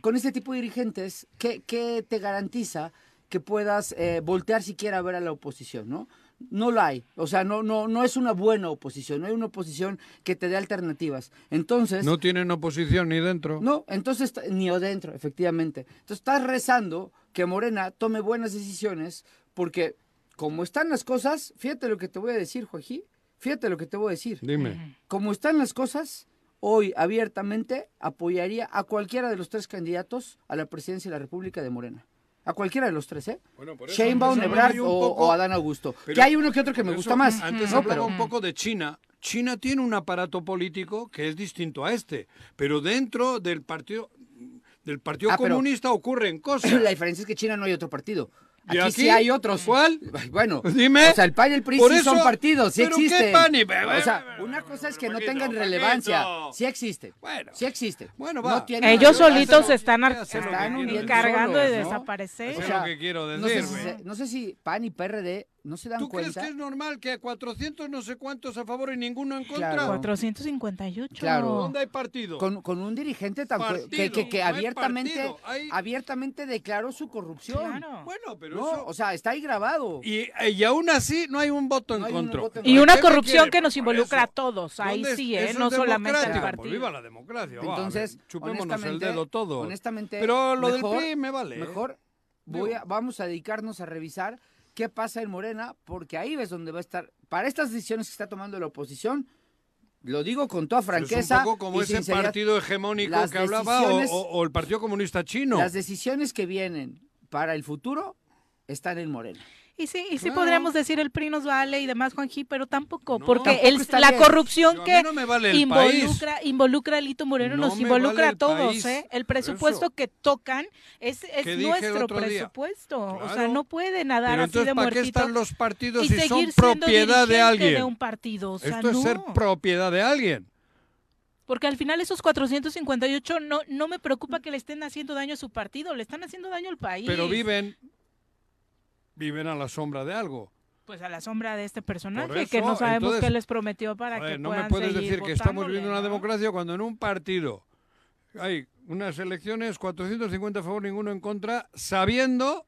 Con este tipo de dirigentes, ¿qué, qué te garantiza que puedas eh, voltear siquiera a ver a la oposición, no? No lo hay. O sea, no, no, no es una buena oposición, no hay una oposición que te dé alternativas. Entonces, No tienen oposición ni dentro. no, entonces, ni o dentro, efectivamente. Entonces estás rezando que Morena tome buenas decisiones, porque como están las cosas, fíjate lo que te voy a decir, Joaquín, fíjate lo que te voy a decir. Dime. Como están las cosas, hoy abiertamente apoyaría a cualquiera de los tres candidatos a la presidencia de la República de Morena. A cualquiera de los tres, ¿eh? Bueno, por eso Sheinbaum, Ebrard o, un poco- o Adán Augusto. Pero- que hay uno que otro que me gusta eso, más. Antes ¿no? hablaba Pero- un poco de China. China tiene un aparato político que es distinto a este, pero dentro del partido del Partido Ah, Comunista ocurren cosas. La diferencia es que China no hay otro partido. ¿Y Aquí, aquí? sí hay otros. ¿Cuál? Bueno, Dime. o sea, el PAN y el PRI Por sí son partidos, sí ¿pero qué existen. PAN y- O sea, una cosa es que no tengan relevancia. Sí existen. Bueno. Sí existen. Bueno, No va. tienen Ellos solitos se están, están encargando de desaparecer. Eso O es lo que quiero no sé, decir, si no sé si PAN y PRD no se dan ¿Tú crees cuenta. que es normal que 400 no sé cuántos a favor y ninguno en contra? Claro. 458. Claro. ¿Dónde hay partido? Con, con un dirigente tan Partido, que, que, que no hay abiertamente hay- abiertamente declaró su corrupción. Claro. Bueno, pero No, eso... o sea, está ahí grabado. Y, y aún así no hay un voto en No hay un contra. voto en Y ¿Para una corrupción que nos involucra a todos. Ahí ¿Dónde es- sí, ¿eh? no es solamente al partido. Pues viva la democracia. va, a Entonces, ver, chupémonos el honestamente- dedo todo. Honestamente, Pero lo mejor- del PRI me vale. ¿eh? Mejor voy a- vamos a dedicarnos a revisar qué pasa en Morena, porque ahí ves donde va a estar. Para estas decisiones que está tomando la oposición, lo digo con toda franqueza. es un poco como ese partido hegemónico que hablaba o el Partido Comunista Chino. Las decisiones que vienen para el futuro están en Morena. Y sí, y sí Claro. podríamos decir el PRI nos vale y demás, Juanji, pero tampoco, No. porque Tampoco el- la bien. corrupción Yo, que no me vale el involucra, involucra a Lito Moreno No nos involucra vale a todos, país. ¿eh? El presupuesto eso. que tocan es, es nuestro presupuesto. O sea, no puede nadar Pero así entonces, de ¿para qué muertito están los partidos y si seguir son propiedad de alguien? de un partido. O sea, Esto es ser propiedad de alguien. Porque al final esos 458 no, no me preocupa que le estén haciendo daño a su partido, le están haciendo daño al país. Pero viven, viven a la sombra de algo. Pues a la sombra de este personaje que no sabemos entonces, qué les prometió para A ver, que no me puedan puedes seguir decir que estamos viviendo una ¿no? democracia cuando en un partido hay unas elecciones 450 a favor, ninguno en contra, sabiendo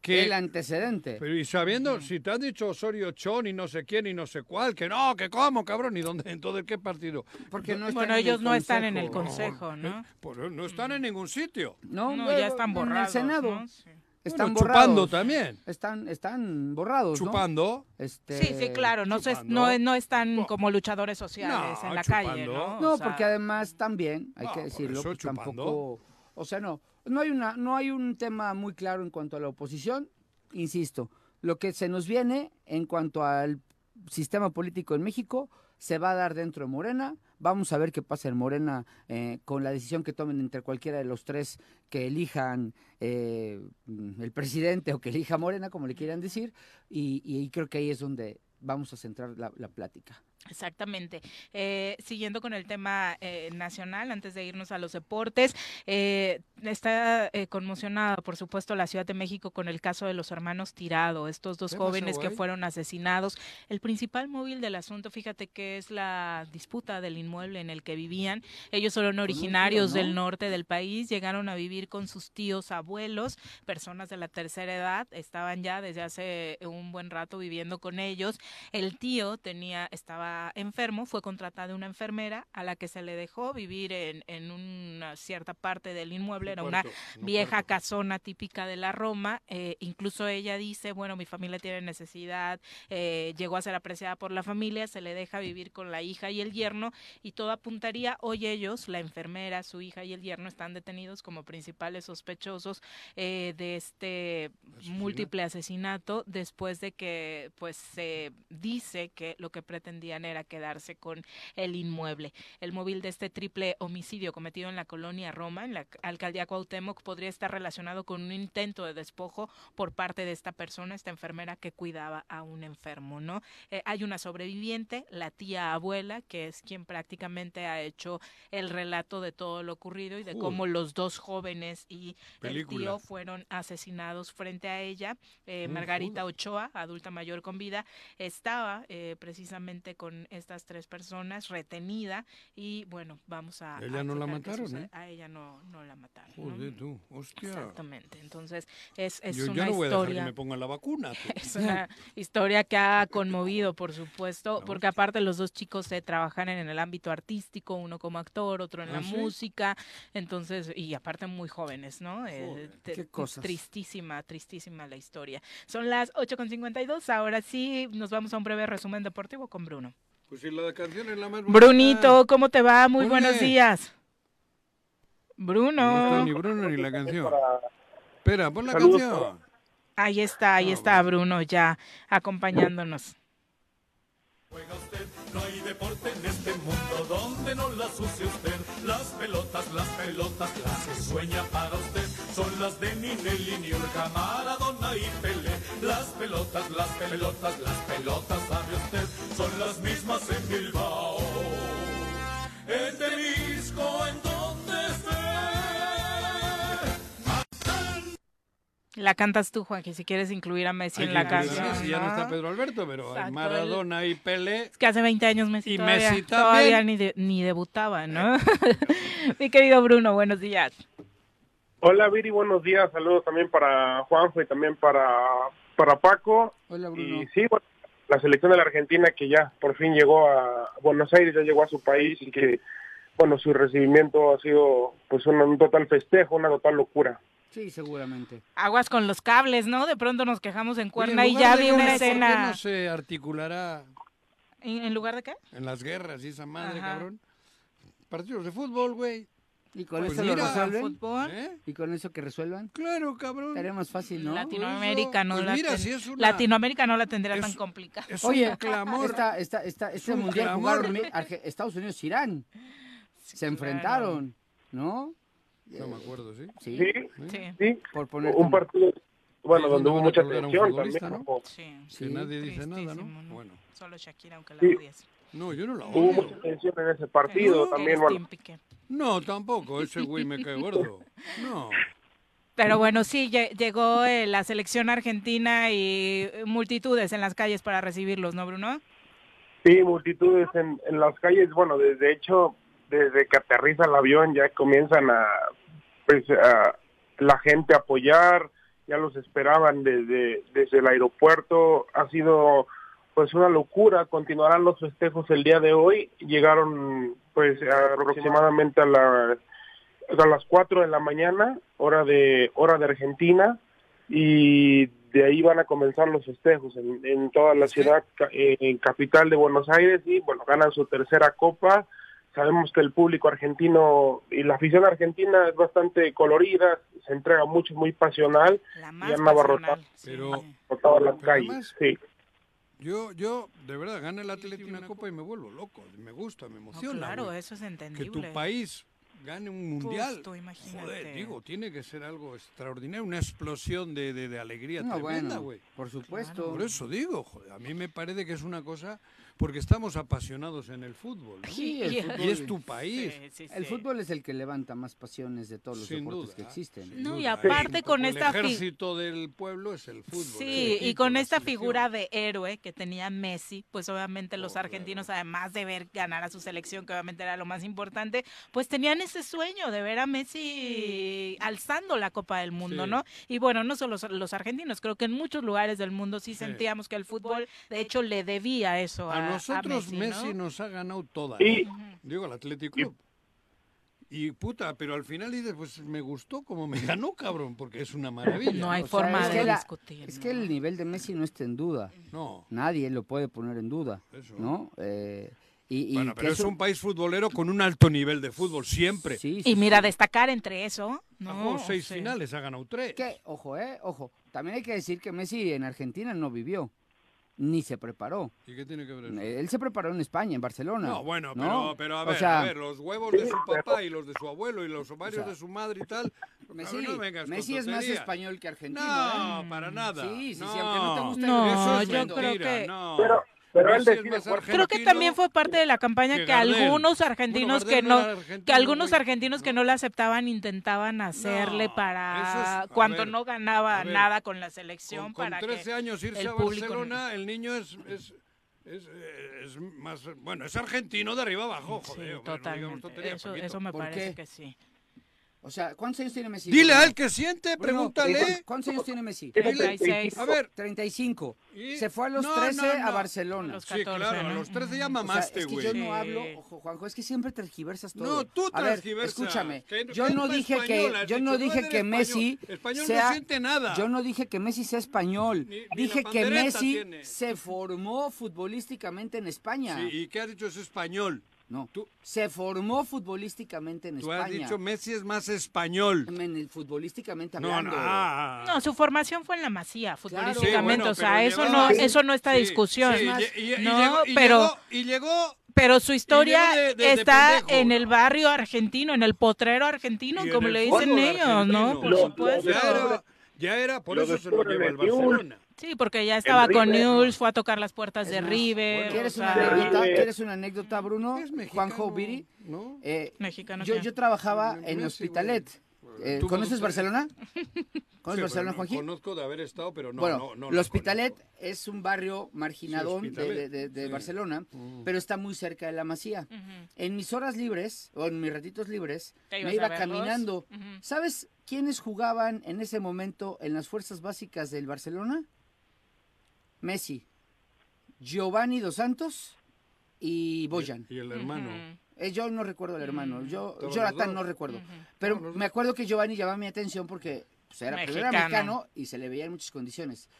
que... El antecedente. Pero y sabiendo, si te han dicho Osorio Chón y no sé quién y no sé cuál, que no, que cómo, cabrón, y dónde, entonces qué partido. Porque no están Bueno, en el ellos no están en el consejo. consejo, ¿no? Pues no están en ningún sitio. No, No, bueno, ya están en el borrados, Senado. ¿no? Sí. Están Bueno, chupando borrados. también. Están, están borrados, ¿no? Chupando. Este, Sí, sí, claro, no, se, no, no están No. como luchadores sociales No, en la chupando. calle, ¿no? No, O sea, porque además también, hay No, que decirlo, eso pues, chupando. tampoco, o sea, no, no hay una, no hay un tema muy claro en cuanto a la oposición, insisto, lo que se nos viene en cuanto al sistema político en México se va a dar dentro de Morena, vamos a ver qué pasa en Morena eh, con la decisión que tomen entre cualquiera de los tres que elijan eh, el presidente o que elija Morena, como le quieran decir, y, y creo que ahí es donde vamos a centrar la- la plática. Exactamente. Eh, siguiendo con el tema eh, nacional, antes de irnos a los deportes, eh, está eh, conmocionada, por supuesto, la Ciudad de México con el caso de los hermanos Tirado, estos dos ¿Qué pasó jóvenes que fueron asesinados. El principal móvil del asunto, fíjate que es la disputa del inmueble en el que vivían. Ellos son tiro, originarios del ¿no? norte del país, llegaron a vivir con sus tíos, abuelos, personas de la tercera edad, estaban ya desde hace un buen rato viviendo con ellos. El tío tenía, estaba enfermo, fue contratada una enfermera a la que se le dejó vivir en, en una cierta parte del inmueble, era una vieja casona típica de la Roma. eh, incluso ella dice, bueno, mi familia tiene necesidad, eh, llegó a ser apreciada por la familia, se le deja vivir con la hija y el yerno y todo apuntaría, hoy ellos, la enfermera, su hija y el yerno están detenidos como principales sospechosos eh, de este múltiple asesinato después de que pues se dice que lo que pretendían era quedarse con el inmueble. El móvil de este triple homicidio cometido en la colonia Roma, en la alcaldía Cuauhtémoc, podría estar relacionado con un intento de despojo por parte de esta persona, esta enfermera que cuidaba a un enfermo, ¿no? Eh, hay una sobreviviente, la tía abuela, que es quien prácticamente ha hecho el relato de todo lo ocurrido y de Uy. cómo los dos jóvenes y el Película. tío fueron asesinados frente a ella. Eh, Margarita Ochoa, adulta mayor con vida, estaba eh, precisamente con estas tres personas retenida y bueno, vamos a... Ella a no la mataron. ¿eh? A ella no, no la mataron. ¿no? Joder, tú, hostia. Exactamente, entonces es, es Yo, yo una no voy a dejar historia... que me pongan la vacuna. tú. Es una historia que ha conmovido, por supuesto, porque aparte los dos chicos se trabajan en el ámbito artístico, uno como actor, otro en ¿Ah, la sí? música, entonces, y aparte muy jóvenes, ¿no? Eh, Joder, te- qué cosas. Tristísima, tristísima la historia. Son las 8.52, ahora sí nos vamos a un breve resumen deportivo con Bruno. Pues si la canción es la más bonita. Brunito, ¿cómo te va? Muy Ole. buenos días. No Bruno. está ni Bruno ni la canción. Espera, pon la Saludos. canción. Ahí está, ahí Ah, está Bruno ya acompañándonos. Juega usted, no hay deporte en este mundo donde no las use usted. Las pelotas, las pelotas, las que sueña para usted son las de Ninelli, Niurka, Maradona y Pelé. Las pelotas, las pelotas, las pelotas, sabe usted, son las mismas en Bilbao. La cantas tú, Juan, que si quieres incluir a Messi Hay en la canción. Messi, ya no está. Pedro Alberto, pero hay Exacto, Maradona y Pelé. Es que hace 20 años Messi Y todavía, Messi todavía ni, de- ni debutaba, ¿no? Mi querido Bruno, buenos días. Hola Viri, buenos días. Saludos también para Juanjo y también para, para Paco. Hola Y sí, bueno, la selección de la Argentina que ya por fin llegó a Buenos Aires, ya llegó a su país y que, bueno, su recibimiento ha sido pues un, un total festejo, una total locura. Sí, seguramente. Aguas con los cables, ¿no? De pronto nos quejamos en Oye, en y ya vi una ¿por qué escena. no se articulará ¿En, en lugar de qué? en las guerras y esa madre, Ajá. cabrón? Partidos de fútbol, güey. ¿Y con Pues eso lo mira, resuelven? fútbol. ¿Eh? ¿Y con eso que resuelvan? Claro, cabrón. Estaría más fácil, ¿no? Latinoamérica no Pues la mira, ten- si es una- Latinoamérica no la tendría es- tan complicada. Es Oye, un clamor. esta, esta, esta, este un mundial clamor. jugaron Estados Unidos y Irán. Se enfrentaron, ¿no? No me acuerdo, ¿sí? Sí. Sí, sí. Por poner un partido, bueno, Sí, donde hubo mucha tensión también. ¿no? como- Sí. Que nadie dice nada, ¿no? ¿no? Bueno. Solo Shakira, aunque la Sí. odies. No, yo no la Hubo odio. mucha tensión en ese partido también, bueno. No, tampoco. Ese güey me cae gordo. No. Pero bueno, sí, lle- llegó eh, la selección argentina y eh, multitudes en las calles para recibirlos, ¿no, Bruno? Sí, multitudes en, en las calles. Bueno, desde hecho, desde que aterriza el avión ya comienzan a, pues, a la gente a apoyar. Ya los esperaban desde, desde el aeropuerto. Ha sido pues una locura. Continuarán los festejos el día de hoy. Llegaron pues aproximadamente a, la- a las 4 de la mañana, hora de hora de Argentina y de ahí van a comenzar los festejos en, en toda la ciudad en capital de Buenos Aires y bueno ganan su tercera copa sabemos que el público argentino y la afición argentina es bastante colorida se entrega mucho muy pasional La y más han abarrotado. Pero, abarrotado las pero calles además- sí Yo, yo, de verdad, gana el Atlético una copa y me vuelvo loco. Me gusta, me No, emociona. claro, güey. eso es Que entendible. tu país gane un mundial. Justo, imagínate. Joder, digo, tiene que ser algo extraordinario, una explosión de, de, de alegría No, tremenda, bueno, güey. por supuesto. Por eso digo, joder, a mí me parece que es una cosa, porque estamos apasionados en el fútbol. ¿no? Sí, el y, fútbol- es tu país. El fútbol es el que levanta más pasiones de todos los Sin deportes duda, que existen. No, y aparte con poco esta El ejército del pueblo es el fútbol. Sí, el y con esta selección. figura de héroe que tenía Messi, pues obviamente los argentinos, además de ver ganar a su selección, que obviamente era lo más importante, pues tenían ese sueño de ver a Messi alzando la Copa del Mundo, Sí. ¿no? Y bueno, no solo los- los argentinos, creo que en muchos lugares del mundo sí, sentíamos que el fútbol, de hecho, le debía eso a, A nosotros Messi, Messi, ¿no? nos ha ganado todas. Y- ¿no? Digo, al Atlético Club. Y puta, pero al final dices, pues me gustó como me ganó, cabrón, porque es una maravilla. No hay O sea, forma es de que la- discutir. Es que el nivel de Messi no está en duda. No. Nadie lo puede poner en duda. Eso. ¿No? Eh, y, y Bueno, pero es un país futbolero con un alto nivel de fútbol, siempre. Sí, Y mira, destacar entre eso, Ha ¿no? jugado seis Sí. finales, ha ganado tres. que, ojo, eh, ojo. También hay que decir que Messi en Argentina no vivió, ni se preparó. ¿Y qué tiene que ver eso? Él se preparó en España, en Barcelona. No, bueno, ¿no? pero, pero a O ver, sea, a ver, los huevos de su papá y los de su abuelo y los ovarios O sea, de su madre y tal. Messi, no Messi es más español que argentino. No, ¿eh? para nada. Sí, sí, no. sí, aunque no te guste. No, Eso es yo mentira, creo que- no. Pero- pero él decide Creo que también fue parte de la campaña que algunos argentinos que no no, era argentino, que algunos argentinos que no lo aceptaban intentaban hacerle No, para es- cuando ver, no ganaba nada con la selección Con, con para 13 que años irse el a público Barcelona, el niño es, es, es, es más... Bueno, es argentino de arriba abajo, Sí, joder. no digamos totalmente. eso, eso me ¿Por parece qué? que sí. O sea, ¿cuántos años tiene Messi? Dile Bruno? a él que siente, Bruno, pregúntale. ¿Cuántos años tiene Messi? Dile- 36. A ver, 35. Y- Se fue a los No, 13 no, a no. Barcelona. A los Sí, 14, claro, a ¿no? los 13 ya O sea, mamaste, es que güey. yo no Sí. hablo, ojo, Juanjo, es que siempre tergiversas todo. No, tú transgiversas. escúchame. Que- yo no dije que yo no no dije que español. Messi Español no sea siente nada. Yo no dije que Messi sea español. Ni- ni dije que Messi tiene. se formó futbolísticamente en España. Sí, ¿y qué has dicho? Es español. No, Tú- se formó futbolísticamente en Tú España. has dicho Messi es más español. En el futbolísticamente No, hablando. no. ah. No, su formación fue en la Masía, Claro. futbolísticamente, Sí, bueno, o sea, eso llevaba- no eso no está Sí, discusión. sí, más, y- y- y no, llegó- pero llegó- y llegó Pero su historia de- de- está pendejo. en el barrio argentino, en el potrero argentino, como le dicen ellos, ¿no? Por Lo- supuesto. Ya era, ya era, por Lo eso se lo lleva Newell's. Barcelona. Sí, porque ya estaba con River. Newell's, fue a tocar las puertas de más, River. ¿Quieres una anécdota? River. ¿Quieres una anécdota, Bruno? Es mexicano, Juanjo Viri. ¿no? Eh, Mexicano, yo, yo trabajaba en. Hospitalet. Eh, ¿Tú ¿Conoces conoces? Barcelona? Sí, ¿Conoces Barcelona, Juanji? Conozco de haber estado, pero no, bueno, no, no. el Hospitalet conozco. es un barrio marginadón Sí, de, Hospitalet, de- de sí. Barcelona, Mm. pero está muy cerca de la Masía. En mis horas libres, o en mis ratitos libres, ¿Te me iba caminando. ¿Sabes quiénes jugaban en ese momento en las fuerzas básicas del Barcelona? Messi, Giovanni Dos Santos y Boyan. Y el hermano. Eh, yo no recuerdo al hermano, yo Jonathan no recuerdo. Pero me acuerdo que Giovanni llamaba mi atención porque pues, era Mexicano. y se le veía en muchas condiciones.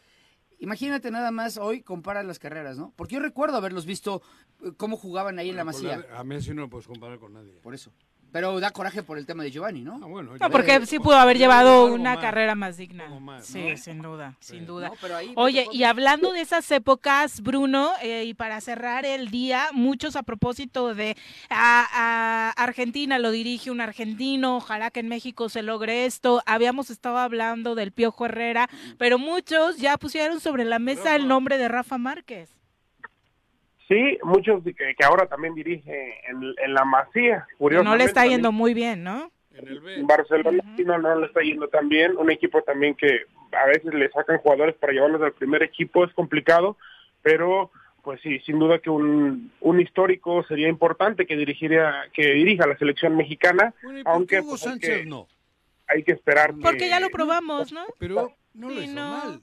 Imagínate nada más hoy comparar las carreras, ¿no? Porque yo recuerdo haberlos visto eh, cómo jugaban ahí en la Masía. A Messi no lo puedes comparar con nadie. Por eso. Pero da coraje por el tema de Giovanni, ¿no? Ah, bueno, No, porque sí pudo haber llevado una más, carrera más digna. más, Sí, ¿no? sin duda, sin Sí. duda. No, pero ahí me Oye, y hablando de esas épocas, Bruno, eh, y para cerrar el día, muchos a propósito de a, a Argentina, lo dirige un argentino, ojalá que en México se logre esto. Habíamos estado hablando del Piojo Herrera, pero muchos ya pusieron sobre la mesa el nombre de Rafa Márquez. Sí, muchos de que, que ahora también dirige en, en la Masía. No le está yendo también muy bien, ¿no? En el B. en Barcelona no, no le está yendo tan bien. Un equipo también que a veces le sacan jugadores para llevarlos al primer equipo es complicado, pero pues sí, sin duda que un, un histórico sería importante que dirigiría, que dirija la selección mexicana, Bueno, ¿y por aunque pues, hay Sánchez que- no? hay que esperar. que- Porque ya lo probamos, ¿no? Pero no lo hizo no. mal.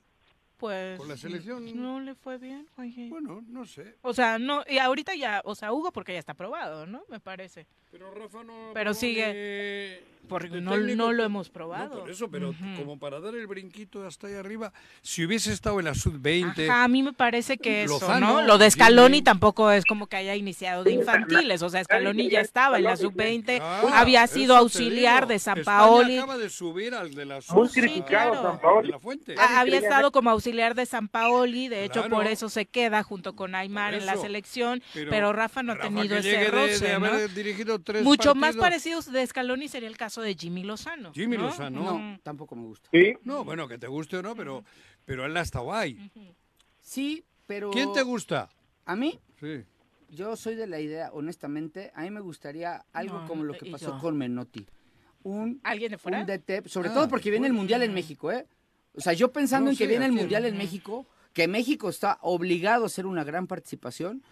Pues Con la selección. no le fue bien, Juanji. Bueno, no sé. O sea, no, y ahorita ya, o sea, Hugo porque ya está aprobado, ¿no? Me parece. Pero Rafa no. Pero sigue, Porque de no, técnico- no lo hemos No, probado. por eso, pero como para dar el brinquito hasta ahí arriba, si hubiese estado en la sub-20, Ajá, a mí me parece que eso, Lozano, ¿no? Lo de Scaloni tampoco es como que haya iniciado de infantiles, o sea, Scaloni ya estaba en la sub-20, Ah, había sido auxiliar de San España Paoli, acaba de subir al de la Muy sub- criticado claro. San Paoli. de la Fuente. Había estado como auxiliar de San Paoli, de hecho Claro. por eso se queda junto con Aymar en la selección, pero, Pero Rafa no ha tenido ese de- roce, de ¿no? haber dirigido tres Mucho más parecidos de Scaloni sería el caso de Jimmy Lozano. Jimmy ¿no? Lozano. No, tampoco me gusta. Sí, No, bueno, que te guste o no, pero, pero él ha estado ahí. Sí, pero... ¿Quién te gusta? A mí, Sí. yo soy de la idea, honestamente, a mí me gustaría algo No, como lo que pasó yo. con Menotti. Un, ¿Alguien de fuera? un DT, sobre Ah, todo porque viene el Mundial en México, ¿eh? O sea, yo pensando No, en que sí, viene el Mundial en. México, que México está obligado a hacer una gran participación,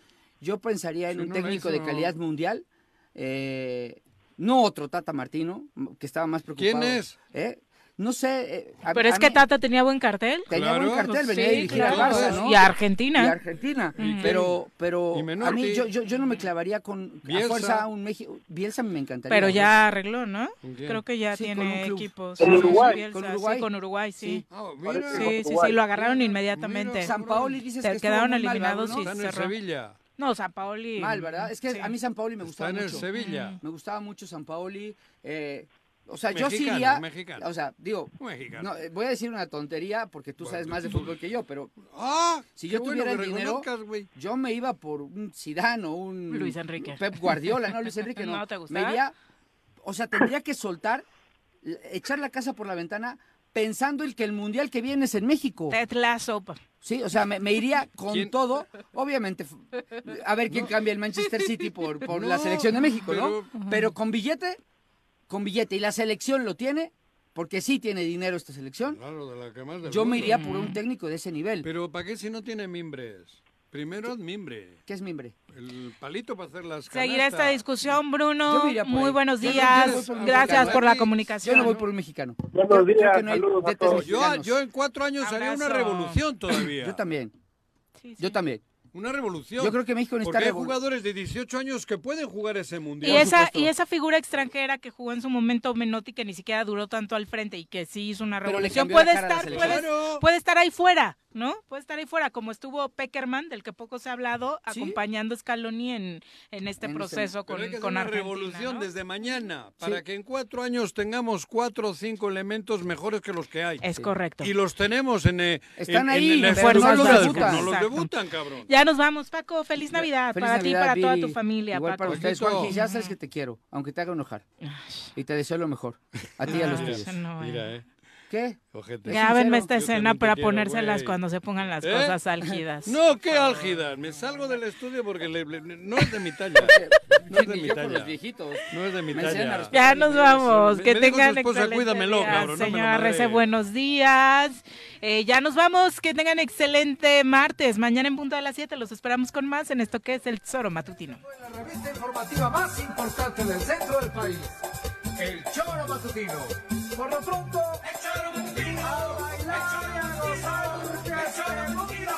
yo pensaría en Sí, un no técnico de calidad mundial, eh, no otro Tata Martino, que estaba más preocupado. ¿Quién es? ¿eh? No sé. eh, a- Pero es a que mí Tata tenía buen cartel. Tenía buen Claro. cartel, venía a Sí, dirigir al claro. Barça, ¿no? Y a Argentina. Y Argentina. Ujú. Pero, pero a mí yo, yo, yo no me clavaría con a Bielsa. fuerza un México. Bielsa me encantaría. Pero ya arregló, ¿no? ¿Con quién? Creo que ya Sí, con tiene club. equipos. ¿Con Uruguay? Bielsa, ¿Con sí, Uruguay? con Uruguay, sí. Sí. Ah, mira. Sí, sí, sí, lo agarraron inmediatamente. San Paoli dices Se que quedaron muy mal, eliminados ¿verdad, y cerró. Sevilla. No, San Paoli. Mal, ¿verdad? Es que sí. a mí San Paoli me Está gustaba en el mucho. Sevilla. Me gustaba mucho San Paoli. eh, o sea, yo sí iría. mexicano. O sea, digo, Mexicano. no, eh, voy a decir una tontería porque tú Bueno, sabes más de tú- fútbol que yo, pero Ah, Si yo tuviera el dinero, yo me iba por un Zidane o un Luis Enrique. Pep Guardiola, no Luis Enrique, no. ¿No te gusta? Me iría, o sea, tendría que soltar, echar la casa por la ventana pensando el que el mundial que viene es en México. Ted Lasso. Sí, o sea, me, me iría con ¿Quién? todo, obviamente, a ver quién cambia el Manchester City por, por la selección de México, ¿no? pero- Pero con billete, con billete, y la selección lo tiene, porque sí tiene dinero esta selección, Claro, de la que más yo me iría por un técnico de ese nivel. Pero ¿para qué si no tiene mimbres? Primero haz mimbre. ¿Qué es mimbre? El palito para hacer las Seguirá esta canastas. discusión, Yo Bruno. Muy ahí. buenos Yo no- yo días. no Gracias por la Yo comunicación. no voy por un mexicano. Buenos días, que no hay saludos a todos. Yo, yo en cuatro años haría una Abrazo. revolución todavía. Yo también, Sí, sí. yo también. Una revolución. Yo creo que México necesita Porque hay jugadores de 18 años que pueden jugar ese mundial. Y esa, y esa figura extranjera que jugó en su momento Menotti, que ni siquiera duró tanto al frente y que sí hizo una revolución, puede estar, selección. puede, Claro. puede estar ahí fuera, ¿no? Puede estar ahí fuera, como estuvo Peckerman, del que poco se ha hablado, acompañando a Scaloni en, en este En ese- proceso Pero con, hay que hacer con una Argentina. revolución ¿no? desde mañana para Sí. que en cuatro años tengamos cuatro o cinco elementos mejores que los que hay. Es correcto. Y los tenemos en, eh, Están en- ahí, en pero no los debutan. club, No los Exacto. debutan, cabrón. Ya nos vamos, Paco. Feliz Navidad Feliz para Navidad, ti y para toda tu familia, Igual Paco. para ustedes. Juanji, ya sabes que te quiero, aunque te haga enojar. Y te deseo lo mejor. A ti y a los tuyos. no, Mira, eh. ¿Qué? Ojete. Grábenme esta escena para quiero, ponérselas güey. cuando se pongan las ¿Eh? cosas álgidas. No, qué álgida. Me salgo del estudio porque le- le- no es de mi talla. No es de mi talla. los viejitos. No es de mi talla. Ya nos vamos. Me- Que me dijo su tengan esposa, "Cuídamelo, día". cabrón, no me lo Señora. Rece, buenos días. Eh, ya nos vamos. Que tengan excelente martes. Mañana en punto de las 7 los esperamos con más en esto que es el Zoro Matutino. La revista informativa más importante del centro del país. El Choro Matutino. Por lo pronto, el Choro Matutino. A bailar y a gozar, que el Matutino